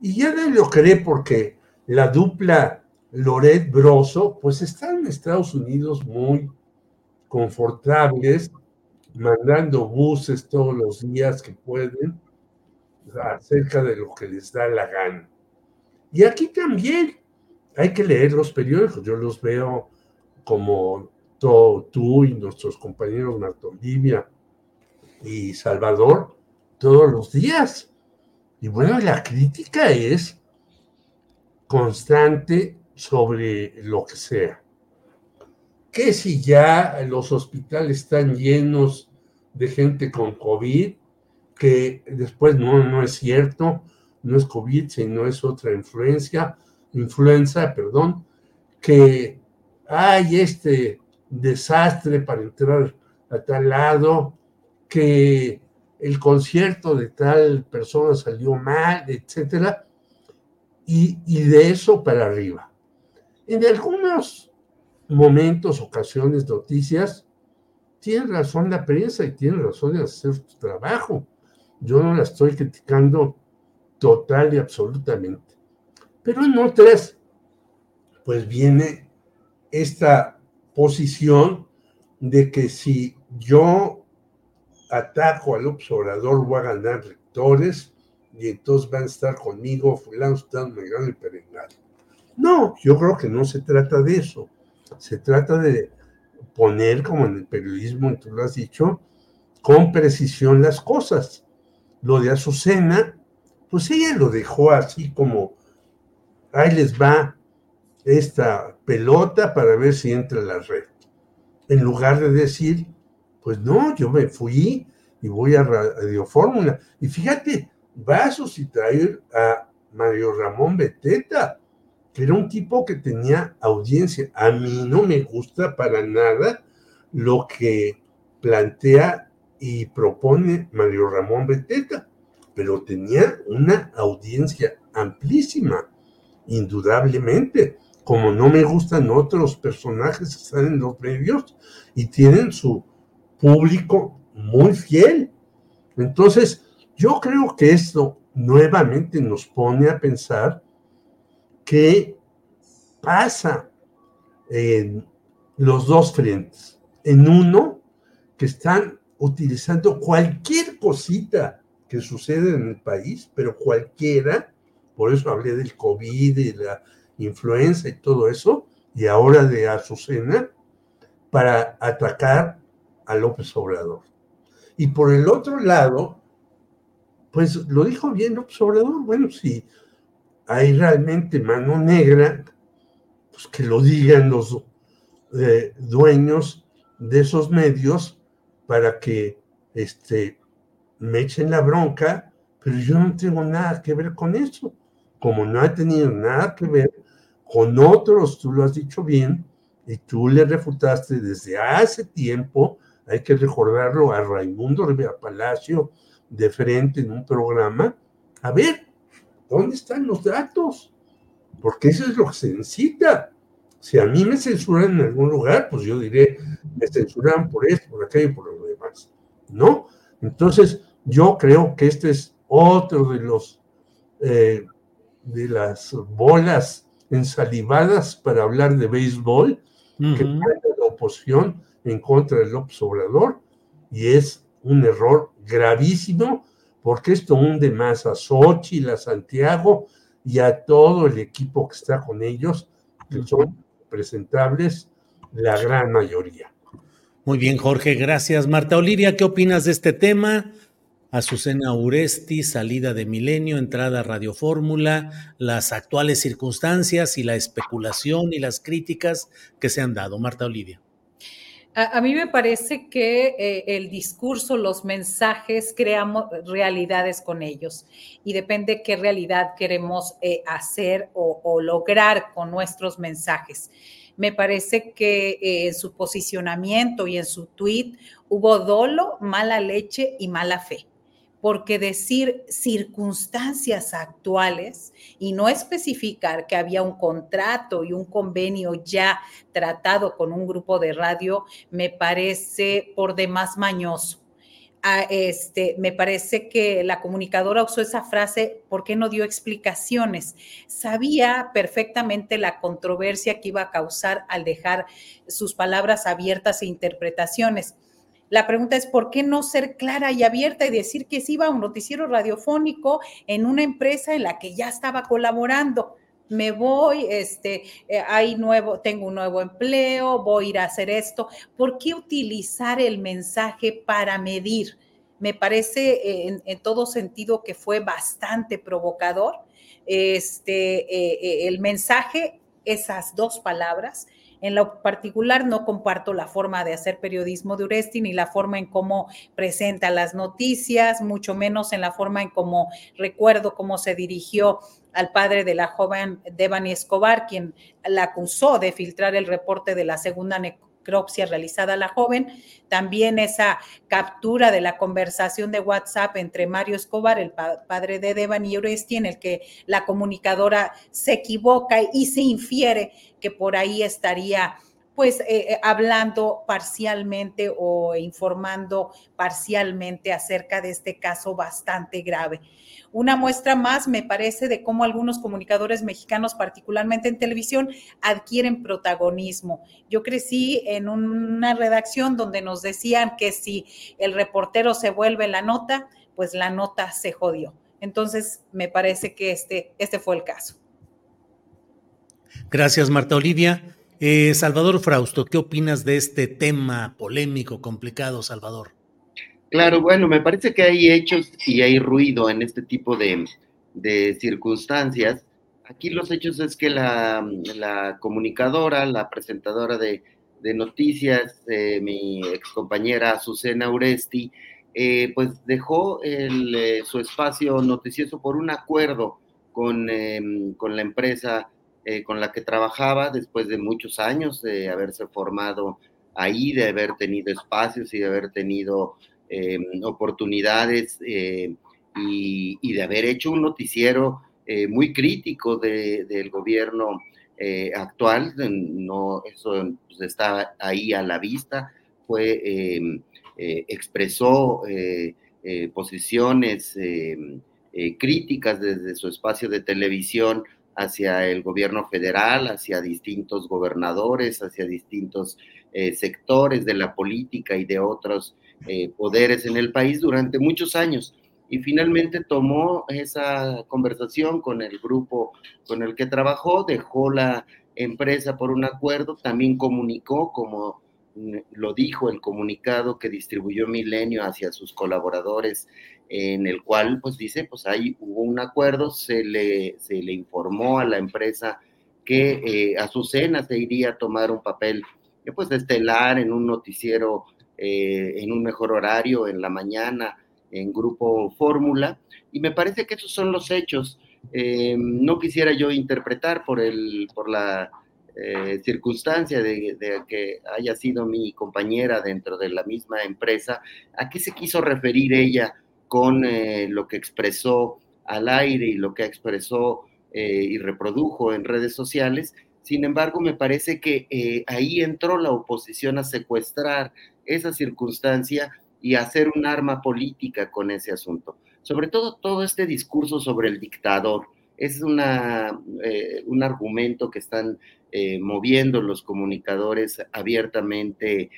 Y ya nadie lo cree porque la dupla Loret Broso, pues están en Estados Unidos muy confortables, mandando buses todos los días que pueden acerca de lo que les da la gana. Y aquí también hay que leer los periódicos, yo los veo como tú y nuestros compañeros Marta Olivia y Salvador todos los días. Y bueno, la crítica es constante sobre lo que sea. Que si ya los hospitales están llenos de gente con COVID, que después no, no es cierto, no es COVID, sino es otra influencia, influenza, perdón, que hay este desastre para entrar a tal lado, que el concierto de tal persona salió mal, etcétera, y, y de eso para arriba. En algunos momentos, ocasiones, noticias, tiene razón la prensa y tiene razón de hacer su trabajo. Yo no la estoy criticando total y absolutamente. Pero en otras, pues viene esta posición de que si yo ataco al observador voy a ganar lectores y entonces van a estar conmigo fulano, están megano y perenal. No, yo creo que no se trata de eso. Se trata de poner, como en el periodismo, tú lo has dicho, con precisión las cosas. Lo de Azucena, pues ella lo dejó así como, ahí les va esta pelota para ver si entra la red. En lugar de decir, pues no, yo me fui y voy a Radio Fórmula. Y fíjate, va a sustituir a Mario Ramón Beteta, que era un tipo que tenía audiencia. A mí no me gusta para nada lo que plantea y propone Mario Ramón Beteta, pero tenía una audiencia amplísima, indudablemente como no me gustan otros personajes que están en los medios y tienen su público muy fiel. Entonces, yo creo que esto nuevamente nos pone a pensar qué pasa en los dos frentes. En uno, que están utilizando cualquier cosita que sucede en el país, pero cualquiera, por eso hablé del COVID y la influenza y todo eso, y ahora de Azucena, para atacar a López Obrador. Y por el otro lado, pues lo dijo bien López Obrador, bueno, si hay realmente mano negra, pues que lo digan los eh, dueños de esos medios para que este, me echen la bronca, pero yo no tengo nada que ver con eso. Como no ha tenido nada que ver con otros, tú lo has dicho bien, y tú le refutaste desde hace tiempo, hay que recordarlo a Raimundo Rivera Palacio de frente en un programa, a ver, ¿dónde están los datos? Porque eso es lo que se necesita. Si a mí me censuran en algún lugar, pues yo diré, me censuran por esto, por aquello por lo demás. ¿No? Entonces, yo creo que este es otro de los eh, de las bolas ensalivadas para hablar de béisbol, que la oposición en contra del López Obrador, y es un error gravísimo, porque esto hunde más a Xochitl, a Santiago y a todo el equipo que está con ellos, que son presentables la gran mayoría. Muy bien, Jorge, gracias. Marta Olivia, ¿qué opinas de este tema? Azucena Uresti, salida de Milenio, entrada Radio Fórmula, las actuales circunstancias y la especulación y las críticas que se han dado. Marta Olivia. A, mí me parece que eh, el discurso, los mensajes, creamos realidades con ellos y depende qué realidad queremos eh, hacer o, lograr con nuestros mensajes. Me parece que eh, en su posicionamiento y en su tweet hubo dolo, mala leche y mala fe porque decir circunstancias actuales y no especificar que había un contrato y un convenio ya tratado con un grupo de radio me parece por demás mañoso. Ah, este, me parece que la comunicadora usó esa frase porque no dio explicaciones. Sabía perfectamente la controversia que iba a causar al dejar sus palabras abiertas e interpretaciones la pregunta es, ¿por qué no ser clara y abierta y decir que sí iba a un noticiero radiofónico en una empresa en la que ya estaba colaborando? me voy, este, eh, hay nuevo, tengo un nuevo empleo, voy a ir a hacer esto. ¿Por qué utilizar el mensaje para medir? Me parece eh, en, todo sentido que fue bastante provocador. Este, eh, el mensaje, esas dos palabras, en lo particular, no comparto la forma de hacer periodismo de Uresti ni la forma en cómo presenta las noticias, mucho menos en la forma en cómo recuerdo cómo se dirigió al padre de la joven Devani Escobar, quien la acusó de filtrar el reporte de la segunda necropsia realizada a la joven, también esa captura de la conversación de WhatsApp entre Mario Escobar, el padre de Devan y Oresti, en el que la comunicadora se equivoca y se infiere que por ahí estaría pues eh, eh, hablando parcialmente o informando parcialmente acerca de este caso bastante grave. Una muestra más, me parece, de cómo algunos comunicadores mexicanos, particularmente en televisión, adquieren protagonismo. Yo crecí en una redacción donde nos decían que si el reportero se vuelve la nota, pues la nota se jodió. Entonces, me parece que este, este fue el caso. Gracias, Marta Olivia. Eh, Salvador Frausto, ¿qué opinas de este tema polémico, complicado, Salvador? Claro, bueno, me parece que hay hechos y hay ruido en este tipo de, circunstancias. Aquí los hechos es que la, comunicadora, la presentadora de, noticias, eh, mi excompañera Azucena Uresti, eh, pues dejó eh, su espacio noticioso por un acuerdo con, em, con la empresa con la que trabajaba después de muchos años de haberse formado ahí, de haber tenido espacios y de haber tenido eh, oportunidades eh, y, de haber hecho un noticiero eh, muy crítico del gobierno actual. No, eso pues, está ahí a la vista. Fue, expresó posiciones críticas desde su espacio de televisión hacia el gobierno federal, hacia distintos gobernadores, hacia distintos sectores de la política y de otros eh, poderes en el país durante muchos años. Y finalmente tomó esa conversación con el grupo con el que trabajó, dejó la empresa por un acuerdo, también comunicó, como lo dijo el comunicado que distribuyó Milenio hacia sus colaboradores, en el cual pues dice, pues ahí hubo un acuerdo, se le, se le informó a la empresa que eh, Azucena se iría a tomar un papel pues estelar en un noticiero eh, en un mejor horario, en la mañana, en grupo fórmula, y me parece que esos son los hechos. Eh, no quisiera yo interpretar por, el, por la eh, circunstancia de, que haya sido mi compañera dentro de la misma empresa, a qué se quiso referir ella con lo que expresó al aire y lo que expresó y reprodujo en redes sociales. Sin embargo, me parece que ahí entró la oposición a secuestrar esa circunstancia y hacer un arma política con ese asunto. Sobre todo todo este discurso sobre el dictador es una, eh, un argumento que están eh, moviendo los comunicadores abiertamente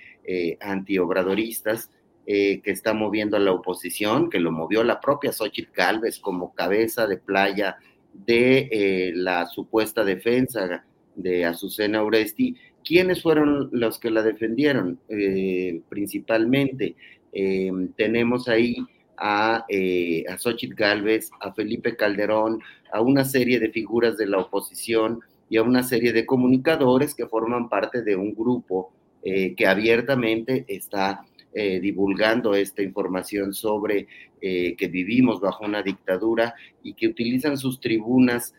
eh, que está moviendo a la oposición, que lo movió la propia Xochitl Galvez como cabeza de playa de la supuesta defensa de Azucena Oresti, ¿Quiénes fueron los que la defendieron? Eh, principalmente eh, tenemos ahí a, eh, a Xochitl Galvez, a Felipe Calderón, a una serie de figuras de la oposición y a una serie de comunicadores que forman parte de un grupo que abiertamente está divulgando esta información sobre que vivimos bajo una dictadura y que utilizan sus tribunas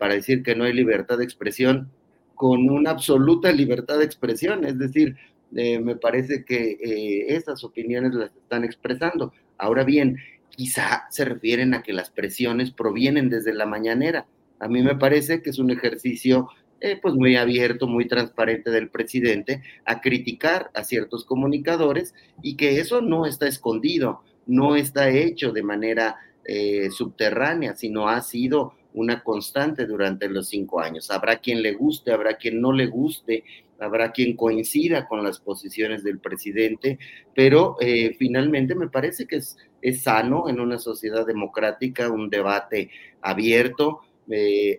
para decir que no hay libertad de expresión con una absoluta libertad de expresión, es decir, eh, me parece que eh, esas opiniones las están expresando. Ahora bien, quizá se refieren a que las presiones provienen desde la mañanera. A mí me parece que es un ejercicio eh, pues muy abierto, muy transparente del presidente a criticar a ciertos comunicadores y que eso no está escondido, no está hecho de manera eh, subterránea, sino ha sido una constante durante los cinco años. Habrá quien le guste, habrá quien no le guste, habrá quien coincida con las posiciones del presidente, pero eh, finalmente me parece que es, es, sano en una sociedad democrática un debate abierto.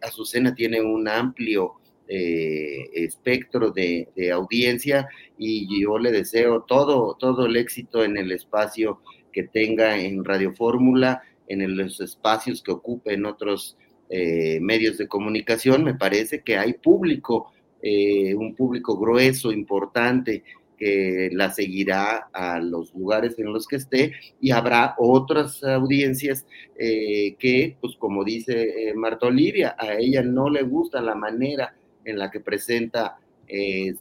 Azucena tiene un amplio eh, espectro de, audiencia y yo le deseo todo, todo el éxito en el espacio que tenga en Radio Fórmula, en los espacios que ocupe en otros eh, medios de comunicación, me parece que hay público, eh, un público grueso, importante, que la seguirá a los lugares en los que esté y habrá otras audiencias eh, que, pues como dice Marta Olivia, a ella no le gusta la manera en la que presenta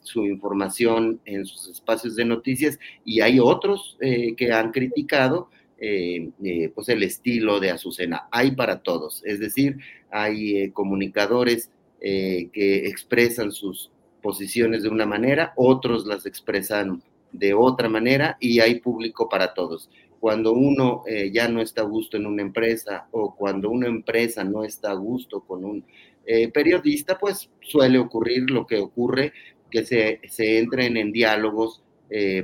su información en sus espacios de noticias y hay otros que han criticado eh, eh, pues el estilo de Azucena. Hay para todos, es decir, hay eh, comunicadores que expresan sus posiciones de una manera, otros las expresan de otra manera y hay público para todos. Cuando uno ya no está a gusto en una empresa o cuando una empresa no está a gusto con un periodista, pues suele ocurrir lo que ocurre, que se, se entren en diálogos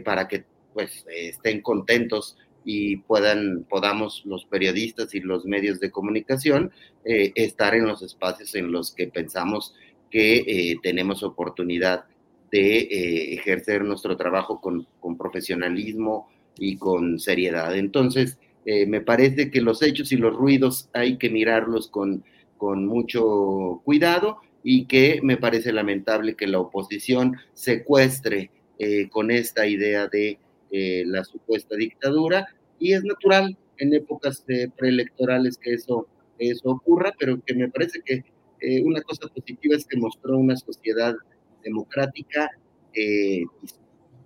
para que pues estén contentos y puedan, podamos los periodistas y los medios de comunicación eh, estar en los espacios en los que pensamos que eh, tenemos oportunidad de eh, ejercer nuestro trabajo con, con, profesionalismo y con seriedad. Entonces, me parece que los hechos y los ruidos hay que mirarlos con, con mucho cuidado y que me parece lamentable que la oposición secuestre con esta idea de la supuesta dictadura y es natural en épocas preelectorales que eso, eso ocurra, pero que me parece que eh, una cosa positiva es que mostró una sociedad democrática eh,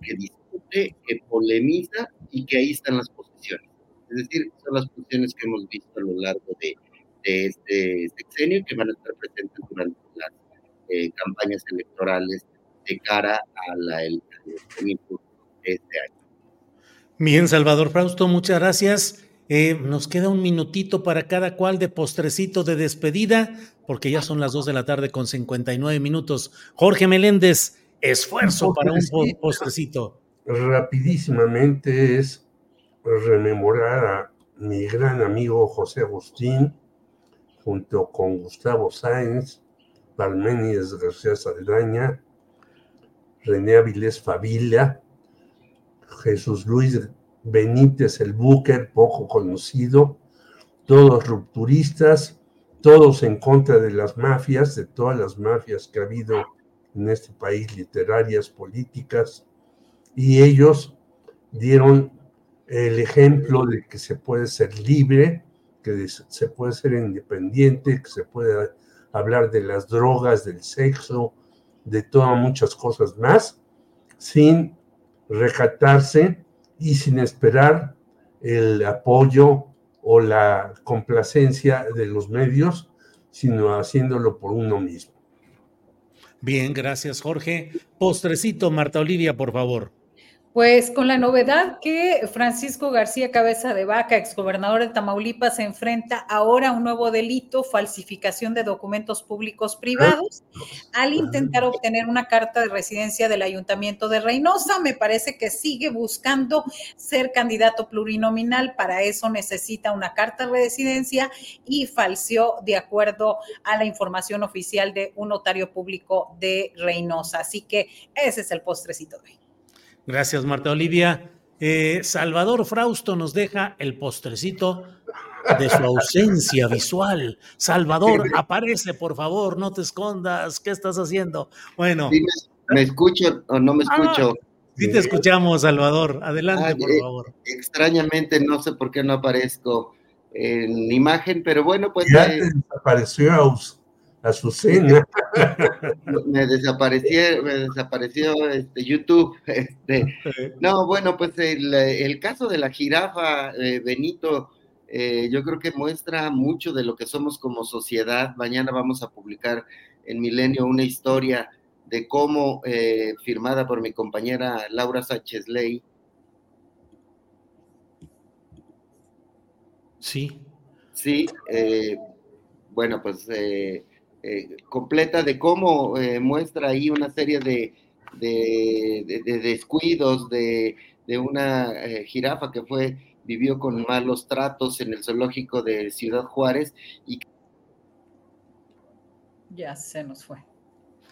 que discute, que polemiza y que ahí están las posiciones. Es decir, son las posiciones que hemos visto a lo largo de, de este sexenio y que van a estar presentes durante las eh, campañas electorales de cara a la, el, de este año. Bien, Salvador Frausto, muchas gracias. Eh, nos queda un minutito para cada cual de postrecito de despedida, porque ya son las dos de la tarde con 59 minutos. Jorge Meléndez, esfuerzo para un postrecito. Rapidísimamente es rememorar a mi gran amigo José Agustín, junto con Gustavo Sáenz, Palménides García Saldaña, René Avilés Favila, Jesús Luis Benítez el Búquer, poco conocido, todos rupturistas, todos en contra de las mafias, de todas las mafias que ha habido en este país, literarias, políticas, y ellos dieron el ejemplo de que se puede ser libre, que se puede ser independiente, que se puede hablar de las drogas, del sexo, de todas muchas cosas más, sin recatarse y sin esperar el apoyo o la complacencia de los medios, sino haciéndolo por uno mismo. Bien, gracias Jorge. Postrecito, Marta Olivia, por favor. Pues con la novedad que Francisco García Cabeza de Vaca, exgobernador de Tamaulipas, se enfrenta ahora a un nuevo delito, falsificación de documentos públicos privados, al intentar obtener una carta de residencia del Ayuntamiento de Reynosa. Me parece que sigue buscando ser candidato plurinominal, para eso necesita una carta de residencia y falseó de acuerdo a la información oficial de un notario público de Reynosa. Así que ese es el postrecito de hoy. Gracias, Marta Olivia. Eh, Salvador Frausto nos deja el postrecito de su ausencia visual. Salvador, aparece, por favor, no te escondas. ¿Qué estás haciendo? Bueno. ¿Me escucho o no me ah, escucho? sí te escuchamos, Salvador. Adelante, ah, por eh, favor. Extrañamente, no sé por qué no aparezco en imagen, pero bueno, pues... Ya eh, desapareció Azucena. me desapareció, me desapareció este, YouTube. Este. No, bueno, pues el, caso de la jirafa, eh, Benito, eh, yo creo que muestra mucho de lo que somos como sociedad. Mañana vamos a publicar en Milenio una historia de cómo, eh, firmada por mi compañera Laura Sánchez Ley. Sí. Sí, eh, bueno, pues completa de cómo muestra ahí una serie de, de descuidos de, de una jirafa que fue vivió con malos tratos en el zoológico de Ciudad Juárez y ya se nos fue.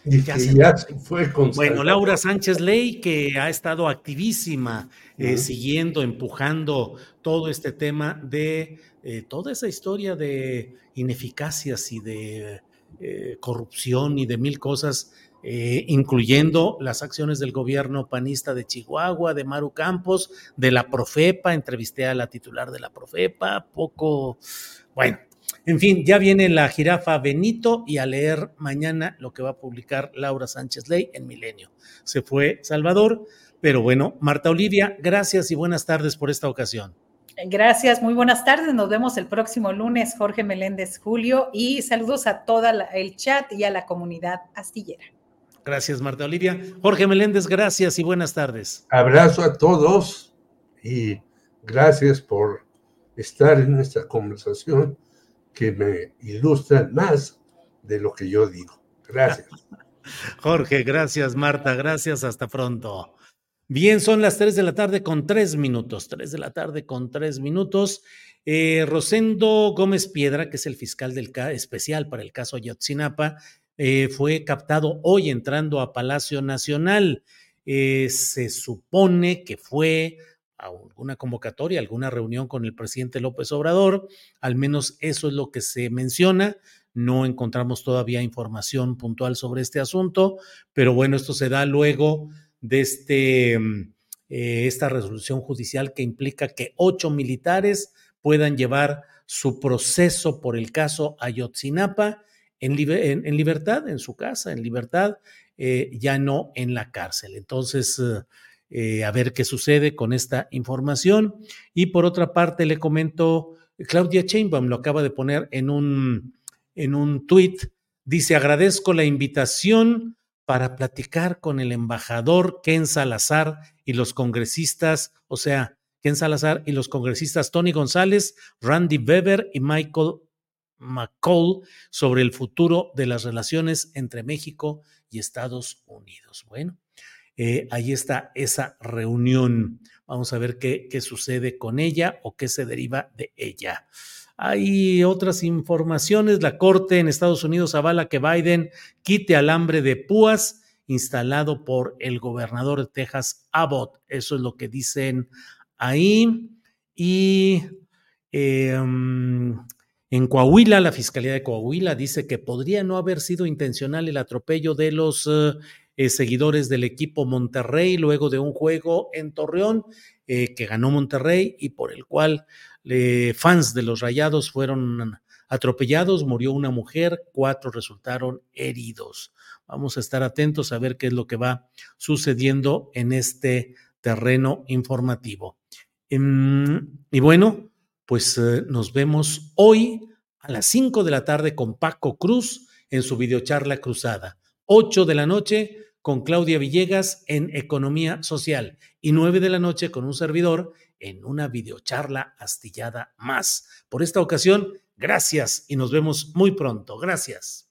Y ya, se, fue. Bueno, Laura Sánchez Ley, que ha estado activísima, eh, siguiendo, empujando todo este tema de eh, toda esa historia de ineficacias y de eh, corrupción y de mil cosas eh, incluyendo las acciones del gobierno panista de Chihuahua, de Maru Campos, de la Profepa, entrevisté a la titular de la Profepa, poco, bueno, en fin, ya viene la jirafa Benito y a leer mañana lo que va a publicar Laura Sánchez Ley en Milenio. Se fue Salvador, pero bueno, Marta Olivia, gracias y buenas tardes por esta ocasión. Gracias, muy buenas tardes. Nos vemos el próximo lunes, Jorge Meléndez Julio, y saludos a todo el chat y a la comunidad astillera. Gracias, Marta Olivia. Jorge Meléndez, gracias y buenas tardes. Abrazo a todos y gracias por estar en esta conversación que me ilustra más de lo que yo digo. Gracias. Jorge, gracias, Marta, gracias, hasta pronto. Bien, son las 3 de la tarde con tres minutos, 3 de la tarde con tres minutos. Eh, Rosendo Gómez Piedra, que es el fiscal del especial para el caso Ayotzinapa, eh, fue captado hoy entrando a Palacio Nacional. Eh, se supone que fue a alguna convocatoria, alguna reunión con el presidente López Obrador, al menos eso es lo que se menciona. No encontramos todavía información puntual sobre este asunto, pero bueno, esto se da luego de este, mm, eh, esta resolución judicial que implica que ocho militares puedan llevar su proceso por el caso Ayotzinapa en, libertad, en su casa, en libertad, eh, ya no en la cárcel. Entonces, eh, a ver qué sucede con esta información. Y por otra parte, le comento, Claudia Chainbaum lo acaba de poner en un, en un tuit, dice, agradezco la invitación para platicar con el embajador Ken Salazar y los congresistas, o sea, Ken Salazar y los congresistas Tony González, Randy Weber y Michael McCall sobre el futuro de las relaciones entre México y Estados Unidos. Bueno, eh, ahí está esa reunión. Vamos a ver qué, qué sucede con ella o qué se deriva de ella. Hay otras informaciones. La Corte en Estados Unidos avala que Biden quite alambre de púas instalado por el gobernador de Texas, Abbott. Eso es lo que dicen ahí. Y em, en Coahuila, la Fiscalía de Coahuila dice que podría no haber sido intencional el atropello de los eh, seguidores del equipo Monterrey luego de un juego en Torreón eh, que ganó Monterrey y por el cual fans de los Rayados fueron atropellados, murió una mujer, cuatro resultaron heridos. Vamos a estar atentos a ver qué es lo que va sucediendo en este terreno informativo. Em, y bueno, pues eh, nos vemos hoy a las 5 de la tarde con Paco Cruz en su videocharla cruzada. 8 de la noche con Claudia Villegas en Economía Social y 9 de la noche con un servidor en una videocharla astillada más. Por esta ocasión, gracias y nos vemos muy pronto. Gracias.